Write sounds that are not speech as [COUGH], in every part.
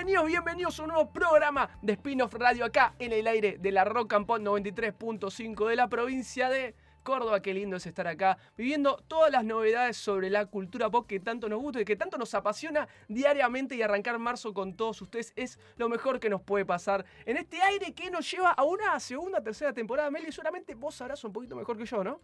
Bienvenidos, bienvenidos a un nuevo programa de Spin-off Radio acá en el aire de la Rock and Pop 93.5 de la provincia de Córdoba. Qué lindo es estar acá viviendo todas las novedades sobre la cultura pop que tanto nos gusta y que tanto nos apasiona diariamente y arrancar marzo con todos ustedes es lo mejor que nos puede pasar en este aire que nos lleva a una segunda, tercera temporada. Meli, seguramente vos sabrás un poquito mejor que yo, ¿no?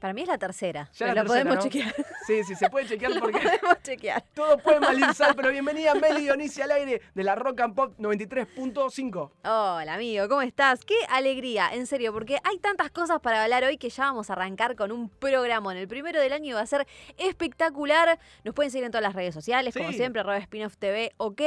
Para mí es la tercera. Ya pero la lo tercera, podemos ¿no? chequear. Sí, sí, se puede chequear [LAUGHS] Lo porque podemos chequear. todo puede [LAUGHS] malizar, pero bienvenida Meli Dionisi al aire de la Rock and Pop 93.5. Hola amigo, ¿cómo estás? Qué alegría, en serio, porque hay tantas cosas para hablar hoy que ya vamos a arrancar con un programa. En el primero del año va a ser espectacular. Nos pueden seguir en todas las redes sociales, como siempre, arroba spinoff TV, ok.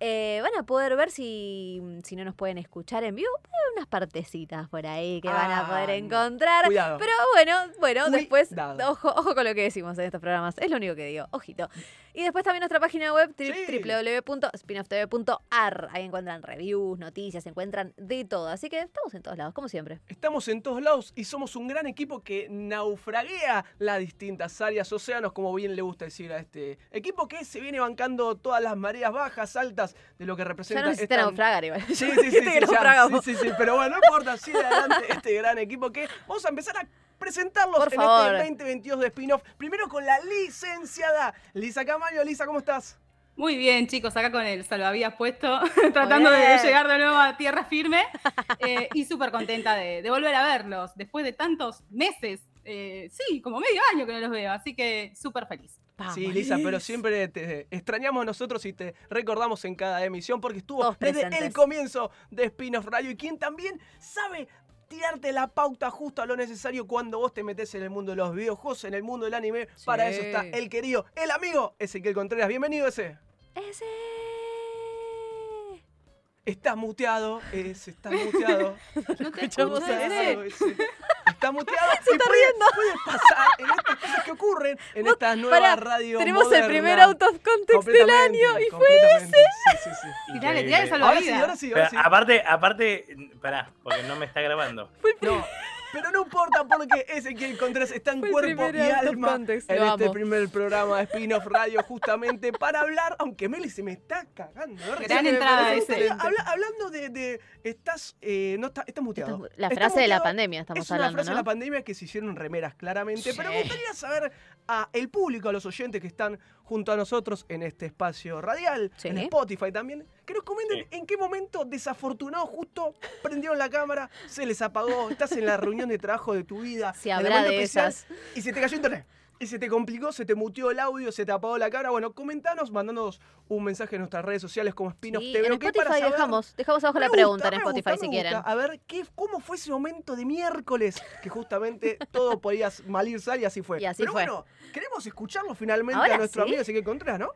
Eh, van a poder ver si, si no nos pueden escuchar en vivo. Hay unas partecitas por ahí que van a poder Ah, encontrar. Cuidado. Pero bueno, bueno, después, ojo, ojo con lo que decimos en estos programas, es lo único que digo, ojito. Y después también nuestra página web, Sí. ahí encuentran reviews, noticias, encuentran de todo, así que estamos en todos lados, como siempre. Estamos en todos lados y somos un gran equipo que naufraguea las distintas áreas, océanos, como bien le gusta decir a este equipo que se viene bancando todas las mareas bajas, altas de lo que representa Ya no necesita esta- naufragar igual. Sí, sí, sí, Viste [LAUGHS] sí, ya, sí, sí, pero bueno, no importa, sigue adelante este gran equipo que vamos a empezar a presentarlos Por en favor. este 2022 de spin-off. Primero con la licenciada Lisa Camayo. Lisa, ¿cómo estás? Muy bien, chicos, acá con el salvavidas puesto, [LAUGHS] tratando de llegar de nuevo a tierra firme eh, y súper contenta de, de volver a verlos después de tantos meses. eh, sí, como medio año que no los veo, así que súper feliz. Vamos, sí, Lisa, pero siempre te extrañamos nosotros y te recordamos en cada emisión porque estuvo Todos desde el comienzo de Spin-off Radio y quien también sabe tirarte la pauta justo a lo necesario cuando vos te metes en el mundo de los videojuegos, en el mundo del anime. Para eso está el querido, el amigo Ezequiel Contreras. Bienvenido, ese. Ese. Estás muteado, ese, estás muteado. [LAUGHS] No te escuchamos escucho, a ese. Muteado, ese. Está muteado. [LAUGHS] Se y está puede, riendo. puede pasar en estas cosas que ocurren en Vos, estas nuevas radios Tenemos el primer out of context del año y fue completamente. Sí, sí, sí. Tirale el Ahora sí, ahora sí, Pero ahora sí. aparte, aparte, pará, porque no me está grabando. No, pero no importa porque Ezequiel Contreras está en Fue cuerpo y alma context, en este primer programa de Spin-off Radio justamente para hablar, aunque Meli se me está cagando. Gran entrada ese. Habla- hablando de, de- estás, eh, no está, estás muteado. Estás- la Estás frase de la pandemia estamos es una hablando, frase de ¿no? la pandemia que se hicieron remeras claramente, pero me gustaría saber a el público, a los oyentes que están junto a nosotros en este espacio radial, Sí. en Spotify también, que nos comenten Sí. en qué momento desafortunado justo prendieron la cámara, se les apagó, estás en la reunión de trabajo de tu vida, habrá momento de esas. y se te cayó internet. Y se te complicó, se te muteó el audio, se te apagó la cámara. Bueno, comentanos, mandándonos un mensaje en nuestras redes sociales como Spin-off Sí, TV. en Spotify saber- dejamos, dejamos abajo me la gusta, pregunta en Spotify gusta, si quieren. A ver, ¿qué, ¿cómo fue ese momento de miércoles? Que justamente [LAUGHS] todo podía mal ir sal y así fue. Y así Pero fue. bueno, queremos escucharlo finalmente Ahora a nuestro sí. amigo Ezequiel Contreras, ¿no?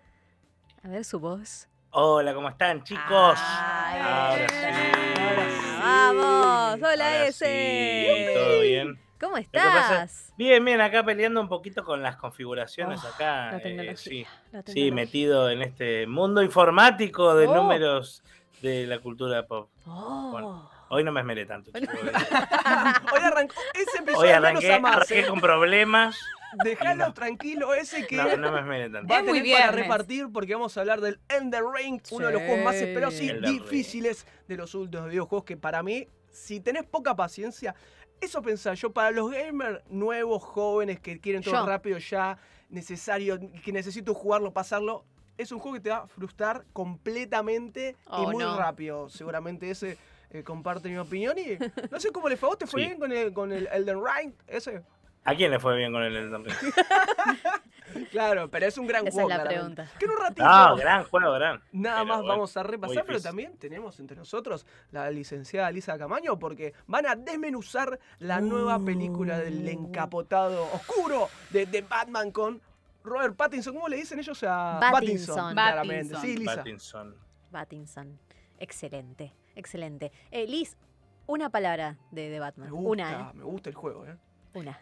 A ver su voz. Hola, ¿cómo están, chicos? Ay, Ahora Ahora sí. sí. Vamos, hola Ahora ese. sí, ¿Todo bien? ¿Cómo estás? Bien, bien, acá peleando un poquito con las configuraciones Oh, acá. la eh, sí, la sí, metido en este mundo informático de Oh. números de la cultura pop. Oh. Bueno, Hoy no me esmeré tanto, chicos. Hoy arrancó, ese empezó Hoy arranqué, a arranqué con problemas. Dejalo No. tranquilo ese que No, no me esmeré tanto. va a Es muy tener para repartir porque vamos a hablar del Ender Ring, uno de los juegos más Sí. esperados y difíciles de los últimos videojuegos que para mí, si tenés poca paciencia, eso pensaba yo, para los gamers nuevos, jóvenes que quieren todo Yo. rápido ya, necesario, que necesito jugarlo, pasarlo, es un juego que te va a frustrar completamente y Oh, muy no. rápido. Seguramente ese eh, comparte mi opinión y no sé cómo le fue a vos, ¿te fue Sí. bien con el, con el Elden Ring? Ese. ¿A quién le fue bien con el Elden Ring? [LAUGHS] Claro, pero es un gran Esa es juego. la claramente. pregunta. Que en un ratito. No, gran juego, gran. Nada Pero más bueno, vamos a repasar, pero también tenemos entre nosotros la licenciada Lisa Camaño, porque van a desmenuzar la nueva película del encapotado oscuro de, de Batman con Robert Pattinson. ¿Cómo le dicen ellos a Pattinson. claramente. Pattinson. Sí, Lisa. Pattinson. Pattinson. Excelente, excelente. Eh, Liz, una palabra de, de Batman. Me gusta, Una, ¿eh? me gusta el juego, ¿eh? Una.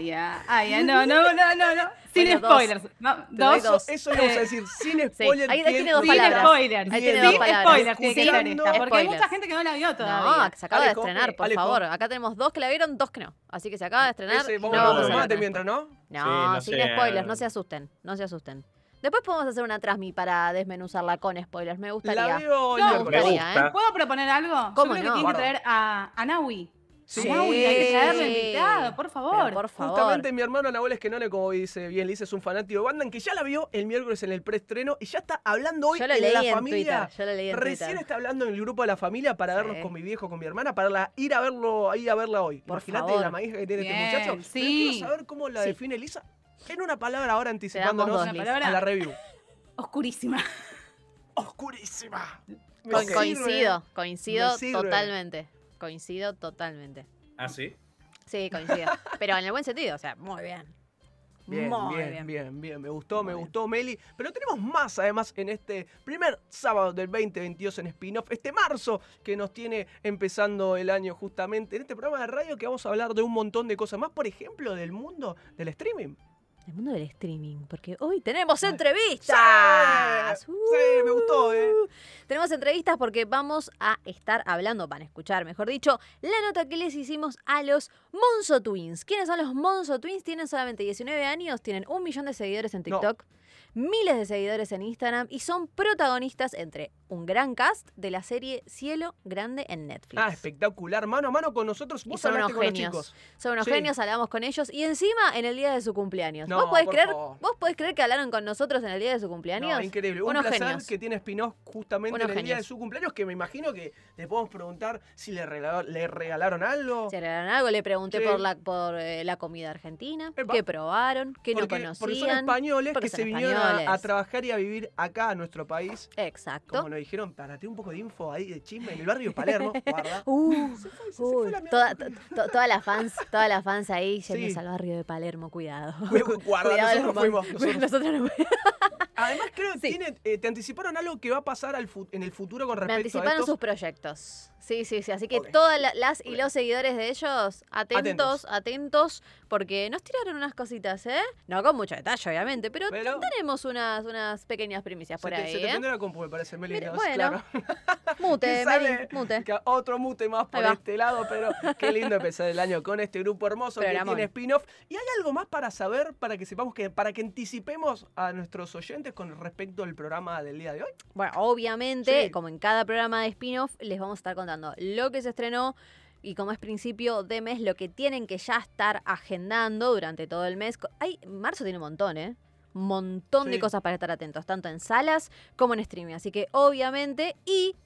Ya, ay, ya, no, no, no, no, no. Sin Bueno, dos. spoilers. No, dos. dos. Eso íbamos a Eh, decir, sin Sí, spoiler. ahí- ahí ¿quién- tiene dos Sin palabras. spoilers. Ahí tiene dos Sin palabras. spoilers tiene que ser Escuchando- esta, porque hay Spoilers. mucha gente que no la vio No, todavía. que se acaba de estrenar, por Alejo. favor. Acá tenemos dos que la vieron, dos que no. Así que se acaba de estrenar. Ese, vamos no a vamos mate mientras, ¿no? No, Sí, no sin sé. spoilers, no se asusten, no se asusten. Después podemos hacer una transmi para desmenuzarla con spoilers, me La gustaría. veo el No, Me gustaría, gusta. ¿Puedo proponer algo? Yo ¿Cómo creo que no? tienen que traer a, a Naui. Sí. A Naui, hay que traerle Sí. invitado, por favor. Pero por favor. Justamente mi hermano Nahuel Esquenone, como dice bien, Liz, es un fanático de Batman que ya la vio el miércoles en el preestreno y ya está hablando hoy Yo lo en leí la en familia. Twitter. Yo lo leí en Recién Twitter. está hablando en el grupo de la familia para vernos Sí. con mi viejo, con mi hermana, para la- ir a verlo, ir a verla hoy. Por Imagínate favor. la manija que tiene Bien, este muchacho. Pero sí. quiero saber cómo la Sí. define Lisa. En una palabra ahora anticipándonos dos, a la review. oscurísima. Oscurísima. Coincido, coincido totalmente. Coincido totalmente. ¿Ah, sí? Sí, coincido. [LAUGHS] Pero en el buen sentido, o sea, muy bien. Bien, muy bien, bien, bien, Me gustó, me bien. gustó, Meli. Pero tenemos más, además, en este primer sábado del 2022 en spin-off, este marzo que nos tiene empezando el año justamente en este programa de radio que vamos a hablar de un montón de cosas más, por ejemplo, del mundo del streaming. El mundo del streaming, porque hoy tenemos entrevistas. Sí, me gustó, ¿eh? Uh. Tenemos entrevistas porque vamos a estar hablando, van a escuchar, mejor dicho, la nota que les hicimos a los Monzo Twins. ¿Quiénes son los Monzo Twins? Tienen solamente 19 años, tienen un millón de seguidores en No. TikTok, miles de seguidores en Instagram y son protagonistas entre un gran cast de la serie Cielo Grande en Netflix. Ah, espectacular. Mano a mano con nosotros. Y Vos son hablaste unos con los genios. chicos. Son unos Sí. genios, hablamos con ellos y encima en el día de su cumpleaños. No, ¿Vos, podés creer, favor. ¿Vos podés creer que hablaron con nosotros en el día de su cumpleaños? No, increíble. Un Unos placer genios. que tiene spin-off justamente Unos en el día de su cumpleaños, que me imagino que le podemos preguntar si le, le regalaron algo. Si regalaron algo, le pregunté Sí. por la por eh, la comida argentina, Epa. qué probaron, qué no conocían. porque son españoles porque que son se vinieron a, a trabajar y a vivir acá a nuestro país. Exacto. Nos dijeron, para tener un poco de info ahí de chisme en el barrio de Palermo, [LAUGHS] guarda. Uh, [LAUGHS] Se fue, se uy, fue la mierda. toda- to- to- todas las fans, todas las fans ahí yendo Sí. al barrio de Palermo, cuidado. Cu- guarda, Cuidado, nosotros fuimos, nosotros. nosotros no [LAUGHS] Además, creo que Sí. tiene, eh, te anticiparon algo que va a pasar al en el futuro con Me respecto a anticiparon esto. sus proyectos. Sí, sí, sí. Así que todas la- las y los seguidores de ellos, atentos, atentos, porque nos tiraron unas cositas, ¿eh? No con mucho detalle, obviamente, pero, Pero- tenemos unas, unas pequeñas primicias por te, ahí, se te ¿eh? la compu, me parece, Meli. Bueno, Claro. [LAUGHS] Mute, [LAUGHS] Meli, mute. otro mute más por este lado, pero qué lindo empezar el año con este grupo hermoso Programón. que tiene spin-off. ¿Y hay algo más para saber, para que sepamos que, para que anticipemos a nuestros oyentes con respecto al programa del día de hoy? Bueno, obviamente, Sí. como en cada programa de spin-off, les vamos a estar contando lo que se estrenó y como es principio de mes, lo que tienen que ya estar agendando durante todo el mes. Hay, marzo tiene un montón, ¿eh? Montón de cosas para estar atentos, tanto en salas como en streaming. Así que, obviamente, y,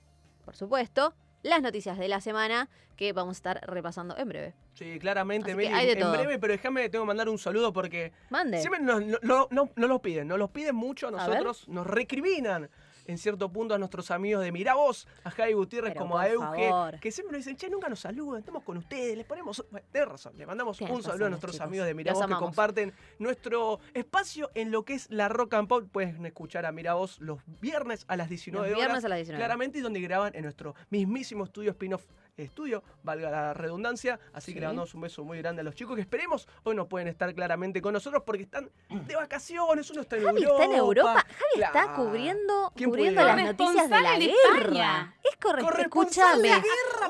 por supuesto, las noticias de la semana que vamos a estar repasando en breve. Sí, claramente, Así que Meli, hay de en todo. breve, pero déjame, tengo que mandar un saludo porque Mande. siempre nos, no, no, no- nos los piden, nos los piden mucho a nosotros, nos recriminan en cierto punto a nuestros amigos de Miravoz, a Javi Gutiérrez Pero como a Euge, favor. que siempre nos dicen, che, nunca nos saludan, estamos con ustedes, les ponemos... Bueno, tenés razón, le mandamos un saludo a nuestros chicos. amigos de Los Miravoz que comparten nuestro espacio en lo que es la Rock and Pop. Pueden escuchar a Miravoz los viernes a las Los 19 viernes horas. a las 19. Claramente, y donde graban en nuestro mismísimo estudio spin-off estudio, valga la redundancia. Así que le mandamos un beso muy grande a los chicos que esperemos hoy no pueden estar claramente con nosotros porque están de vacaciones, uno está en Javi Europa. está en Europa. Javi está Claro. cubriendo, ¿Quién cubriendo las noticias de la guerra. España. Es correcto. Escúchame.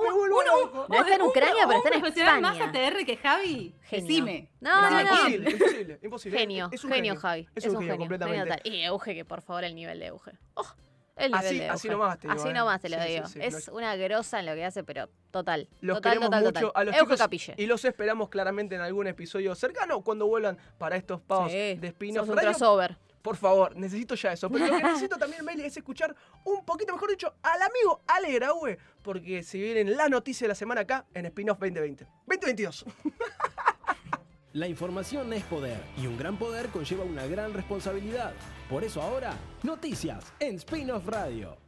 Uno-. No está en Ucrania, pero está en España. más ATR que Javi. Decime. No, No, no, imposible, imposible, imposible. Genio, Es un genio, Javi. Es, un genio, completamente. Y Euge, que por favor el nivel de Euge. Oh, el nivel Así- de así nomás te digo, Así eh. nomás te lo Sí, digo. sí, es una grosa en lo que hace, pero total. Los total, queremos total, mucho total. a los Euge chicos Capille. y los esperamos claramente en algún episodio cercano cuando vuelvan para estos pagos Sí, de spin-off crossover. Por favor, necesito ya eso. Pero lo que [LAUGHS] necesito también, Meli, es escuchar un poquito, mejor dicho, al amigo Ale Graue, porque se vienen las noticias de la semana acá en Spin-off 2020. 2022. [LAUGHS] La información es poder y un gran poder conlleva una gran responsabilidad. Por eso ahora, noticias en Spin-off Radio.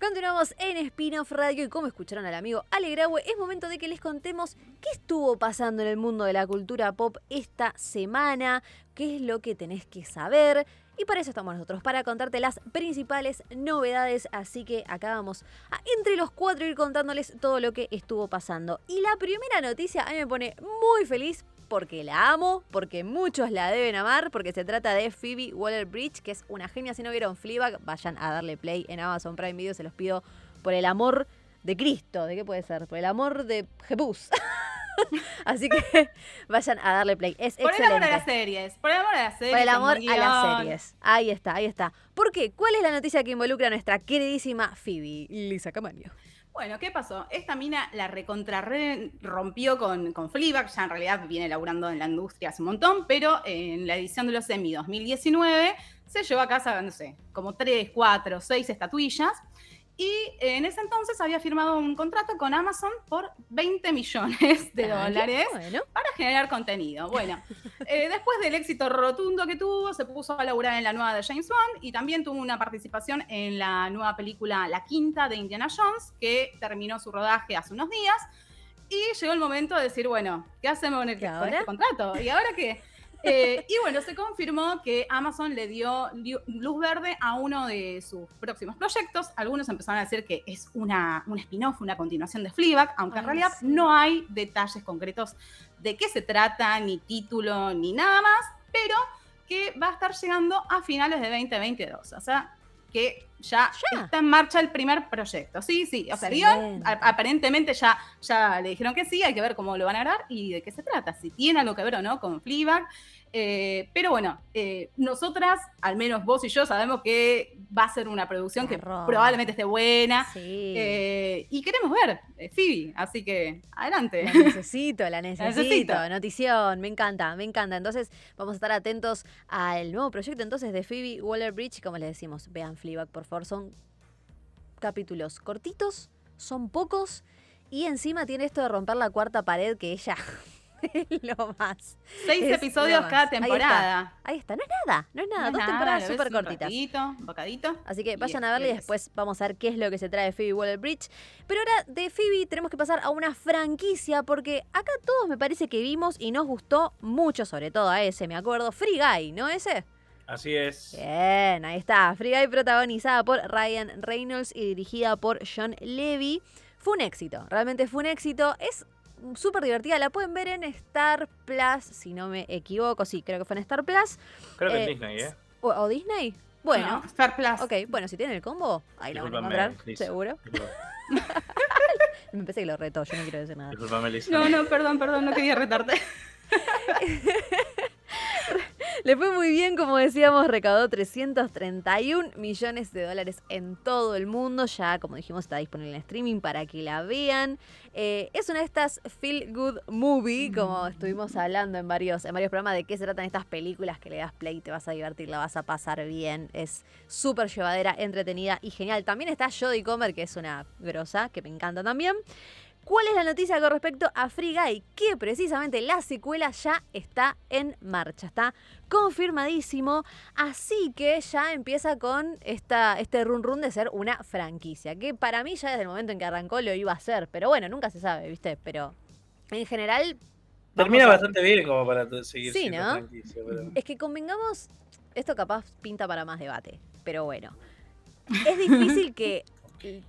Continuamos en Spin-off Radio y como escucharon al amigo Alegrawe, es momento de que les contemos qué estuvo pasando en el mundo de la cultura pop esta semana, qué es lo que tenés que saber. Y para eso estamos nosotros, para contarte las principales novedades. Así que acá vamos a entre los cuatro ir contándoles todo lo que estuvo pasando. Y la primera noticia a mí me pone muy feliz porque la amo, porque muchos la deben amar, porque se trata de Phoebe Waller-Bridge, que es una genia. Si no vieron Fleabag, vayan a darle play en Amazon Prime Video, se los pido por el amor de Cristo. ¿De qué puede ser? Por el amor de Jebus. [LAUGHS] [LAUGHS] Así que [LAUGHS] vayan a darle play. Es Por el amor a las series. Por el amor a las series. Por el amor a las series. Ahí está, ahí está. ¿Por qué? ¿Cuál es la noticia que involucra a nuestra queridísima Phoebe? Lisa Camaño. Bueno, ¿qué pasó? Esta mina la recontra re- rompió con, con Fleabag, ya en realidad viene laburando en la industria hace un montón, pero en la edición de los Emmy 2019 se llevó a casa, no sé, como 3, 4, 6 estatuillas. Y en ese entonces había firmado un contrato con Amazon por 20 millones de Dale, dólares Bueno, para generar contenido. Bueno, [LAUGHS] eh, después del éxito rotundo que tuvo, se puso a laburar en la nueva de James Bond y también tuvo una participación en la nueva película La Quinta de Indiana Jones, que terminó su rodaje hace unos días. Y llegó el momento de decir, bueno, ¿qué hacemos con, el- ¿Y con este contrato? ¿Y ahora qué? Eh, y bueno, se confirmó que Amazon le dio luz verde a uno de sus próximos proyectos. Algunos empezaron a decir que es una, un spin-off, una continuación de Fleabag, aunque en realidad sí. no hay detalles concretos de qué se trata, ni título, ni nada más, pero que va a estar llegando a finales de 2022. O sea, que ya, Ya. está en marcha el primer proyecto. Sí, sí. O sea, guion, aparentemente ya, ya le dijeron que sí, hay que ver cómo lo van a grabar y de qué se trata, si tiene algo que ver o no con Fleabag. Eh, pero bueno, eh, nosotras, al menos vos y yo, sabemos que va a ser una producción que probablemente esté buena. sí. eh, y queremos ver Phoebe, así que adelante. La necesito, [LAUGHS] la necesito. necesito. Notición, me encanta, me encanta. Entonces, vamos a estar atentos al nuevo proyecto entonces de Phoebe Waller-Bridge. Como les decimos, vean Fleabag, por favor. Son capítulos cortitos, son pocos. Y encima tiene esto de romper la cuarta pared que ella [LAUGHS] [LAUGHS] lo más. Seis Es episodios cada más. Ahí está. temporada. Ahí está, no es nada, no es nada. No Dos nada, temporadas súper un cortitas. ratito, un bocadito. Así que vayan a verla y es- después vamos a ver qué es lo que se trae de Phoebe Waller-Bridge. Pero ahora de Phoebe tenemos que pasar a una franquicia porque acá todos me parece que vimos y nos gustó mucho, sobre todo a ese, me acuerdo, Free Guy, ¿no ese? Así es. Bien, ahí está. Free Guy protagonizada por Ryan Reynolds y dirigida por John Levy. Fue un éxito, realmente fue un éxito. Es súper divertida, la pueden ver en Star Plus, si no me equivoco, sí, creo que fue en Star Plus. Creo que Eh, es Disney, ¿eh? ¿O, o Disney? Bueno, No, Star Plus. Ok, bueno, si tienen el combo, ahí lo van a encontrar, Lisa. seguro. [LAUGHS] Me pensé que lo retó, yo no quiero decir nada. Lisa. No, no, perdón, perdón, no quería retarte. [LAUGHS] [LAUGHS] Le fue muy bien, como decíamos, recaudó 331 millones de dólares en todo el mundo. Ya, como dijimos, está disponible en streaming para que la vean. Eh, es una de estas feel good movie, como estuvimos hablando en varios, en varios programas de qué se tratan estas películas que le das play, te vas a divertir, la vas a pasar bien. Es súper llevadera, entretenida y genial. También está Jodie Comer, que es una grosa, que me encanta también. ¿Cuál es la noticia con respecto a Free Guy? Que precisamente la secuela ya está en marcha, está confirmadísimo, así que ya empieza con esta, este run run de ser una franquicia, que para mí ya desde el momento en que arrancó lo iba a ser, pero bueno, nunca se sabe, ¿viste? Pero en general... Termina a- bastante bien como para seguir Sí, siendo ¿no? franquicia, pero- Es que convengamos, esto capaz pinta para más debate, pero bueno. Es difícil que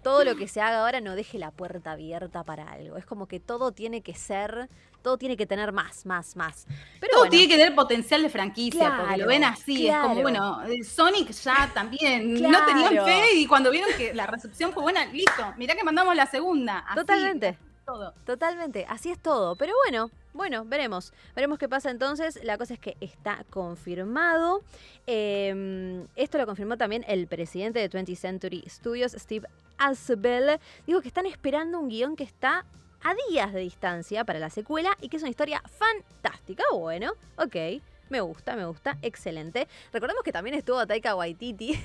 todo lo que se haga ahora no deje la puerta abierta para algo. Es como que todo tiene que ser, todo tiene que tener más, más, más. Pero Todo bueno, tiene que tener potencial de franquicia, porque lo ven así. Es como, bueno, eh, Sonic ya también. No tenían fe y cuando vieron que la recepción fue buena, listo. Mirá que mandamos la segunda. Así, Totalmente. Todo. Totalmente, así es todo. Pero bueno, bueno, veremos. Veremos qué pasa entonces. La cosa es que está confirmado. Eh, esto lo confirmó también el presidente de 20th Century Studios, Steve Asbell. Dijo que están esperando un guion que está a días de distancia para la secuela y que es una historia fantástica. Bueno, ok. Me gusta, me gusta, excelente. Recordemos que también estuvo Taika Waititi,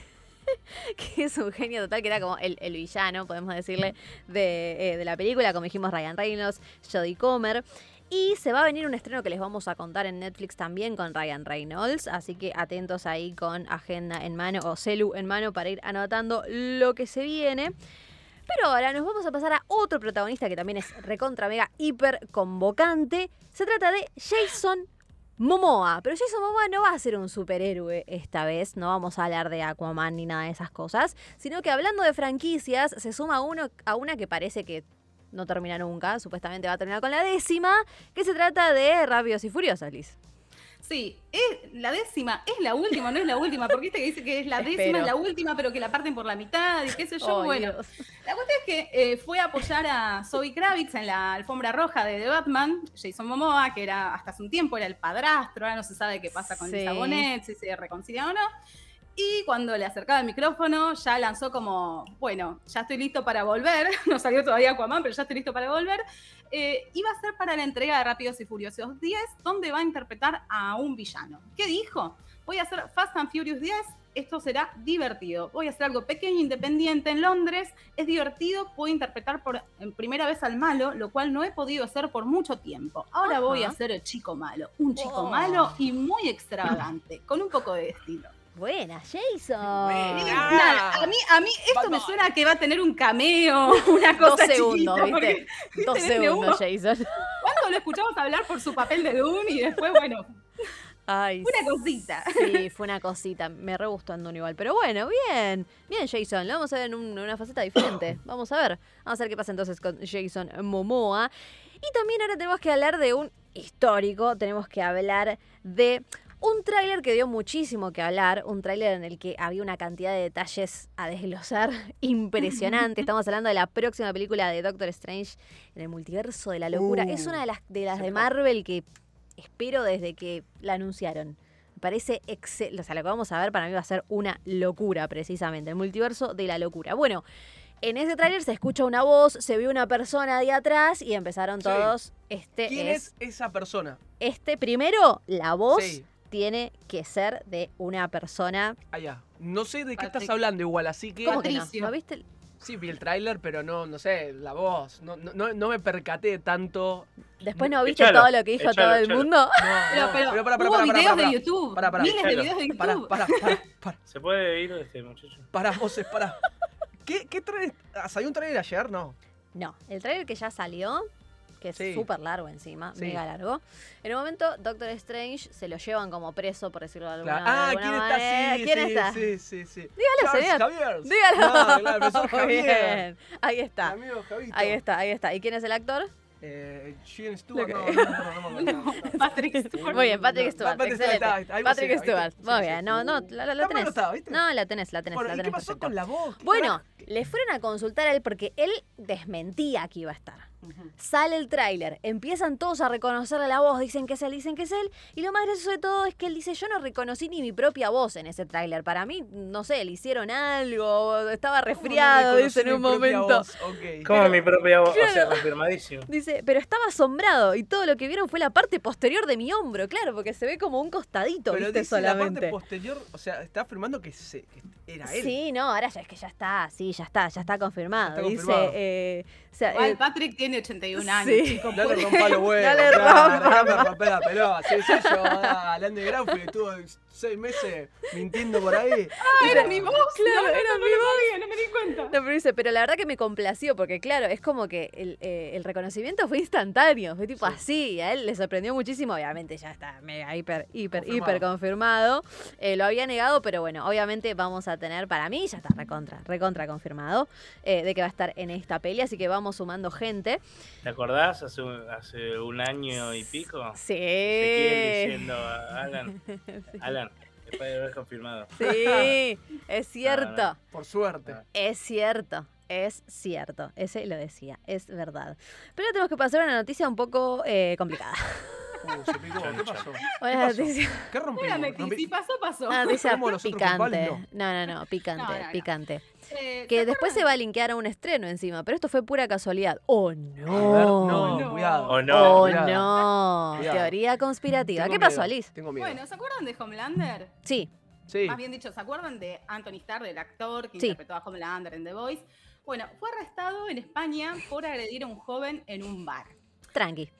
[LAUGHS] que es un genio total, que era como el, el villano, podemos decirle, de, eh, de la película, como dijimos, Ryan Reynolds, Jodie Comer. Y se va a venir un estreno que les vamos a contar en Netflix también con Ryan Reynolds. Así que atentos ahí con agenda en mano o celu en mano para ir anotando lo que se viene. Pero ahora nos vamos a pasar a otro protagonista que también es recontra mega hiper convocante. Se trata de Jason Momoa. Pero Jason Momoa no va a ser un superhéroe esta vez. No vamos a hablar de Aquaman ni nada de esas cosas. Sino que hablando de franquicias, se suma uno a una que parece que no termina nunca. Supuestamente va a terminar con la décima. Que se trata de Rápidos y Furiosos, Liz. Sí, es la décima, es la última, no es la última, porque viste que dice que es la décima, Espero. es la última, pero que la parten por la mitad y qué sé yo. Bueno, Dios. la cuestión es que eh, fue a apoyar a Zoe Kravitz en la alfombra roja de The Batman, Jason Momoa, que era hasta hace un tiempo era el padrastro, ahora no se sabe qué pasa con Sí. Lisa Bonet, si se reconcilian o no. Y cuando le acercaba el micrófono, ya lanzó como, bueno, ya estoy listo para volver. [LAUGHS] No salió todavía Aquaman, pero ya estoy listo para volver. Eh, iba a ser para la entrega de Rápidos y Furiosos 10, donde va a interpretar a un villano. ¿Qué dijo? Voy a hacer Fast and Furious 10. Esto será divertido. Voy a hacer algo pequeño, independiente en Londres. Es divertido. Puedo interpretar por primera vez al malo, lo cual no he podido hacer por mucho tiempo. Ahora Ajá. voy a ser el chico malo. Un chico Oh. malo y muy extravagante, con un poco de estilo. Buena, Jason. Buena. Nada, a mí, a mí esto me suena a que va a tener un cameo, [LAUGHS] una Dos cosa segundos, chiquita, ¿viste? porque Dos segundos. Jason. ¿Cuándo lo escuchamos hablar por su papel de Doom y después, bueno, Ay, una cosita? Sí, fue una cosita. Me re gustó en Dune igual. Pero bueno, bien. Bien, Jason. Lo vamos a ver en, un- en una faceta diferente. [COUGHS] Vamos a ver. Vamos a ver qué pasa entonces con Jason Momoa. Y también ahora tenemos que hablar de un histórico. Tenemos que hablar de un tráiler que dio muchísimo que hablar. Un tráiler en el que había una cantidad de detalles a desglosar [LAUGHS] impresionante. [LAUGHS] Estamos hablando de la próxima película de Doctor Strange en el multiverso de la locura. Uh, es una de las, de las de. Marvel que espero desde que la anunciaron. Me parece excelente. O sea, lo que vamos a ver para mí va a ser una locura, precisamente. El multiverso de la locura. Bueno, en ese tráiler se escucha una voz, se ve una persona de atrás y empezaron Sí. todos. Este ¿Quién es, es esa persona? Este primero, la voz Sí. Tiene que ser de una persona. Allá. No sé de qué Patrick. estás hablando igual, así que... ¿Cómo que no? Patricio. ¿No viste? Sí, vi el tráiler, pero no, no sé, la voz. No, no, me percaté tanto. Después no viste Echalo, todo lo que dijo echalo, todo el echalo. mundo. No, Pero, no, pero, pará, pará, hubo pará, videos de YouTube, Pará, pará. miles de videos de YouTube. Pará, pará, pará, ¿Se puede ir este muchacho? pará, Moses, pará. ¿Qué, qué trailer? ah, ¿Salió un trailer ayer? No. No, el tráiler que ya salió, que es Sí. súper largo encima, Sí. mega largo. En un momento, Doctor Strange se lo llevan como preso, por decirlo de alguna, Claro. de Ah, alguna ¿quién está? manera. Sí, ¿Quién sí, está? sí, sí, sí. Dígalo, Charles señor. Javier. Dígalo. No, claro, profesor Javier. bien. Ahí El está. amigo Javito. Ahí está, ahí está. ¿Y quién es el actor? Eh, Stewart, no, no, no, no, no, no, no. Patrick Stewart. Muy bien, Patrick Stewart. Patrick excelente. Stewart, está. Muy bien. No, no, la, Está tenés. No, la tenés, la tenés, la ¿y tenés. qué pasó con la voz? ¿Qué Bueno, le fueron a consultar a él porque él desmentía que iba a estar. Sale el tráiler, empiezan todos a reconocerle la voz, dicen que es él, dicen que es él, y lo más gracioso de todo es que él dice, yo no reconocí ni mi propia voz en ese tráiler, para mí, no sé, le hicieron algo, estaba ¿Cómo no resfriado, dice en un momento. Como mi propia voz, o sea, confirmadísimo. [LAUGHS] Dice, pero estaba asombrado y todo lo que vieron fue la parte posterior de mi hombro, claro, porque se ve como un costadito, Pero viste, dice la parte solamente. posterior, o sea, está afirmando que, se, que era él. Sí, no, ahora ya es que ya está, sí, ya está, ya está confirmado. Ya está dice, eh, o sea, Igual eh, Patrick tiene 81 Sí. años, chicos. No le por- rompa los [LAUGHS] huevos. No le claro, rompa. no me rompa la pelota. Sí, sí, yo, el underground fue que estuvo seis meses mintiendo por ahí. Ah, era mi voz. Claro, no, era no, no mi sabía, no me di cuenta. No, pero dice, pero la verdad que me complació, porque claro, es como que el, eh, el reconocimiento fue instantáneo, fue tipo Sí. así, y a él le sorprendió muchísimo, obviamente ya está mega, hiper, hiper, Confirmado. hiper confirmado. Eh, lo había negado, pero bueno, obviamente vamos a tener, para mí ya está recontra, recontra confirmado, eh, de que va a estar en esta peli, así que vamos sumando gente. ¿Te acordás hace un, hace un año y pico? Sí. Ezequiel diciendo a Alan, [LAUGHS] Alan, después de haber confirmado. Sí, es [LAUGHS] cierto. no. Por suerte. Es cierto, es cierto. Ese lo decía, es verdad. Pero tenemos que pasar a una noticia un poco eh, complicada. Uh, se picó. ¿Qué pasó? Pasó? noticia, ¿Qué rompimos? Noticia, si pasó, pasó. una noticia picante. No, no, no, picante, No, no, no. picante. Eh, Que ¿se después se va a linkear a un estreno encima, pero esto fue pura casualidad. ¡Oh, ver, no! cuidado. O no. ¡Oh, no! Cuidado. Teoría conspirativa. Tengo ¿Qué pasó, Alice? Tengo miedo. Bueno, ¿se acuerdan de Homelander? Sí, sí. Más bien dicho, ¿se acuerdan de Anthony Starr, del actor que Sí. interpretó a Homelander en The Voice? Bueno, fue arrestado en España por agredir a un joven en un bar. tranqui.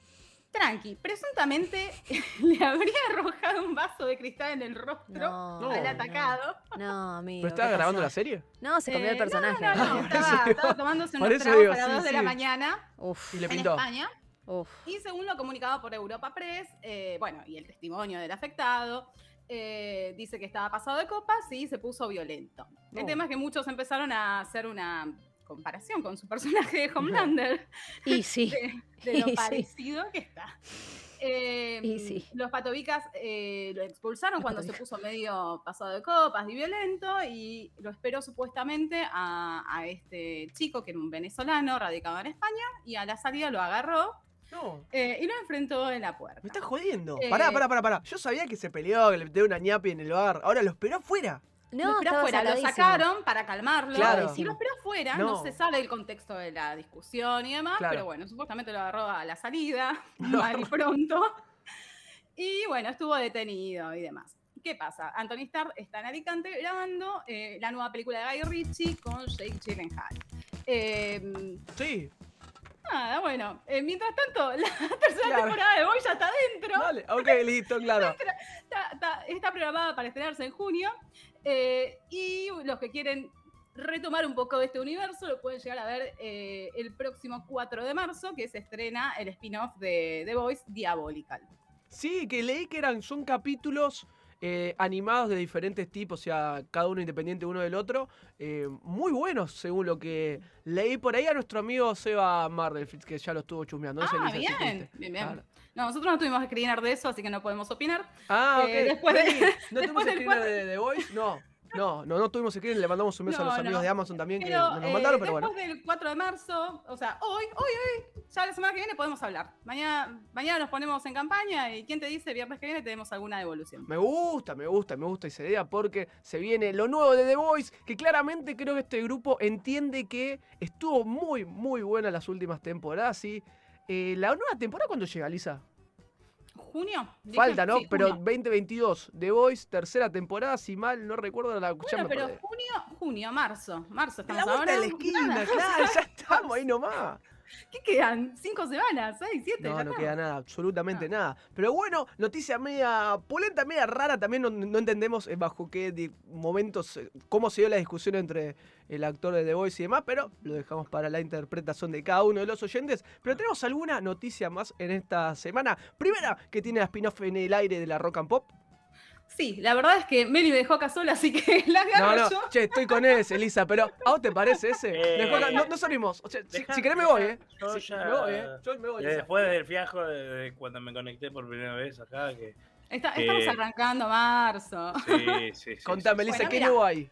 Tranqui. Presuntamente [LAUGHS] le habría arrojado un vaso de cristal en el rostro No, al atacado. No, amigo. ¿Pero estaba ¿qué grabando la serie? No, se comió Eh, el personaje. No, no, no, amigo. [LAUGHS] estaba, [LAUGHS] estaba tomándose unos tragos digo, a las sí, 2 de la mañana Uf, Y le en pintó. España. uf. Y según lo comunicado por Europa Press, eh, bueno, y el testimonio del afectado, eh, dice que estaba pasado de copas y se puso violento. El tema es que muchos empezaron a hacer una comparación con su personaje de Homelander, [LAUGHS] Y sí. [LAUGHS] de, de [LAUGHS] lo Y sí. parecido que está. Eh, Y sí. Los patobicas eh, lo expulsaron Los cuando se puso medio pasado de copas y violento y lo esperó supuestamente a, a este chico que era un venezolano radicado en España y a la salida lo agarró No. eh, y lo enfrentó en la puerta. Me estás jodiendo. Eh, Pará, pará, pará, pará. Yo sabía que se peleó, que le metió una ñapi en el bar. Ahora lo esperó afuera. Lo No, esperó estaba afuera, lo sacaron para calmarlo. Claro. Y lo esperó afuera, no. No. se sabe el contexto de la discusión y demás, Claro. pero bueno, supuestamente lo agarró a la salida, [LAUGHS] Lo mal y pronto. Y bueno, estuvo detenido y demás. ¿Qué pasa? Anthony Starr está en Alicante grabando eh, la nueva película de Guy Ritchie con Jake Gyllenhaal. Eh, Sí. nada, bueno. eh, mientras tanto, [LAUGHS] la tercera Claro. temporada de Boy ya está dentro. Dale. Ok, listo, claro. [LAUGHS] Está, está- está programada para estrenarse en junio. Eh, y los que quieren retomar un poco de este universo lo pueden llegar a ver eh, el próximo 4 de marzo, que se estrena el spin-off de The Voice, Diabolical. Sí, que leí que eran, son capítulos eh, animados de diferentes tipos, o sea, cada uno independiente uno del otro. eh, muy buenos, según lo que leí por ahí a nuestro amigo Seba Mardelfitz, que ya lo estuvo chusmeando. Ah, bien, bien, bien. Claro. No, nosotros no tuvimos screener de eso, así que no podemos opinar. Ah, ok. Eh, después de- ¿No [LAUGHS] tuvimos después screener cuatro- de The Voice? No. No, no, no tuvimos screener, le mandamos un beso a No, los amigos no. de Amazon también que nos eh, mandaron, pero después bueno. del 4 de marzo, o sea, hoy, hoy, hoy, ya la semana que viene podemos hablar. Mañana, mañana nos ponemos en campaña y ¿quién te dice viernes que viene tenemos alguna devolución? Me gusta, me gusta, me gusta esa idea porque se viene lo nuevo de The Voice, que claramente creo que este grupo entiende que estuvo muy, muy buena las últimas temporadas y eh, la nueva temporada cuando llega, Lisa. ¿Junio? ¿Dije? Falta, ¿no? Sí, pero junio. 2022, The Voice, tercera temporada, si mal no recuerdo la Bueno, me pero junio, junio, marzo. Marzo estamos ahora. de la esquina, Nada. claro, ya estamos ahí nomás. ¿Qué quedan? ¿Cinco semanas? ¿Seis? ¿Siete? No, no queda nada, absolutamente Ah. nada. Pero bueno, noticia media polenta, media rara. También no, no entendemos eh, bajo qué momentos, eh, cómo se dio la discusión entre el actor de The Voice y demás, pero lo dejamos para la interpretación de cada uno de los oyentes. Pero tenemos alguna noticia más en esta semana. Primera, que tiene la spin-off en el aire de la Rock and Pop. Sí, la verdad es que Meli me dejó acá sola, así que [LAUGHS] la agarro no, yo. che, estoy con ese, Elisa, pero ¿a vos te parece ese? Eh, acá- no, no salimos. O sea, si, si querés me voy, ¿eh? yo ya- Me voy, ¿eh? Yo me voy. Elisa. Después del fiasco de, de cuando me conecté por primera vez acá, que Está- Eh, estamos arrancando marzo. sí, sí, sí. [LAUGHS] Contame, sí, Elisa, Bueno, ¿qué mira. nuevo hay?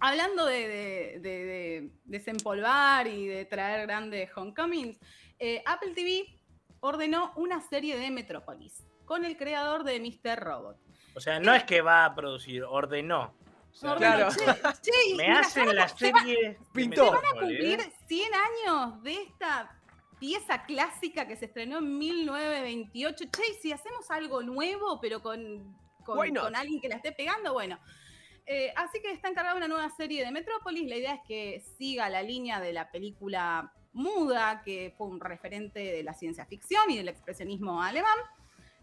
Hablando de, de- de- de desempolvar y de traer grandes homecomings, eh, Apple TV ordenó una serie de Metrópolis con el creador de Mr. Robot. O sea, no es que va a producir, ordenó. O sea, Ordenó, Claro. che, [LAUGHS] che, Me hacen la a- se van serie. a cumplir ¿eh? 100 años de esta pieza clásica que se estrenó en 1928. Che, y si hacemos algo nuevo, pero con, con alguien que la esté pegando, bueno. Eh, así que está encargada una nueva serie de Metrópolis. La idea es que siga la línea de la película muda, que fue un referente de la ciencia ficción y del expresionismo alemán.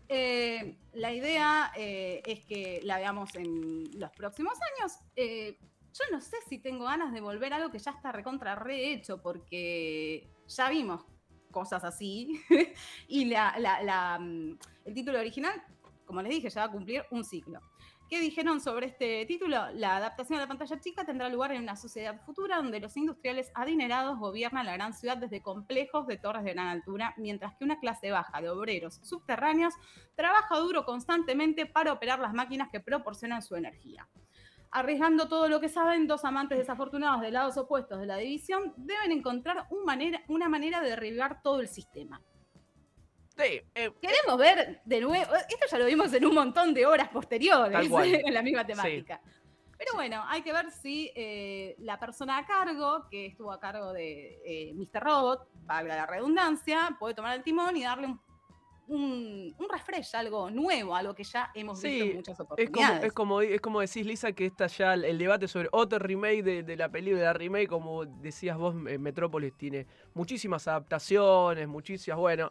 Eh, la idea eh, es que la veamos en los próximos años. Eh, yo no sé si tengo ganas de volver algo que ya está recontra rehecho, porque ya vimos cosas así. [LAUGHS] y la- la- la, mm, el título original, como les dije, ya va a cumplir un ciclo. ¿Qué dijeron sobre este título? La adaptación a la pantalla chica tendrá lugar en una sociedad futura donde los industriales adinerados gobiernan la gran ciudad desde complejos de torres de gran altura, mientras que una clase baja de obreros subterráneos trabaja duro constantemente para operar las máquinas que proporcionan su energía. Arriesgando todo lo que saben, dos amantes desafortunados de lados opuestos de la división deben encontrar una manera de derribar todo el sistema. Sí, eh, Queremos ver de nuevo, esto ya lo vimos en un montón de horas posteriores, [LAUGHS] en la misma temática. Pero bueno, hay que ver si eh, la persona a cargo, que estuvo a cargo de eh, Mr. Robot, valga la redundancia, puede tomar el timón y darle un, un, un refresh, algo nuevo, algo que ya hemos Sí, visto en muchas Es como, oportunidades. es, como, es como decís, Lisa, que está ya el, debate sobre otro remake de, de la película, de la remake, como decías vos, eh, Metrópolis tiene muchísimas adaptaciones, muchísimas, bueno.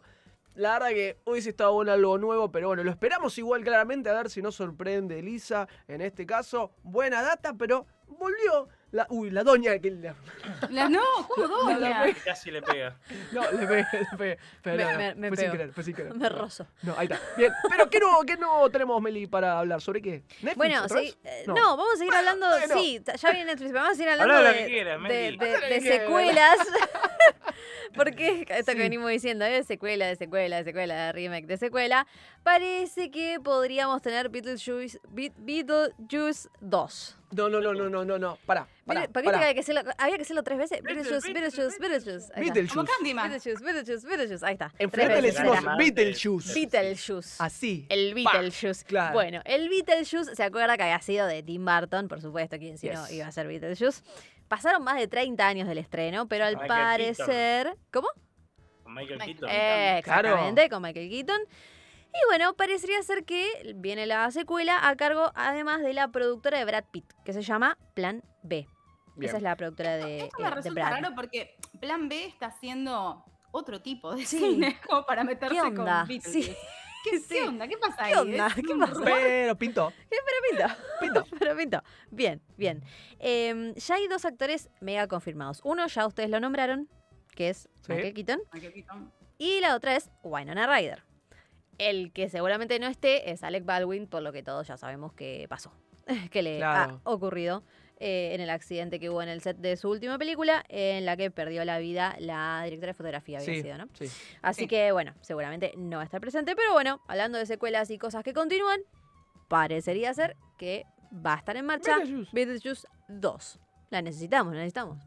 La verdad que hubiese estado bueno algo nuevo, pero bueno, lo esperamos igual claramente a ver si nos sorprende Elisa en este caso. Buena data, pero volvió la, uy, la doña que la- La, no, ¿cómo [LAUGHS] doña? Casi le pega. no, le pegué, le pegué. Pero Me- no, no, me- me fue sin pegó. querer, fue sin querer. Me rozo. No, ahí está. Bien, pero ¿qué no, qué no tenemos, Meli, para hablar? ¿Sobre qué? ¿Netflix Bueno, sí, eh, No. no. vamos a seguir hablando. bueno. Sí, ya viene Netflix, pero vamos a seguir Habla hablando de de, quieras, de- de- de secuelas. [LAUGHS] Porque esto Sí. que venimos diciendo, de secuela, de secuela, de secuela, de remake, de secuela. Parece que podríamos tener Beetlejuice, Be- Beetlejuice 2. No, no, no, no, no, no, no. Pará, pará, porque pará. había que, hacerlo, había que hacerlo tres veces. Beetle, Beetlejuice, Beetle, Beetlejuice, Beetlejuice. Ahí está. Beetlejuice. Como Candyman. Beetlejuice, Beetlejuice, Beetlejuice. Ahí está. En Tres le veces, decimos está. Beetlejuice. Beetlejuice. Así. El Beetlejuice. Claro. Bueno, el Beetlejuice, ¿se acuerda que había sido de Tim Burton? Por supuesto, quien si no Yes. iba a ser Beetlejuice. Pasaron más de 30 años del estreno, pero al Michael parecer... ¿Cómo? Con Michael Michael Keaton. Eh, Claro. exactamente, con Michael Keaton. Y bueno, parecería ser que viene la secuela a cargo además de la productora de Brad Pitt, que se llama Plan B. Bien. Esa es la productora de, Esto eh, me de resulta Brad. raro porque Plan B está haciendo otro tipo de Sí. cine como para meterse ¿Qué onda? con Beatles. Sí. ¿Qué, [LAUGHS] Sí. qué onda? ¿Qué pasa ahí? ¿Qué onda? ¿Qué pasa? Pero pintó. Pinto. [LAUGHS] Pinto. Pero pinto. [LAUGHS] Bien, bien. Em, ya hay dos actores mega confirmados. Uno ya ustedes lo nombraron, que es Sí. Michael Keaton. Michael Keaton. Y la otra es Winona Ryder. El que seguramente no esté es Alec Baldwin, por lo que todos ya sabemos que pasó. [LAUGHS] que le Claro. ha ocurrido eh, en el accidente que hubo en el set de su última película, en la que perdió la vida la directora de fotografía, había Sí, sido, ¿no? sí. Así Sí. que, bueno, seguramente no va a estar presente. Pero bueno, hablando de secuelas y cosas que continúan, parecería ser que va a estar en marcha. Beetlejuice 2. La necesitamos, la necesitamos.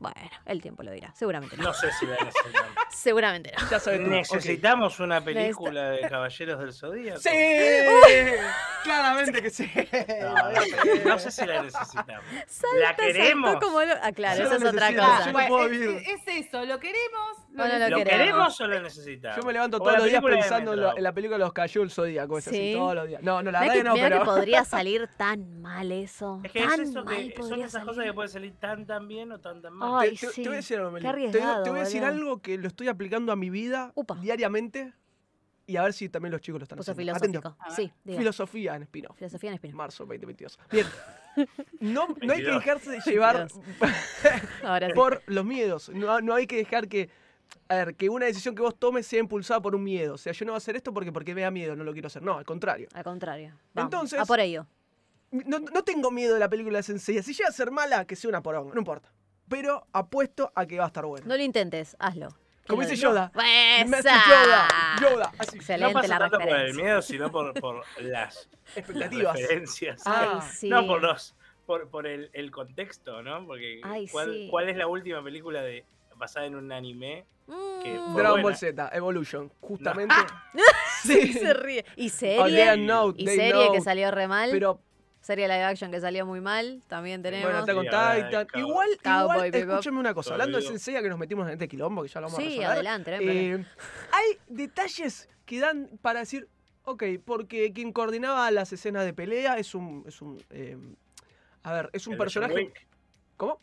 Bueno, el tiempo lo dirá. Seguramente no. No sé si la necesitamos. [LAUGHS] Seguramente no. Ya sabes tú. ok. ¿Necesitamos una película de Caballeros del Zodíaco? Sí, [LAUGHS] claramente que sí. [LAUGHS] No, sé si la necesitamos. Salta, ¿La queremos? como lo- Ah, claro, esa es otra cosa. yo no Bueno, puedo es, vivir. es eso, lo queremos. O no lo ¿Lo queremos. queremos o lo necesitamos? Yo me levanto O todos los días pensando en, lo- la película de los cayó el zodíaco, es así, Sí. todos los días. No, no, la verdad que, no, pero. que podría salir tan mal eso. Es que es tan eso mal que son esas cosas que pueden salir tan tan bien o tan tan mal. Ay, te, te- sí. te voy a decir algo, Qué Meli. Te, arriesgado, te voy a decir boludo. algo que lo estoy aplicando a mi vida Upa. diariamente y a ver si también los chicos lo están Puso haciendo. Filosófico. Sí. Filosofía en spin-off. Filosofía en espino. Marzo 2022. Bien. [LAUGHS] No, no hay que 22. dejarse de llevar [LAUGHS] Ahora sí. por los miedos. No, no hay que dejar que. A ver, que una decisión que vos tomes sea impulsada por un miedo. O sea, yo no voy a hacer esto porque, porque me da miedo, no lo quiero hacer. No, al contrario. Al contrario. Vamos, Entonces- A por ello. No, no tengo miedo de la película de Sensei. Si llega a ser mala, que sea una poronga, no importa. Pero apuesto a que va a estar buena. No lo intentes, hazlo. Como dice Yoda. ¡Esa! Master Yoda. Yoda. Así. No Excelente pasa la tanto por el miedo, sino por, por [LAUGHS] las Expectativas. referencias. Ah, Ay, sí. No, por los por, por el, el contexto, ¿no? Porque Ay, ¿cuál, sí. ¿cuál es la última película de basada en un anime? que Mm. fue Dragon buena. Ball Z, Evolution. Justamente. [LAUGHS] Sí, se ríe. Y serie. y serie know. que salió re mal. Pero Serie live action que salió muy mal. También tenemos. bueno, Attack on Sí, ahora de Titan. Igual, Cowboy igual, escúchame una cosa. Hablando de Sensei, que nos metimos en este quilombo, que ya lo vamos a sí, adelante, no hay problema. Eh, hay detalles que dan para decir, ok, porque quien coordinaba las escenas de pelea es un. Es un eh, a ver, es un El personaje. ¿Cómo?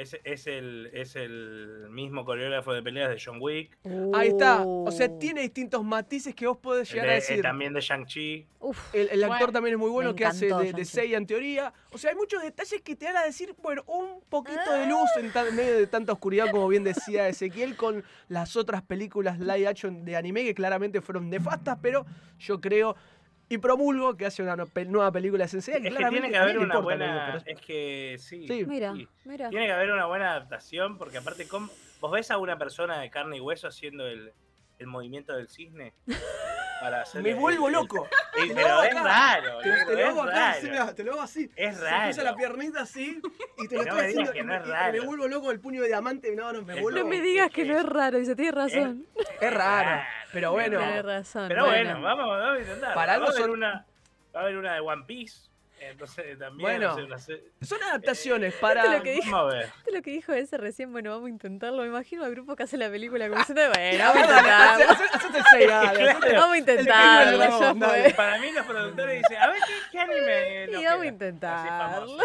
Es, es, el, es el mismo coreógrafo de peleas de John Wick. Ahí está. O sea, Uh. tiene distintos matices que vos podés llegar de- a decir. también de Shang-Chi. Uf, El, el actor Bueno, también es muy bueno que hace de, de. Seiya en teoría. O sea, hay muchos detalles que te van a decir, bueno, un poquito de luz en, tan- en medio de tanta oscuridad, como bien decía Ezequiel, con las otras películas live action de anime que claramente fueron nefastas, pero yo creo y promulgo que hace una nueva película de Sensei. Es que tiene que haber una buena. Es que sí. Sí. mira, sí. mira. Tiene que haber una buena adaptación, porque aparte, ¿cómo- ¿vos ves a una persona de carne y hueso haciendo el, el movimiento del cisne? [LAUGHS] Para hacer Me el- vuelvo el- loco. el- Te lo pero hago es acá. raro, Te, te lo es hago acá, raro. así, mirá, te lo hago así. Es Se raro. cruza la piernita así y te lo No estoy me haciendo digas que no es me- y raro. me vuelvo loco el puño de diamante. No, no, me Es vuelvo No me es digas que no es- es raro, dice, tienes razón. Es raro, pero bueno. Tienes razón. Pero bueno, vamos, vamos a intentar. Para algo va, a haber son- una, va a haber una de One Piece. Entonces también. Bueno. no sé, Son adaptaciones para. lo que dije. Vamos a ver. ¿Viste lo que dijo ese recién? Bueno, vamos a intentarlo. Me imagino al grupo que hace la película como diciendo, bueno, Ah, [LAUGHS] vamos a intentarlo. [LAUGHS] Vamos a intentarlo. Para mí los productores dicen, a ver qué, qué anime. [LAUGHS] Y nos vamos a intentarlo.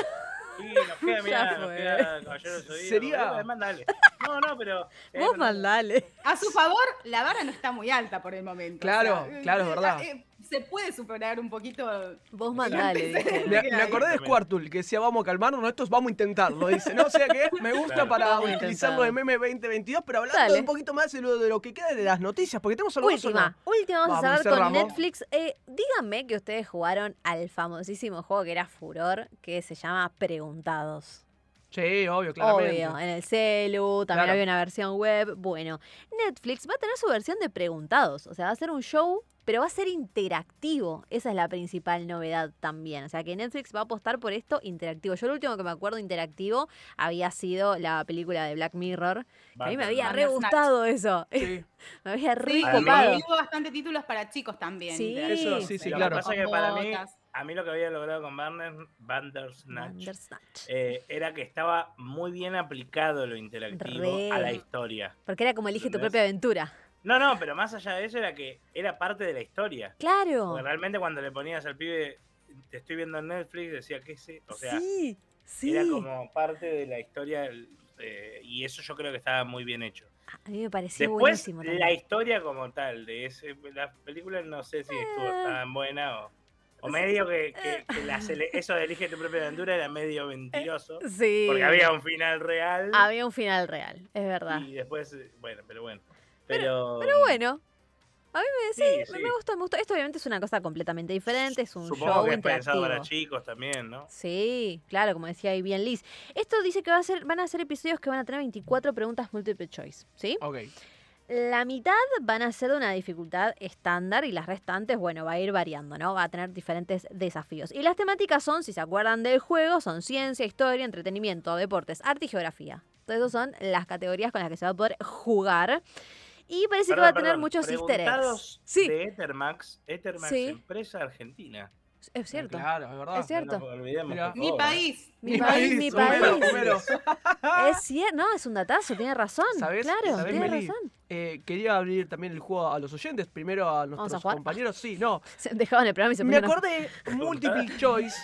Y nos queda, Ya mirá, nos fue. queda Caballero del Zodíaco. Sería- Además, dale. No, no, pero. eh, Vos no, mandale. A su favor, la vara no está muy alta por el momento. Claro, claro, es verdad. eh, Se puede superar un poquito. Vos mandale. Me, me acordé de Squirtle que decía vamos a calmarnos, no, esto es vamos a intentarlo, dice. No, o sea que me gusta Claro. para Vamos utilizarlo de meme 2022, pero hablando Dale. un poquito más de lo, de lo que queda de las noticias, porque tenemos algo Última, última vamos, Vamos, a cerrar con. Netflix. Eh, díganme que ustedes jugaron al famosísimo juego que era furor, que se llama Preguntados. Sí, obvio, claramente. Obvio, en el celu, también Claro. había una versión web. Bueno, Netflix va a tener su versión de Preguntados. O sea, va a ser un show, pero va a ser interactivo. Esa es la principal novedad también. O sea, que Netflix va a apostar por esto interactivo. Yo lo último que me acuerdo interactivo había sido la película de Black Mirror. que a mí me había re gustado eso. Sí, [LAUGHS] me había re Sí, copado. hubo bastante títulos para chicos también. Sí. eso sí, sí, lo claro. que pasa es que para mí, a mí lo que había logrado con Bandersnatch Bandersnatch. eh, era que estaba muy bien aplicado lo interactivo Re. a la historia. Porque era como elige tu propia aventura. No, no, pero más allá de eso era que era parte de la historia. Claro. Porque realmente cuando le ponías al pibe, te estoy viendo en Netflix, decía, ¿qué es? O sea, sí, sí. era como parte de la historia eh, y eso yo creo que estaba muy bien hecho. A mí me pareció Después, buenísimo. la también. historia como tal, de ese, la película no sé si estuvo Eh. tan buena o, o medio que, que- que la eso de elige tu propia aventura era medio mentiroso. Sí. Porque había un final real Había un final real, es verdad. y después, eh, bueno, pero bueno. Pero, Pero bueno, a mí me, Sí, me- sí. me gustó, me gustó. Esto obviamente es una cosa completamente diferente, es un supongo show que es pensado para chicos también, ¿no? Sí, claro, como decía ahí bien Liz. Esto dice que va a ser, van a ser episodios que van a tener 24 preguntas multiple choice, ¿sí? ok. La mitad van a ser de una dificultad estándar y las restantes, bueno, va a ir variando, ¿no? Va a tener diferentes desafíos. Y las temáticas son, si se acuerdan del juego, son ciencia, historia, entretenimiento, deportes, arte y geografía. Entonces, esas son las categorías con las que se va a poder jugar. Y parece que va a tener perdón, muchos easter eggs. Sí, De Ethermax, Ethermax, Sí. empresa argentina. es cierto. Claro, es verdad. Es cierto. No nos olvidemos, Mira. por Mi país. Mi país, mi país. [LAUGHS] Es cierto, no, es un datazo, tiene razón. ¿Sabés? Claro, ¿Sabés, tiene Meli? razón. Eh, quería abrir también el juego a los oyentes, primero a nuestros compañeros. Sí, no. Se dejaban el programa y se Me acordé, multiple [LAUGHS] choice.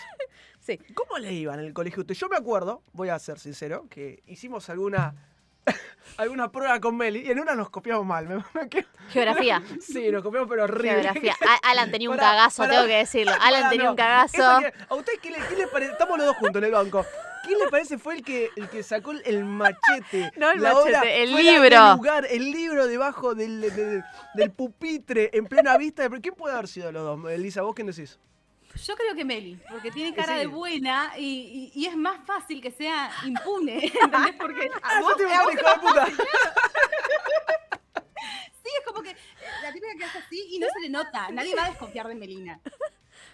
Sí. ¿Cómo le iban en el colegio? Yo me acuerdo, voy a ser sincero, que hicimos alguna [LAUGHS] alguna prueba con Meli y en una nos copiamos mal. me- me quedo- Geografía. [LAUGHS] sí, nos copiamos pero horrible. Geografía. Alan tenía un cagazo, tengo que decirlo. Alan tenía no. un cagazo. Que- ¿A usted qué le, qué le parece? Estamos los dos juntos en el banco. ¿Quién le parece fue el que, el que sacó el machete? No el la machete, obra el libro. lugar, el libro debajo del, del- del pupitre en plena vista? ¿Quién puede haber sido los dos? Elisa, ¿vos quién decís? Yo creo que Meli, porque tiene [LAUGHS] cara Sí. de buena y, y- y es más fácil que sea [LAUGHS] impune. [LAUGHS] ¿Entendés? Porque a ¡Ah, vos- yo te voy a vos- hijo de puta! sí, es como que la típica que hace así y no se le nota. Nadie va a desconfiar de Melina.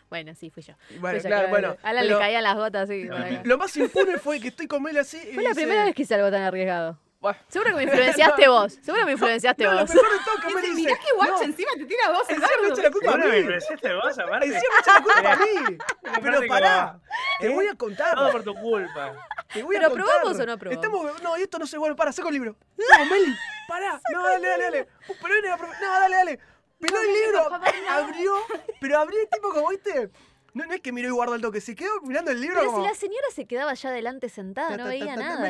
Bueno, sí, fui yo. Bueno, Fui yo, claro, bueno. A pero le caían las gotas acá. Lo más impune fue que estoy con Meli así. y Fue la dice- primera vez que hice algo tan arriesgado. Bueno. Seguro que me influenciaste [LAUGHS] vos. Seguro que me influenciaste No, lo vos. mejor de todo que [LAUGHS] Meli dice. Mirá que guacho no, encima te tira vos, encima me echa la culpa a Bueno, me mí. influenciaste vos, aparte. Encima me echa la culpa a mí. [LAUGHS] Pero pará, te voy a contar. Todo por tu culpa. Te voy a ¿Pero contar. probamos o no probamos? Estamos, no, esto no se vuelve. Para, saco el libro. No, Meli, pará. No, dale, dale, dale. Pero viene la profe- No, dale, dale. Peló el libro, abrió, pero abrió el tipo como, ¿viste? No, no es que miró y guardó el toque, se quedó mirando el libro Pero como... si la señora se quedaba allá adelante sentada, ta, no veía nada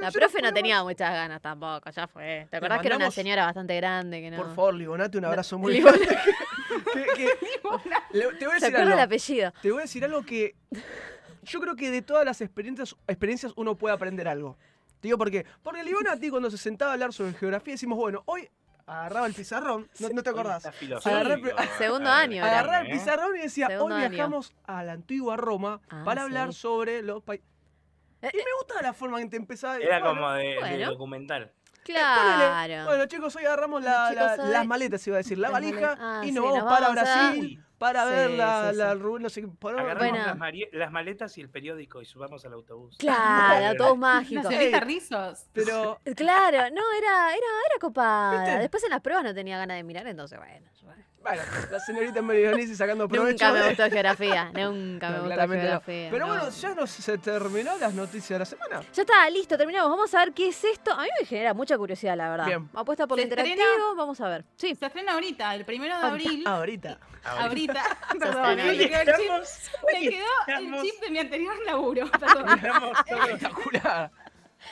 la profe no tenía muchas ganas tampoco, ya fue. ¿Te acordás que era una señora bastante grande? Que no... Por favor, Libonate, un abrazo muy fuerte. [LAUGHS] Te voy a ¿Se decir acuerda el algo. apellido? Te voy a decir algo que [LAUGHS] yo creo que de todas las experiencias, experiencias uno puede aprender algo. Te digo por qué. Porque Libonati cuando se sentaba a hablar sobre geografía decimos, bueno, hoy agarraba el pizarrón, no, no te acordás. Agarré- Segundo año. Agarraba el ¿eh? pizarrón y decía, Segundo hoy año. viajamos a la antigua Roma Ah, para sí. hablar sobre los países. Eh, Y me gustaba la forma en que empezaba. Era bueno, como de, documental. ponele, Claro. Bueno, chicos, hoy agarramos la- Chicos, la- hoy- las maletas, iba a decir, la valija. Ah, y sí, nos nos vamos para vamos a- Brasil para Sí, ver la, sí, la sí. ru- no sé qué. por- Agarramos Bueno. las, las maletas y el periódico y subamos al autobús. Claro, [LAUGHS] todos La mágicos. señorita Ey. Rizos. Pero Claro, no, era, era, era copada. Después en las pruebas no tenía ganas de mirar, entonces bueno. bueno. Bueno, la señorita Meridionisi sacando provecho. Nunca me gustó geografía, nunca me No, gustó no. geografía. Pero no. bueno, ya nos, se terminó las noticias de la semana. Ya está, listo, terminamos. Vamos a ver qué es esto. A mí me genera mucha curiosidad, la verdad. Bien. Apuesta por lo interactivo, vamos a ver. Sí. Se estrena ahorita, el primero de abril. Ahorita. Ahorita. [LAUGHS] Perdón, me quedó el chip- de mi anterior laburo. Perdón. [LAUGHS] Espectacular.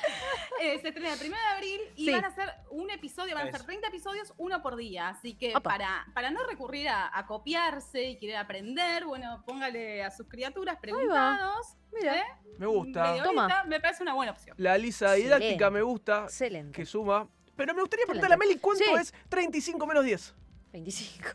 [LAUGHS] eh, se estrena el 1 de abril y Sí. van a ser un episodio, van a ser Eso. 30 episodios, uno por día. Así que Opa. para, para no recurrir a, a copiarse y querer aprender, bueno, póngale a sus criaturas preguntados. Mira, ¿eh? Me gusta. Toma. me parece una buena opción. La lisa didáctica Excelente. me gusta, excelente. que suma. Pero me gustaría preguntarle a Meli cuánto Sí. es 35 menos 10. 25.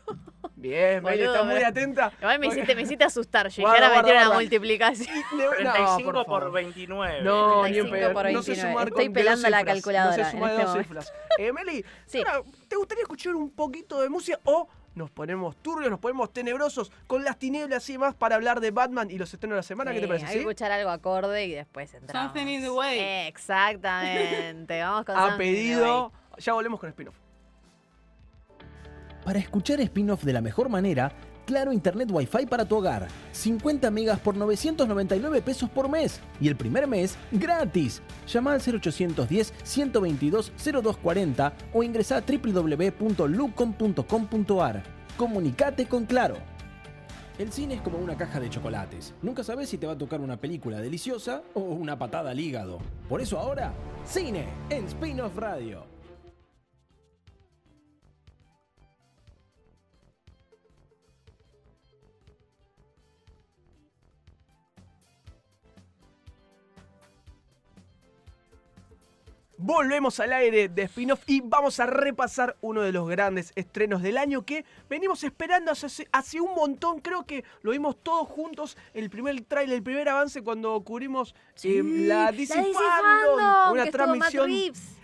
Bien, Meli, Boludo, está muy atenta. Igual me hiciste, me hiciste asustar. Yo Guarda, ahora una guarda. multiplicación. [LAUGHS] No, 35 por por, favor. 29. No, ni en 35 pedo. por No sé 29. sumar Estoy pelando la cifras. calculadora No sé sumar este dos cifras. [LAUGHS] Eh, Meli, Sí. ahora, ¿te gustaría escuchar un poquito de música o nos ponemos turbios, nos ponemos tenebrosos con las tinieblas y más para hablar de Batman y los estrenos de la semana? ¿Qué te parece? Hay que ¿Sí? escuchar algo acorde y después entramos. Something in the way. Exactamente. Vamos con A pedido. Ya volvemos con spin-off. Para escuchar spin-off de la mejor manera, Claro Internet Wi-Fi para tu hogar. 50 megas por 999 pesos por mes. Y el primer mes, gratis. Llama al 0810-122-0240 o ingresa a www.lucom.com.ar. Comunicate con Claro. El cine es como una caja de chocolates. Nunca sabes si te va a tocar una película deliciosa o una patada al hígado. Por eso ahora, cine en Spin-off Radio. Volvemos al aire de spin-off y vamos a repasar uno de los grandes estrenos del año que venimos esperando hace, hace un montón. Creo que lo vimos todos juntos. El primer trailer, el primer avance cuando cubrimos eh, la DC DC Fandom, Fandom, una transmisión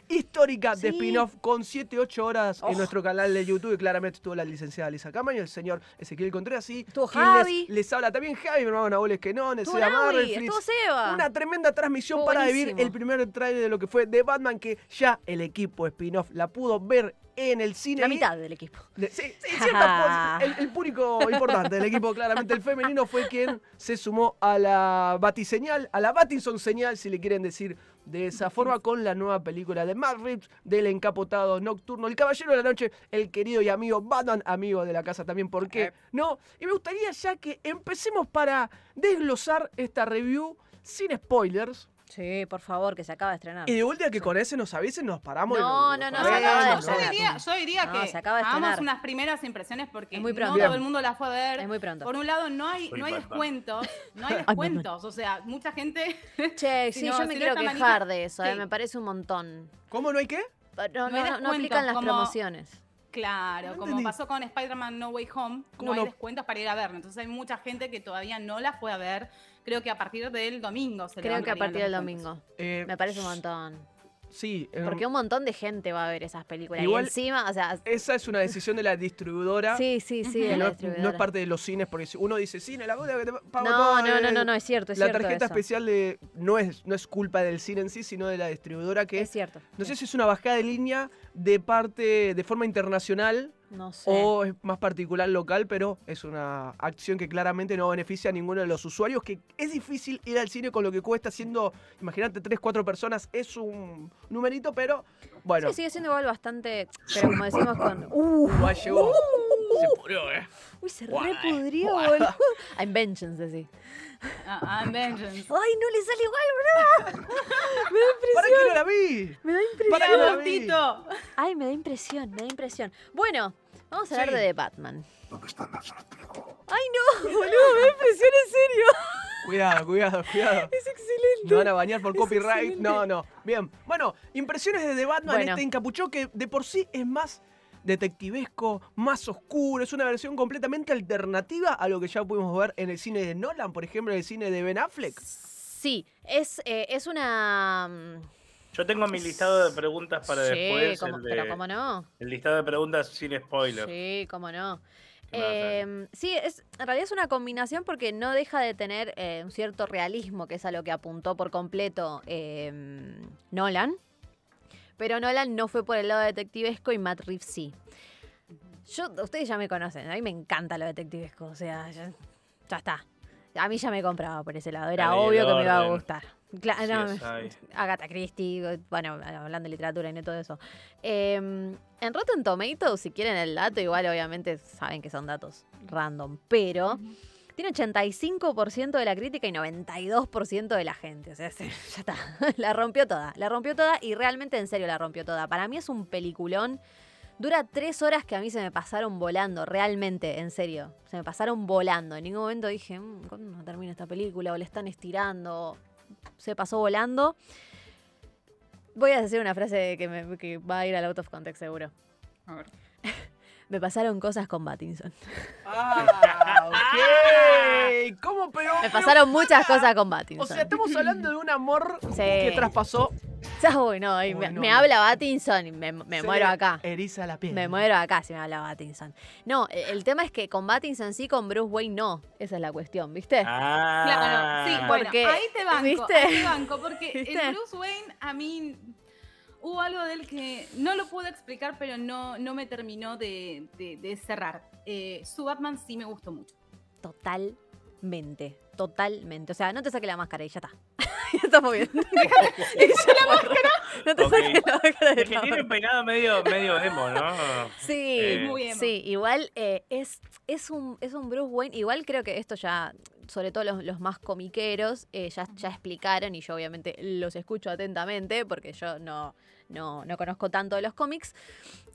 Reeves. histórica de Sí. spin-off con 7-8 horas en Oh. nuestro canal de YouTube. Y claramente estuvo la licenciada Lisa Camaño, el señor Ezequiel Contreras y quien Javi. Les, les habla también Javi, mi hermano Nahuel que no, Estuvo Seba Seba. una tremenda transmisión para vivir el primer trailer de lo que fue de Batman que ya el equipo spin-off la pudo ver en el cine. La mitad del equipo. de- sí, sí, [LAUGHS] cierta, el, el público importante del equipo, claramente el femenino, fue quien se sumó a la Batiseñal, a la Batinson señal, si le quieren decir de esa forma, con la nueva película de Matt Reeves, del encapotado nocturno, el caballero de la noche, el querido y amigo Batman, amigo de la casa también, ¿por qué Eh. no? Y me gustaría ya que empecemos para desglosar esta review sin spoilers. Sí, por favor, que se acaba de estrenar. Y de vuelta que con ese nos avisen, nos paramos. y No, nos- no, nos no, se paramos, acaba de ¿no? yo, estrenar. diría, yo diría No, que se acaba de hagamos estrenar. unas primeras impresiones porque muy no todo el mundo la fue a ver. Es muy pronto. Por un lado, no hay, no hay descuentos. No [LAUGHS] hay descuentos. O sea, mucha gente. [LAUGHS] Che, Si sí, no- yo me quiero quejar manija- de eso, eh, me parece un montón. ¿Cómo no hay qué? No, no, No aplican las como- promociones. Claro, No como pasó con Spider-Man No Way Home, ¿Cómo no hay descuentos para ir a verlo. Entonces hay mucha gente que todavía no la fue a ver. Creo que a partir del domingo se Creo que a partir del domingo. Eh, Me parece un montón. Sí, em, Porque un montón de gente va a ver esas películas. Igual- y encima, o sea. esa es una decisión de la distribuidora. Sí, sí, sí, de que la no, no distribuidora. es parte de los cines, porque si uno dice cine, la cosa que te pago No, todo, no, no, eh, no, no, es cierto, es La cierto. tarjeta eso. especial de, no, es, no es culpa del cine en sí, sino de la distribuidora que Es cierto. no sé si es una bajada de línea de parte de forma internacional No sé. o es más particular local, pero es una acción que claramente no beneficia a ninguno de los usuarios, que es difícil ir al cine con lo que cuesta siendo, imagínate, 3, 4 personas, es un numerito, pero bueno. Sí, sigue siendo igual bastante. Pero como decimos con. ¡Uh! Igual Se pudrió, eh. Uy, se Guay, repudrió, boludo. [LAUGHS] I'm vengeance, así. Ah, I'm vengeance. Ay, no le sale igual, bro. [LAUGHS] Me da ¿Para impresión. qué no la vi? Me da impresión. ¿Para qué no la vi? Ay, me da impresión, me da impresión. Bueno, vamos a hablar Sí. de The Batman. Ay, no, boludo, me da impresión en serio. Cuidado, cuidado, cuidado. Es excelente. Me van a bañar por Es copyright. excelente. No, no. Bien. Bueno, impresiones de The Batman, Bueno. este encapuchó que de por sí es más detectivesco, más oscuro. Es una versión completamente alternativa a lo que ya pudimos ver en el cine de Nolan, por ejemplo, en el cine de Ben Affleck. Sí, es, eh, es una. mm, Yo tengo mi listado de preguntas para sí, después. como- el, de- pero cómo no. el listado de preguntas sin spoiler. Sí, cómo no. Eh, sí, es, en realidad es una combinación porque no deja de tener eh, un cierto realismo, que es a lo que apuntó por completo eh, Nolan. Pero Nolan no fue por el lado detectivesco y Matt Reeves sí. Yo, ustedes ya me conocen, a mí me encanta lo detectivesco, o sea, ya, ya está. A mí ya me compraba por ese lado, era obvio que me iba a gustar. Cla- no. Agatha Christie, bueno, hablando de literatura y de todo eso. Eh, en Rotten Tomatoes, si quieren el dato, igual obviamente saben que son datos random, pero Tiene 85% de la crítica y 92% de la gente. O sea, [LAUGHS] ya está. La rompió toda. La rompió toda y realmente en serio la rompió toda. Para mí es un peliculón. Dura tres horas que a mí se me pasaron volando, realmente, en serio. Se me pasaron volando. En ningún momento dije, "Mm, ¿cuándo termina esta película? O le están estirando. Se pasó volando. Voy a decir una frase que, me- que va a ir al out of context seguro. A ver. [LAUGHS] Me pasaron cosas con Battinson. Ah, ok. ¿Cómo pero? Me pero- pasaron muchas cosas con O Battinson. sea, estamos hablando de un amor Sí. que traspasó. Ya, uy, no, Uy, me, no, me habla Battinson y me, me Se muero acá. Eriza la piel. Me muero acá si me habla Battinson. No, e- el tema es que con Battinson sí, con Bruce Wayne no. Esa es la cuestión, ¿viste? Ah, Claro, sí, bueno, Porque, ahí te banco, ¿viste? ahí te banco, porque [LAUGHS] ¿Viste? el Bruce Wayne a mí hubo algo de él que no lo pude explicar, pero no, no me terminó de, de- de cerrar. Eh, su Batman sí me gustó mucho. Totalmente, totalmente. O sea, no te saques la máscara y ya está. [LAUGHS] ya estamos bien. [LAUGHS] la [LAUGHS] máscara. No te Ok. saques la máscara de Es que tiene un peinado medio, medio emo, ¿no? Sí, Eh, Muy emo. sí, igual eh, es, es, un, es un Bruce Wayne, igual creo que esto ya, sobre todo los, los más comiqueros, eh, ya, ya explicaron y yo obviamente los escucho atentamente porque yo no, no, no conozco tanto de los cómics,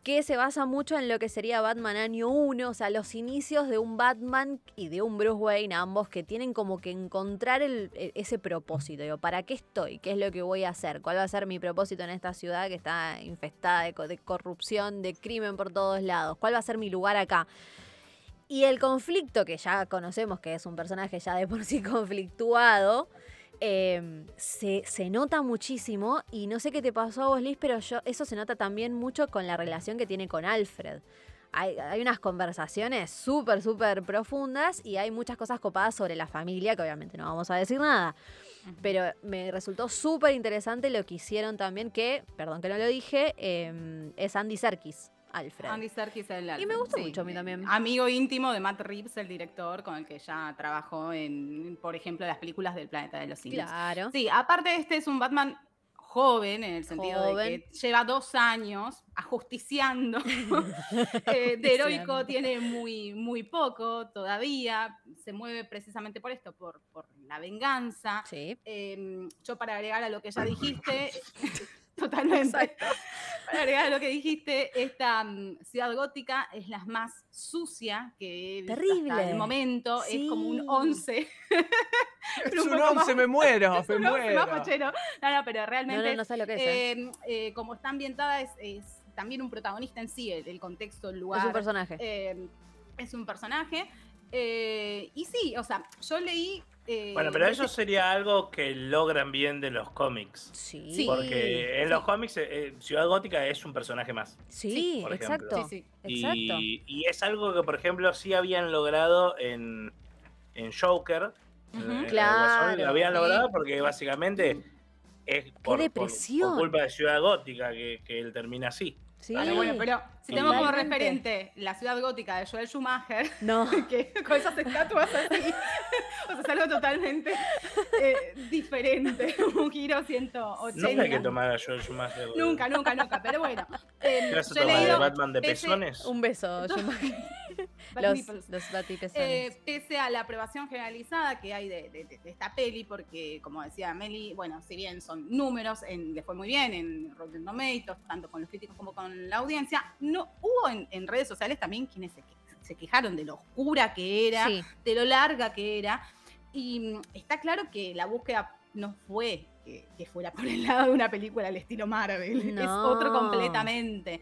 que se basa mucho en lo que sería Batman año 1, o sea, los inicios de un Batman y de un Bruce Wayne, ambos que tienen como que encontrar el- e- ese propósito, digo, ¿para qué estoy? ¿Qué es lo que voy a hacer? ¿Cuál va a ser mi propósito en esta ciudad que está infestada de, co- de corrupción, de crimen por todos lados? ¿Cuál va a ser mi lugar acá? Y el conflicto, que ya conocemos que es un personaje ya de por sí [LAUGHS] conflictuado, eh, se, se nota muchísimo. Y no sé qué te pasó a vos, Liz, pero yo, eso se nota también mucho con la relación que tiene con Alfred. Hay, hay unas conversaciones súper, súper profundas y hay muchas cosas copadas sobre la familia, que obviamente no vamos a decir nada. Pero me resultó súper interesante lo que hicieron también, que, perdón que no lo dije, eh, es Andy Serkis, Alfred. Andy Serkis el Y me gustó mucho a mí también. Amigo íntimo de Matt Reeves, el director con el que ya trabajó en, por ejemplo, las películas del Planeta de los Simios. Claro. Sí, aparte este es un Batman joven en el sentido de que lleva dos años ajusticiando. [LAUGHS] Eh, de heroico tiene muy, muy poco todavía. Se mueve precisamente por esto, por, por la venganza. Sí. Eh, yo para agregar a lo que ya dijiste, [LAUGHS] [LAUGHS] totalmente. [LAUGHS] Para agregar a lo que dijiste, esta mm, ciudad gótica es la más sucia que he visto hasta Terrible. el momento. Es como un Sí. [LAUGHS] 11. Es un un poco más- once, me muero, Es me un 11 más muero. No, no, pero realmente no, no sé lo que es. ¿eh? eh, eh, como está ambientada es, es también un protagonista en sí, el, el contexto, el lugar. es un personaje. eh, es un personaje. eh, y sí, o sea, yo leí... eh, Bueno, pero de eso sería algo que logran bien de los cómics. sí. sí. Porque en sí. los cómics eh, eh, Ciudad Gótica es un personaje más. Sí, por ejemplo. exacto. Sí, Exacto. Y, y es algo que, por ejemplo, sí habían logrado en, en Joker. En Claro, Lo habían sí. logrado porque básicamente es por, por- depresión! por culpa de Ciudad Gótica que, que él termina así. Sí. Bueno, bueno, pero si tenemos como referente la ciudad gótica de Joel Schumacher, No. [LAUGHS] que con esas estatuas así, [LAUGHS] o sea, es algo totalmente eh, diferente, [LAUGHS] un giro 180. Nunca hay que tomar a Joel Schumacher. de- Nunca, nunca, nunca, pero bueno. eh, ¿Qué vas a tomar de leído Batman de ese- pezones? Un beso, Schumacher. Los, los. Eh, pese a la aprobación generalizada que hay de, de- de- de esta peli, porque como decía Meli, bueno, si bien son números, en, le fue muy bien en Rotten Tomatoes, tanto con los críticos como con la audiencia, no hubo en, en redes sociales también quienes se, que- se quejaron de lo oscura que era, sí. de lo larga que era, y mm, está claro que la búsqueda no fue que, que fuera por el lado de una película al estilo Marvel, [LAUGHS] es No. otro completamente.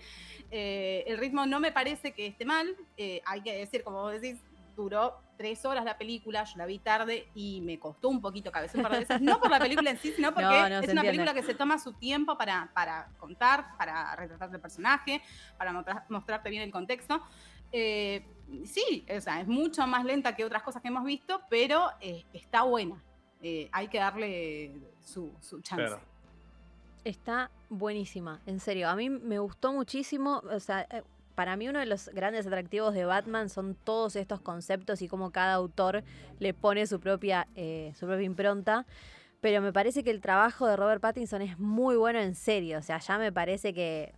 Eh, el ritmo no me parece que esté mal, eh, hay que decir, como vos decís, duró tres horas la película, yo la vi tarde y me costó un poquito cabeza un par de veces, no por la película en sí, sino [LAUGHS] porque No, no, es una entiende. película que se toma su tiempo para, para contar, para retratar el personaje, para mostrar- mostrarte bien el contexto. Eh, sí, o sea, es mucho más lenta que otras cosas que hemos visto, pero eh, está buena. Eh, hay que darle su, su chance. Claro. Está buenísima, en serio. A mí me gustó muchísimo. O sea, eh, para mí uno de los grandes atractivos de Batman son todos estos conceptos y cómo cada autor le pone su propia, eh, su propia impronta. Pero me parece que el trabajo de Robert Pattinson es muy bueno en serio. O sea, ya me parece que.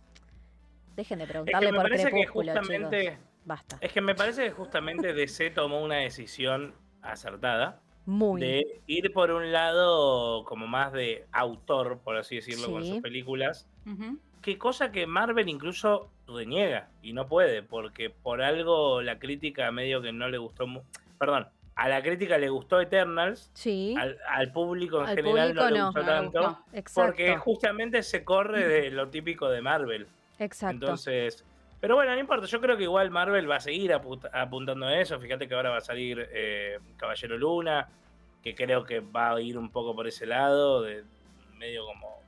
Dejen de Es que preguntarle me por parece que Crepúsculo, justamente. chicos. Basta. Es que me parece que justamente DC tomó una decisión acertada Muy. de ir por un lado como más de autor, por así decirlo, con sus películas. Ujú. Qué cosa que Marvel incluso reniega y no puede, porque por algo la crítica medio que no le gustó. Perdón, a la crítica le gustó Eternals, Sí. al, al público en Al general público no le gustó No tanto. Porque justamente se corre de lo típico de Marvel. Exacto. Entonces, pero bueno, no importa. Yo creo que igual Marvel va a seguir apu- apuntando a eso. Fíjate que ahora va a salir eh, Caballero Luna, que creo que va a ir un poco por ese lado, de medio como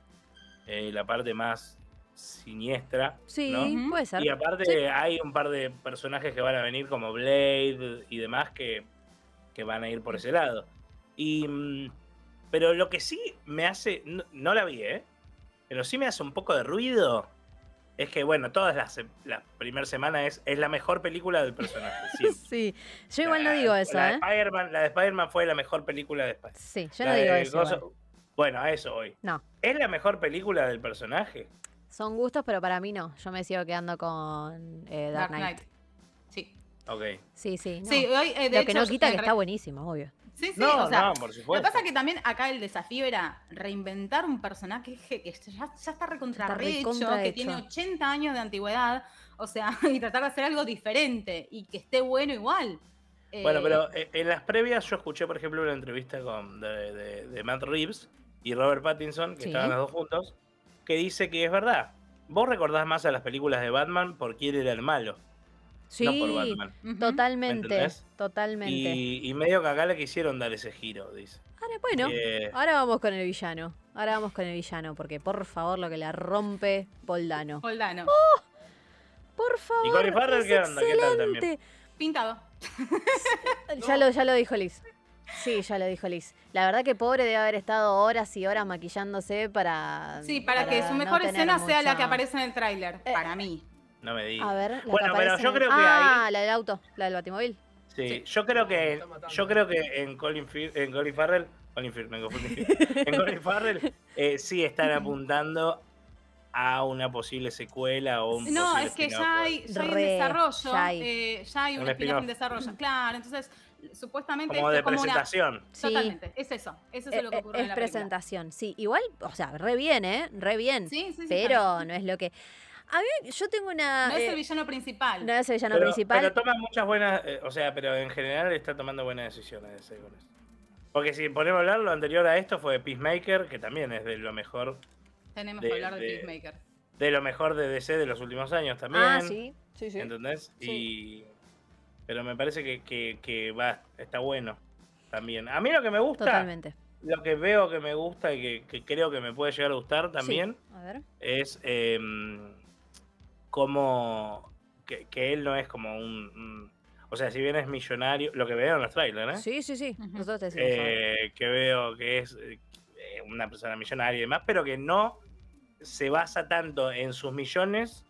eh, la parte más siniestra. sí, puede ser. Y aparte Sí. hay un par de personajes que van a venir como Blade y demás que, que van a ir por ese lado. Y, mm, pero lo que sí me hace, no, no la vi, ¿eh? Pero sí me hace un poco de ruido. Es que, bueno, todas las se- la primera semana es, es la mejor película del personaje. [LAUGHS] siempre. Sí, yo igual no digo eso, la de ¿eh? Spider-Man- la de Spider-Man fue la mejor película de Spider-Man. Sí, yo La no digo de eso. Gozo-. Bueno, a eso hoy. No, ¿Es la mejor película del personaje? son gustos, pero para mí no. Yo me sigo quedando con eh, Dark Knight. Sí. Ok. Sí, sí. no. Sí, hoy, eh, de Lo que no quita que re- está buenísimo, obvio. Sí, sí, no, o sea, no, por Lo que pasa es que también acá el desafío era reinventar un personaje que que ya, ya está recontra Está rehecho, recontra que tiene 80 años de antigüedad, o sea, [LAUGHS] y tratar de hacer algo diferente y que esté bueno igual. Bueno, Eh, pero eh, en las previas yo escuché, por ejemplo, una entrevista con, de, de- de Matt Reeves y Robert Pattinson, que Sí. estaban los dos juntos, que dice que es verdad. Vos recordás más a las películas de Batman por quién era el malo, Sí, no por Batman. ujú. totalmente. Totalmente. Y, y medio que acá le quisieron dar ese giro, dice. Ahora, bueno, ahora vamos con el villano. Ahora vamos con el villano, porque por favor lo que la rompe Poldano. Poldano. Por favor. Colin Farrell es qué onda? ¿Qué tal también? excelente. Pintado. [LAUGHS] Ya, lo, ya lo dijo Liz. Sí, ya lo dijo Liz. La verdad que pobre debe haber estado horas y horas maquillándose para. Sí, para, que su mejor escena sea la que aparece en el tráiler, Eh, para mí. No me digas. A ver, la que Bueno, pero aparece yo en- creo que Ah, ahí- la del auto, la del batimóvil. Sí, Sí. yo creo que yo creo que en Colin, en Colin Farrell, Colin Firth, me confundí. [LAUGHS] en Colin Farrell eh, sí están apuntando a una posible secuela o un No, es que ya hay, ya hay en Re, desarrollo. ya hay. eh, ya hay un, Un spin-off en desarrollo. Claro, entonces, supuestamente como de es como una. presentación. Sí. Totalmente, es eso. Eso es Eh, lo que eh, ocurre en es la película. presentación, sí. Igual, o sea, re bien, ¿eh? Re bien. Sí, sí, sí. pero no es lo que. A mí, yo tengo una. No es eh, el villano principal. no es el villano Pero, principal. pero toma muchas buenas, eh, o sea, pero en general está tomando buenas decisiones ese con eso. Porque si ponemos a hablar, lo anterior a esto fue Peacemaker, que también es de lo mejor, Tenemos de- que hablar de, de- Peacemaker. de lo mejor de DC de los últimos años también. ah, sí. Sí, sí. ¿Entendés? Sí. Y. Pero me parece que, que, que va, está bueno también. A mí lo que me gusta, Totalmente. lo que veo que me gusta y que, que creo que me puede llegar a gustar también, Sí. A ver. es eh, como que, que él no es como un, un- O sea, si bien es millonario, lo que veo en los trailers, ¿eh? Sí, sí, sí. Nosotros te decimos. Eh, que veo que es eh, una persona millonaria y demás, pero que no se basa tanto en sus millones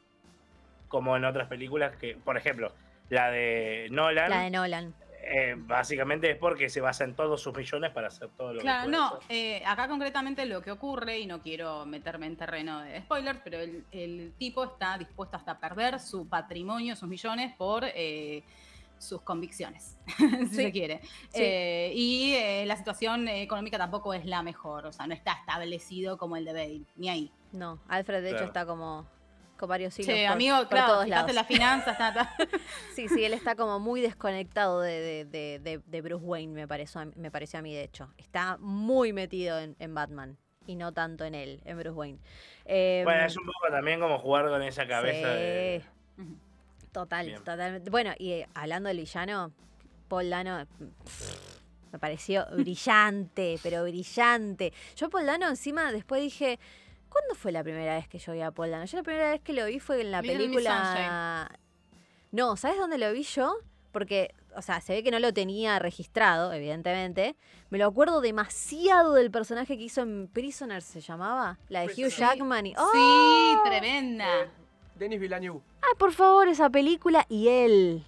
como en otras películas que, por ejemplo, la de Nolan, La de Nolan. Eh, básicamente es porque se basa en todos sus millones para hacer todo lo Claro, que puede no, eh, acá concretamente lo que ocurre, y no quiero meterme en terreno de spoilers, pero el, el tipo está dispuesto hasta a perder su patrimonio, sus millones, por eh, sus convicciones, [LAUGHS] si Sí. se quiere. Sí. Eh, y eh, la situación económica tampoco es la mejor, o sea, no está establecido como el de Bale, ni ahí. No, Alfred de hecho Claro. está como con varios hilos Che, por, amigo, por claro, todos fíjate lados. las finanzas, [LAUGHS] está. Sí, sí, él está como muy desconectado de, de- de- de- de Bruce Wayne, me pareció, a mí- me pareció a mí, de hecho. Está muy metido en, en Batman y no tanto en él, en Bruce Wayne. Eh, Bueno, es un poco también como jugar con esa cabeza de... sí, Ujú. total, Bien. totalmente. Bueno, y eh, hablando del villano, Paul Dano pff, me pareció brillante, pero brillante. Yo Paul Dano encima después dije, ¿cuándo fue la primera vez que yo vi a Paul Dano? Yo la primera vez que lo vi fue en la Little película... No, ¿sabes dónde lo vi yo? Porque, o sea, se ve que no lo tenía registrado, evidentemente. Me lo acuerdo demasiado del personaje que hizo en Prisoners, ¿se llamaba? La de Hugh. Jackman. Y... ¡Oh! Sí, tremenda. Denis Villeneuve. Ay, por favor, esa película y él.